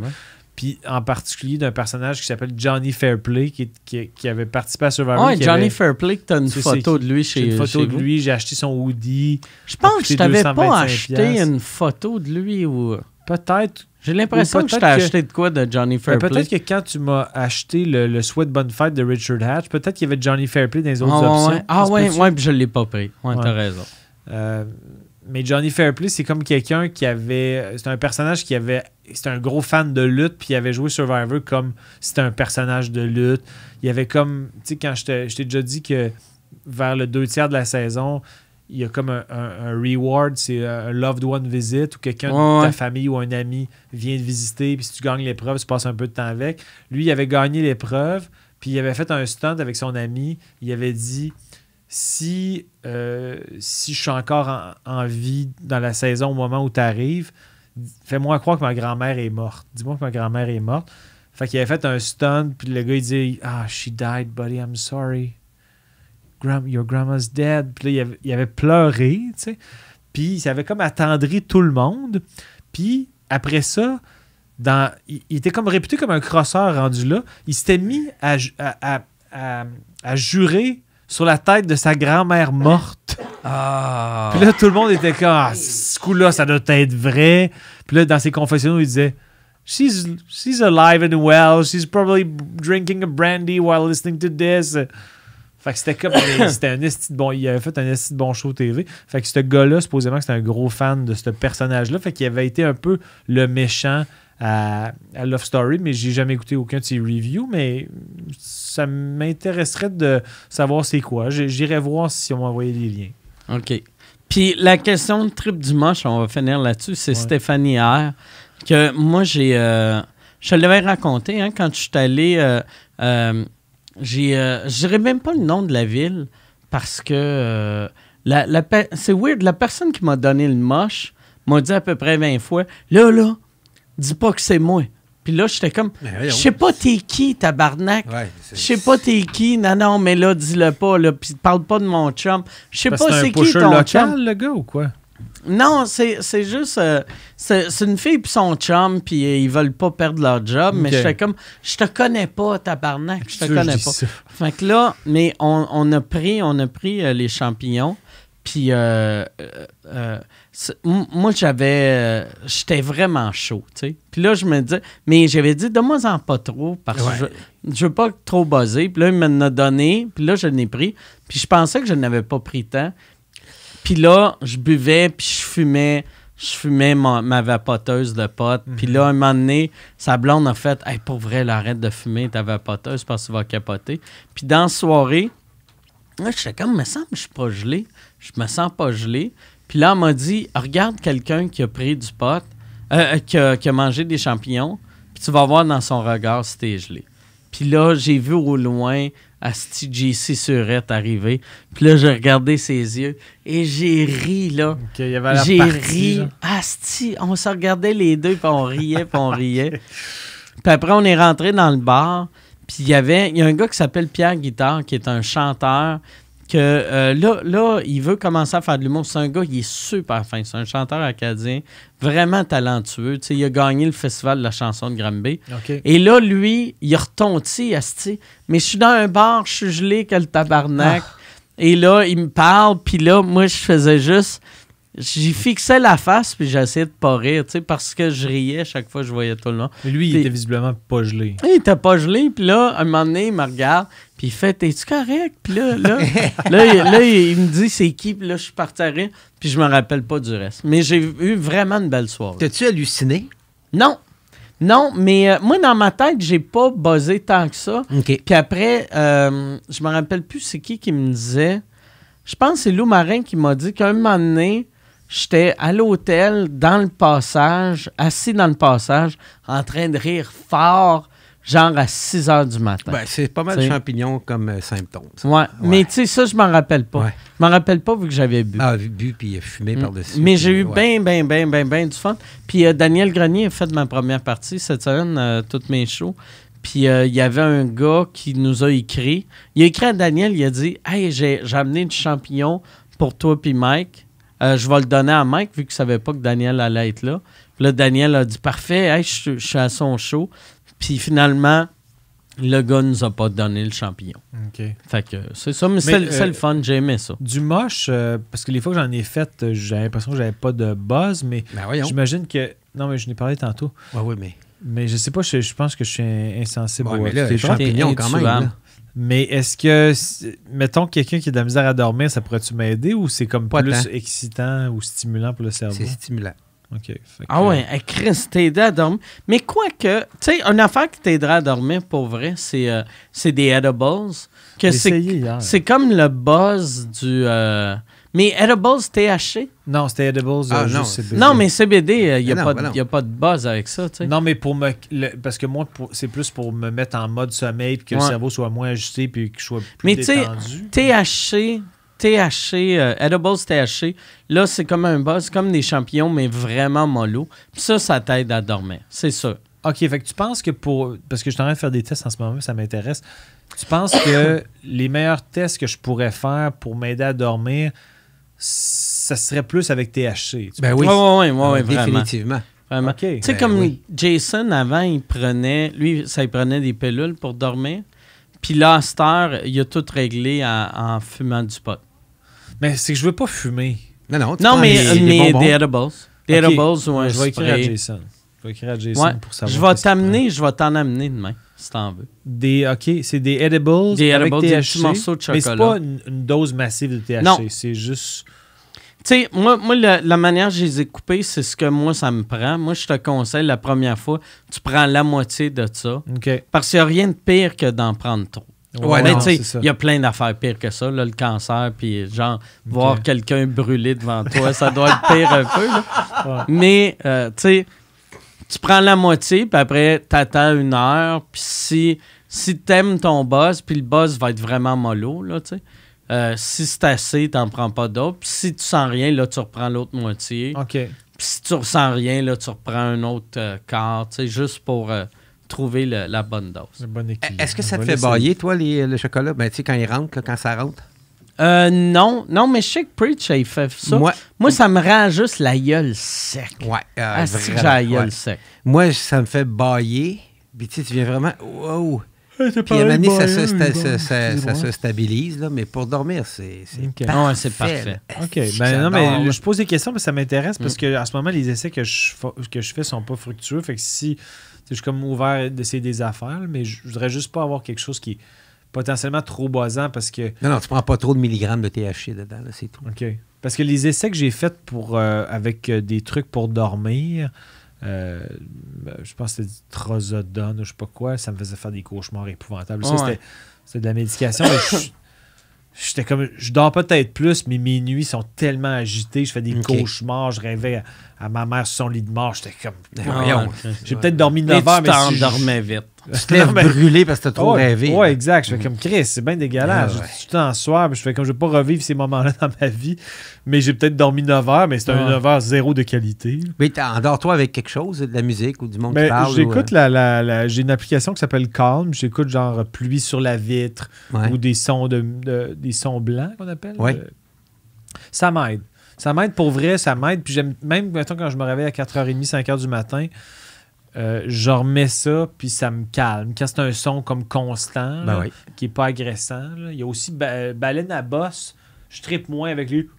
Puis en particulier d'un personnage qui s'appelle Johnny Fairplay, qui, qui, qui avait participé à Survivor. Ouais, Johnny avait- Fairplay, t'as une Tu sais photo c'est de lui J'ai chez, une photo chez de vous. lui, j'ai acheté son hoodie. Je pense que je t'avais pas 225 acheté piastres. une photo de lui ou... Peut-être J'ai l'impression que je t'ai acheté de quoi de Johnny Ben, Fairplay. peut-être que quand tu m'as acheté le, le Sweat Bonne Fête de Richard Hatch, peut-être qu'il y avait Johnny Fairplay dans les autres Ah, options. ouais. Ah ouais, ouais, puis je l'ai pas pris. Ouais, Ouais. t'as raison. Euh, mais Johnny Fairplay, c'est comme quelqu'un qui avait. C'est un personnage qui avait. C'était un gros fan de lutte, puis il avait joué Survivor comme c'était un personnage de lutte. Il y avait comme. Tu sais, quand je t'ai déjà dit que vers le deux tiers de la saison, il y a comme un, un- un reward, c'est un loved one visit, où quelqu'un Ouais, de ta famille ou un ami vient te visiter, puis si tu gagnes l'épreuve, tu passes un peu de temps avec. Lui, il avait gagné l'épreuve, puis il avait fait un stunt avec son ami. Il avait dit si, euh, si je suis encore en, vie dans la saison au moment où tu arrives, fais-moi croire que ma grand-mère est morte. Dis-moi que ma grand-mère est morte. Fait qu'il avait fait un stunt, puis le gars, il dit Ah, she died, buddy, I'm sorry. Your grandma's dead. Puis là, il avait, il avait pleuré, tu sais. Puis il avait comme attendri tout le monde. Puis après ça, dans, il, était comme réputé comme un crosseur rendu là. Il s'était mis à jurer sur la tête de sa grand-mère morte. Ah. Puis là, tout le monde était comme, ah, ce coup-là, ça doit être vrai. Puis là, dans ses confessions, il disait, she's she's alive and well. She's probably drinking a brandy while listening to this. Fait que c'était comme. c'était un esti de bon. Il avait fait un esti de bon show TV. Fait que ce gars-là, supposément, que c'était un gros fan de ce personnage-là. Fait qu'il avait été un peu le méchant à, à Love Story, mais j'ai jamais écouté aucun de ses reviews. Mais ça m'intéresserait de savoir c'est quoi. J'irai voir si on m'a envoyé des liens. OK. Puis la question de trip du moche, on va finir là-dessus, c'est Ouais. Stéphanie R. Que moi, j'ai. euh, je te l'avais raconté hein, quand je suis allé. euh, euh, j'ai. euh, je dirais même pas le nom de la ville parce que. euh, la, la c'est weird. La personne qui m'a donné le moche m'a dit à peu près 20 fois Là, là, dis pas que c'est moi. Puis là, j'étais comme Je sais pas t'es qui, tabarnak. Ouais, Je sais pas t'es qui. Non, non, mais là, dis-le pas. Là, puis parle pas de mon chum. Je sais pas c'est qui ton local, chum. le gars, ou quoi? Non, c'est juste. euh, c'est une fille puis son chum, puis euh, ils veulent pas perdre leur job. Mais Ok. j'étais comme. Je te connais pas, tabarnak. Je te connais pas. ça? Fait que là, mais on, on a pris, on a pris euh, les champignons. Puis moi, j'avais. euh, J'étais vraiment chaud, tu sais. Puis là, je me disais. Mais j'avais dit, donne-moi-en pas trop, parce que Ouais. je, je veux pas trop buzzer. Puis là, il m'en a donné. Puis là, je l'ai pris. Puis je pensais que je n'avais pas pris tant. Puis là, je buvais, puis je fumais. Je fumais ma, ma vapoteuse de potes. Puis là, un moment donné, sa blonde a fait Hey, pour vrai, là, arrête de fumer ta vapoteuse parce que tu vas capoter. Puis dans la soirée, là, j'étais comme, me semble que je suis pas gelé. Je me sens pas gelé. Puis là, elle m'a dit Regarde quelqu'un qui a pris du pot, euh, qui, a, qui a mangé des champignons, puis tu vas voir dans son regard si t'es gelé. Puis là, j'ai vu au loin Asti JC Surette arriver. Puis là, j'ai regardé ses yeux et j'ai ri, là. J'ai ri. Asti, on se regardait les deux, puis on riait, puis on riait. Puis après, on est rentré dans le bar. Puis il y avait, il y a un gars qui s'appelle Pierre Guitard, qui est un chanteur, que euh, là, là, il veut commencer à faire de l'humour. C'est un gars, il est super fin. C'est un chanteur acadien, vraiment talentueux. Tu sais, il a gagné le festival de la chanson de Granby. Et là, lui, il a retonti, asti. Mais je suis dans un bar, je suis gelé que le tabarnak. Et là, il me parle, puis là, moi, je faisais juste... J'y fixais la face, puis j'essayais de pas rire, tu sais, parce que je riais chaque fois que je voyais tout le monde. Mais lui, il était visiblement pas gelé. Il était pas gelé, puis là, un moment donné, il me regarde, puis il fait T'es-tu correct? Puis là, là, là, il, là, il me dit C'est qui? Puis là, je suis parti à rire, puis je me rappelle pas du reste. Mais j'ai eu vraiment une belle soirée. T'as-tu halluciné? Non, non, mais euh, moi, dans ma tête, j'ai pas buzzé tant que ça. Puis après, euh, je me rappelle plus c'est qui qui me disait. Je pense que c'est Lou Marin qui m'a dit qu'un moment donné, j'étais à l'hôtel, dans le passage, assis dans le passage, en train de rire fort, genre à 6 heures du matin. Ben, c'est pas mal de champignons comme euh, symptôme. ça. ouais. Mais tu sais, ça, je m'en rappelle pas. Ouais. Je m'en rappelle pas vu que j'avais bu. Ah, bu puis fumé par-dessus. Mais j'ai eu ouais. bien, bien, bien, bien, bien du fun. Puis euh, Daniel Grenier a fait ma première partie cette semaine, euh, toutes mes shows. Puis euh, il y avait un gars qui nous a écrit. Il a écrit à Daniel, il a dit Hey, j'ai j'ai amené du champignon pour toi puis Mike. Euh, je vais le donner à Mike vu qu'il ne savait pas que Daniel allait être là. Puis là, Daniel a dit Parfait, hey, je je suis à son show. Puis finalement, le gars nous a pas donné le champignon. Ok. Fait que c'est ça, mais, c'est Mais, c'est euh, le fun, j'ai aimé ça. Du moche, euh, parce que les fois que j'en ai fait, j'avais l'impression que j'avais pas de buzz, mais Ben j'imagine que. Non, mais je n'ai parlé tantôt. Ouais, oui, mais. Mais je sais pas, je, je pense que je suis insensible Ouais, au- mais là, les champignons, quand même. Mais est-ce que, mettons, quelqu'un qui a de la misère à dormir, ça pourrait-tu m'aider ou c'est comme Pas plus tant. excitant ou stimulant pour le cerveau? C'est stimulant. Ok. Ah que- ouais, hey, Chris, t'aider à dormir. Mais quoi que, tu sais, une affaire qui t'aidera à dormir pour vrai, c'est euh, c'est des edibles. Que J'ai c'est essayé hier. c'est comme le buzz du. euh, mais edibles THC? Non, c'était edibles. Ah, euh, non, juste CBD. Non, mais CBD, il n'y a, Mais ben a pas de buzz avec ça. Non, mais pour me. le- parce que moi, pour- c'est plus pour me mettre en mode sommeil, puis que Ouais. le cerveau soit moins agité, puis que je sois plus Mais tu sais, détendu. THC, THC, euh, edibles THC, là, c'est comme un buzz, comme des champignons, mais vraiment mollo. Puis ça, ça t'aide à dormir, c'est ça. OK, fait que tu penses que pour. Parce que je suis en train de faire des tests en ce moment, ça m'intéresse. Tu penses que les meilleurs tests que je pourrais faire pour m'aider à dormir, ça serait plus avec THC? Ben oui. Ouais, ouais, ouais, vraiment. Définitivement. Vraiment. Tu sais, Ben comme oui. Jason, avant, il prenait, lui, ça, il prenait des pilules pour dormir. Puis là, à cette heure, il a tout réglé en, en fumant du pot. Mais c'est que je veux pas fumer. Non, non. tu Non, mais, des- mais edibles. Des edibles ou un Je vais écrire à. Jason. Je vais écrire à Jason Ouais. pour savoir. Je vais t'amener, je vais t'en amener demain, si t'en veux. Des, ok, c'est des edibles. Des avec edibles, des petits morceaux de Mais c'est chocolat. pas une, une dose massive de THC. Non. C'est juste. Tu sais, moi, moi la, la manière que je les ai coupés, c'est ce que moi, ça me prend. Moi, je te conseille, la première fois, tu prends la moitié de ça. Ok. Parce qu'il n'y a rien de pire que d'en prendre trop. Ouais, mais tu sais, il y a plein d'affaires pires que ça, là, le cancer, puis genre, voir quelqu'un brûler devant toi, ça doit être pire un peu. là. Ouais. Mais, euh, tu sais, tu prends la moitié, puis après, t'attends une heure, puis si, si t'aimes ton boss, puis le boss va être vraiment mollo, là, tu sais. euh, si c'est assez, t'en prends pas d'autres. Puis si tu sens rien, là, tu reprends l'autre moitié. Ok. Puis si tu ressens rien, là, tu reprends un autre euh, quart, tu sais, juste pour euh, trouver le- la bonne dose. Bon équilibre. Est-ce que ça te fait bailler, toi, les- le chocolat? Ben, tu sais, quand il rentre, là, quand ça rentre? Euh, non, non, mais je sais que Preach, il fait ça. Moi, Moi, ça me rend juste la gueule sec. ouais, euh, Ah, que vraiment, la gueule ouais. sec. Moi, ça me fait bailler. Puis, tu sais, tu viens vraiment. Wow! Puis, à un moment donné, de ça, se bailler, sta- bon, ça- ça- ça excusez-moi. se stabilise, là, mais pour dormir, c'est. c'est Ok. Ah parfait, parfait. OK. Ben, non, mais je pose des questions, mais ça m'intéresse Mm. parce que à ce moment, les essais que je, que je fais sont pas fructueux. Fait que si. tu sais, Je suis comme ouvert d'essayer des affaires, mais je je voudrais juste pas avoir quelque chose qui est potentiellement trop boisant parce que. Non, non, tu prends pas trop de milligrammes de THC dedans, là, c'est tout. OK. Parce que les essais que j'ai faits pour euh, avec euh, des trucs pour dormir, euh, ben, je pense que c'était du trazodone ou je sais pas quoi, ça me faisait faire des cauchemars épouvantables. Ça, Ouais. c'était- c'était de la médication. mais je- J'étais comme. Je dors peut-être plus, mais mes nuits sont tellement agitées. Je fais des cauchemars. Je rêvais à, à ma mère sur son lit de mort. J'étais comme. Ben. J'ai peut-être dormi Et 9 heures, tu mais si je- t'endormais vite. Tu te lèves Non, mais- brûlé parce que t'as trop ouais, rêvé. Ouais, là. exact. Je fais comme Chris, c'est bien dégueulasse. Ah, ouais. Je suis tout en soir, je fais comme je vais pas revivre ces moments-là dans ma vie. Mais j'ai peut-être dormi 9 heures, mais c'est un Ah. 9 heures zéro de qualité. Mais endors-toi avec quelque chose, de la musique ou du monde qui Mais parle. j'écoute ou, la, la- la- j'ai une application qui s'appelle Calm. J'écoute genre pluie sur la vitre euh, ouais. ou des sons de, de- des sons blancs qu'on appelle. Ouais. Euh, ça m'aide. Ça m'aide pour vrai, ça m'aide. Puis j'aime même mettons, quand je me réveille à 4h30, 5h du matin, euh, je remets ça, puis ça me calme. Quand c'est un son comme constant, Ben là, oui. qui est pas agressant. là. Il y a aussi ba- baleine à bosse. Je trippe moins avec les. De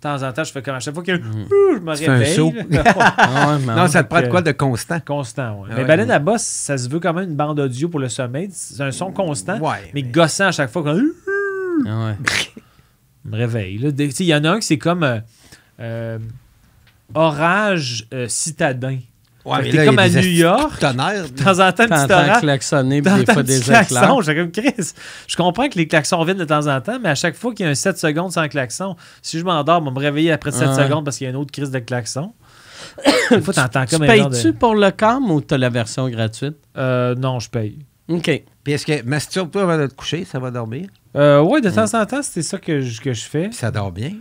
temps en temps, je fais comme à chaque fois que je me un réveille. saut. là. Ah mais Non, ça te prend de quoi de constant? constant, ouais. Ah mais ouais. baleine à bosse, ça se veut quand même une bande audio pour le sommeil. C'est un son constant, Ouais. mais gossant à chaque fois. Comme... Ah ouais. Je me réveille. là. Des- tu sais, Il y en a un qui c'est comme euh, euh, orage euh, citadin. Ouais, mais t'es comme à New York. tonnerre. De temps en temps, petit klaxonner, puis des fois des klaxon. éclairs. J'ai comme Chris. Je comprends que les klaxons viennent de temps en temps, mais à chaque fois qu'il y a un 7 secondes sans klaxon, si je m'endors, je vais me réveiller après 7 Ouais. secondes parce qu'il y a une autre crise de klaxon. Des fois, t'entends comme payes-tu de... pour le CAM ou t'as la version gratuite? Euh, non, je paye. OK. Puis est-ce que masturbe-toi avant de te coucher, ça va dormir? Euh, ouais, de temps en temps, c'est ça que je, que je fais. Puis ça dort bien.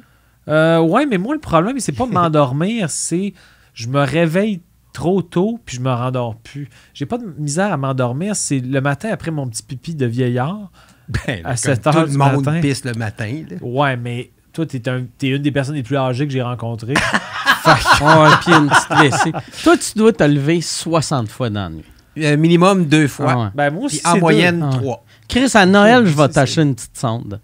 Euh, ouais, mais moi, le problème, c'est pas m'endormir, c'est je me réveille trop tôt puis je me rendors plus. J'ai pas de misère à m'endormir, c'est le matin après mon petit pipi de vieillard. Ben, À comme 7 tout heures du monde matin. pisse le matin. là. Ouais, mais toi, t'es un, t'es une des personnes les plus âgées que j'ai rencontrées. Ouais, puis une petite vessie. Toi, tu dois te lever 60 fois dans la nuit. Euh, minimum deux fois. Ah ouais. ben, moi aussi, en c'est moyenne, deux. Ah trois. Chris, à Noël, je vais C'est- t'acheter une petite sonde.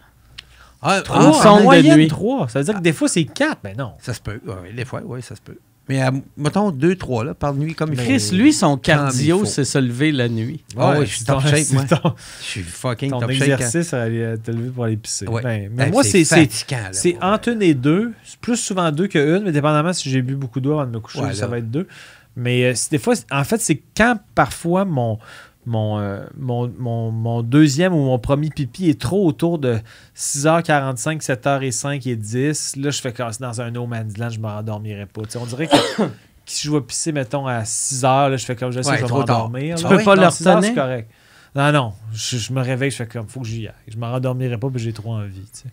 Ah, Trois, Une en sonde de moyenne, nuit. trois. Ça veut dire que des fois, c'est quatre. Ben non. Ça se peut. Ouais, des fois, oui, ça se peut. Mais euh, mettons deux, trois, là, par nuit, comme il faut. Chris, lui, son cardio, c'est se lever la nuit. Oui, je suis top ton- shape, moi. ton- Je suis fucking Ton top shape. hein. exercice à te lever pour aller pisser. Ouais. Ben, mais Hey, moi, c'est c'est- entre une et deux. C'est plus souvent deux que une, mais dépendamment si j'ai bu beaucoup d'eau avant de me coucher, ça va être deux. Mais euh, des fois, en fait, c'est quand parfois mon, mon, euh, mon, mon, mon deuxième ou mon premier pipi est trop autour de 6h45, 7h05 et 10. Là, je fais comme dans un no man's land, je ne m'endormirai pas. Tu sais, on dirait que si je vais pisser, mettons, à 6h, là, je fais comme je sais Ouais, je vais m'endormir. Tu peux pas non, le 6 heures, retenir? c'est correct. Non, non. Je, je me réveille, je fais comme, faut que j'y aille. Je me rendormirai pas, puis j'ai trop envie. tu sais.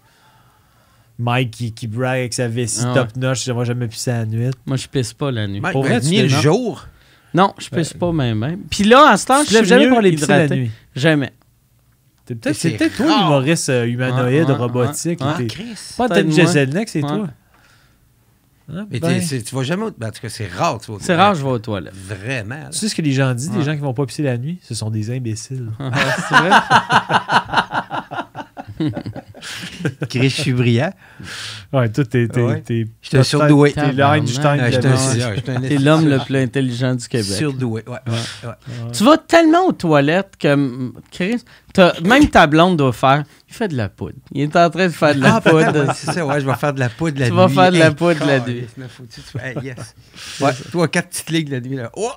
Mike qui, qui brague avec sa vessie Ah ouais. top notch, j'aimerais jamais pisser la nuit. Moi, je pisse pas la nuit. Mike, Pour ben, vrai, tu ni le jour. Non, je pisse pas même. même. Puis là, à ce temps, Tu je suis jamais pour pisser la nuit. Jamais. T'es peut-être, Mais c'est c'est peut-être toi l'humoriste euh, humanoïde, robotique. Chris. Pas Peut-être. Jeselnik, c'est toi. Ah, Mais ben, tu vas jamais. au- ben, en tout cas, c'est rare. Tu vas aux C'est rare, je vais aux toilettes. Vraiment. là. tu sais ce que les gens disent, Ouais. les gens qui vont pas pisser la nuit, ce sont des imbéciles. c'est vrai? Chris, je suis brillant. Ouais, toi, t'es. Ouais. J'étais surdoué. T'es l'homme le plus intelligent du Québec. Surdoué, ouais. ouais, ouais. Tu vas tellement aux toilettes que, Chris, même ta blonde doit faire. Il fait de la poudre. Il est en train de faire de la Ah, poudre. c'est ça, ouais, je vais faire de la poudre la Tu nuit. vas faire de la Hey, poudre la tu- hey, yes. Ouais, toi, quatre petites ligues la nuit, là. Oh!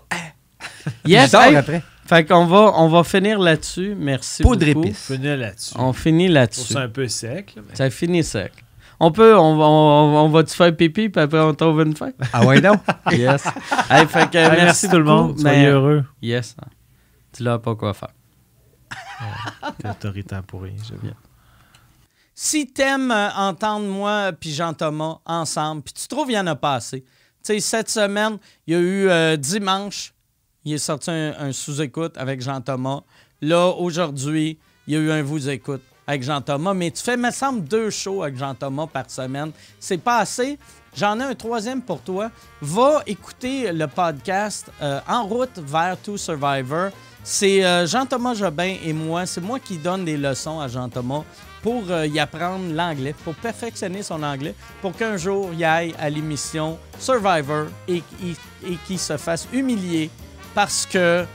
Yes, je hey, après. Fait qu'on va, on va finir là-dessus. Merci Poudre beaucoup. épice. Venez là-dessus. On finit là-dessus. un peu sec. là, mais- Ça finit sec. On peut, on va, on, on va te faire pipi, puis après on trouve une fin? Ah ouais, non? Yes. Hey, fait que, Hey, merci, merci tout le beaucoup, monde. mais- Soyez heureux. Yes. Tu l'as pas quoi faire. T'es autoritaire pour rien. j'aime bien. Si t'aimes euh, entendre moi puis Jean-Thomas ensemble, puis tu trouves qu'il y en a pas assez. Tu sais, cette semaine, il y a eu euh, dimanche, il est sorti un, sous-écoute avec Jean-Thomas. Là, aujourd'hui, il y a eu un vous-écoute avec Jean-Thomas. Mais tu fais, me semble, deux shows avec Jean-Thomas par semaine. C'est pas assez. J'en ai un troisième pour toi. Va écouter le podcast euh, En route vers To Survivor. C'est euh, Jean-Thomas Jobin et moi. C'est moi qui donne des leçons à Jean-Thomas pour euh, y apprendre l'anglais, pour perfectionner son anglais, pour qu'un jour il aille à l'émission Survivor et, et- et qu'il se fasse humilier parce que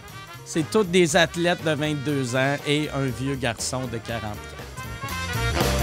c'est toutes des athlètes de 22 ans et un vieux garçon de 44.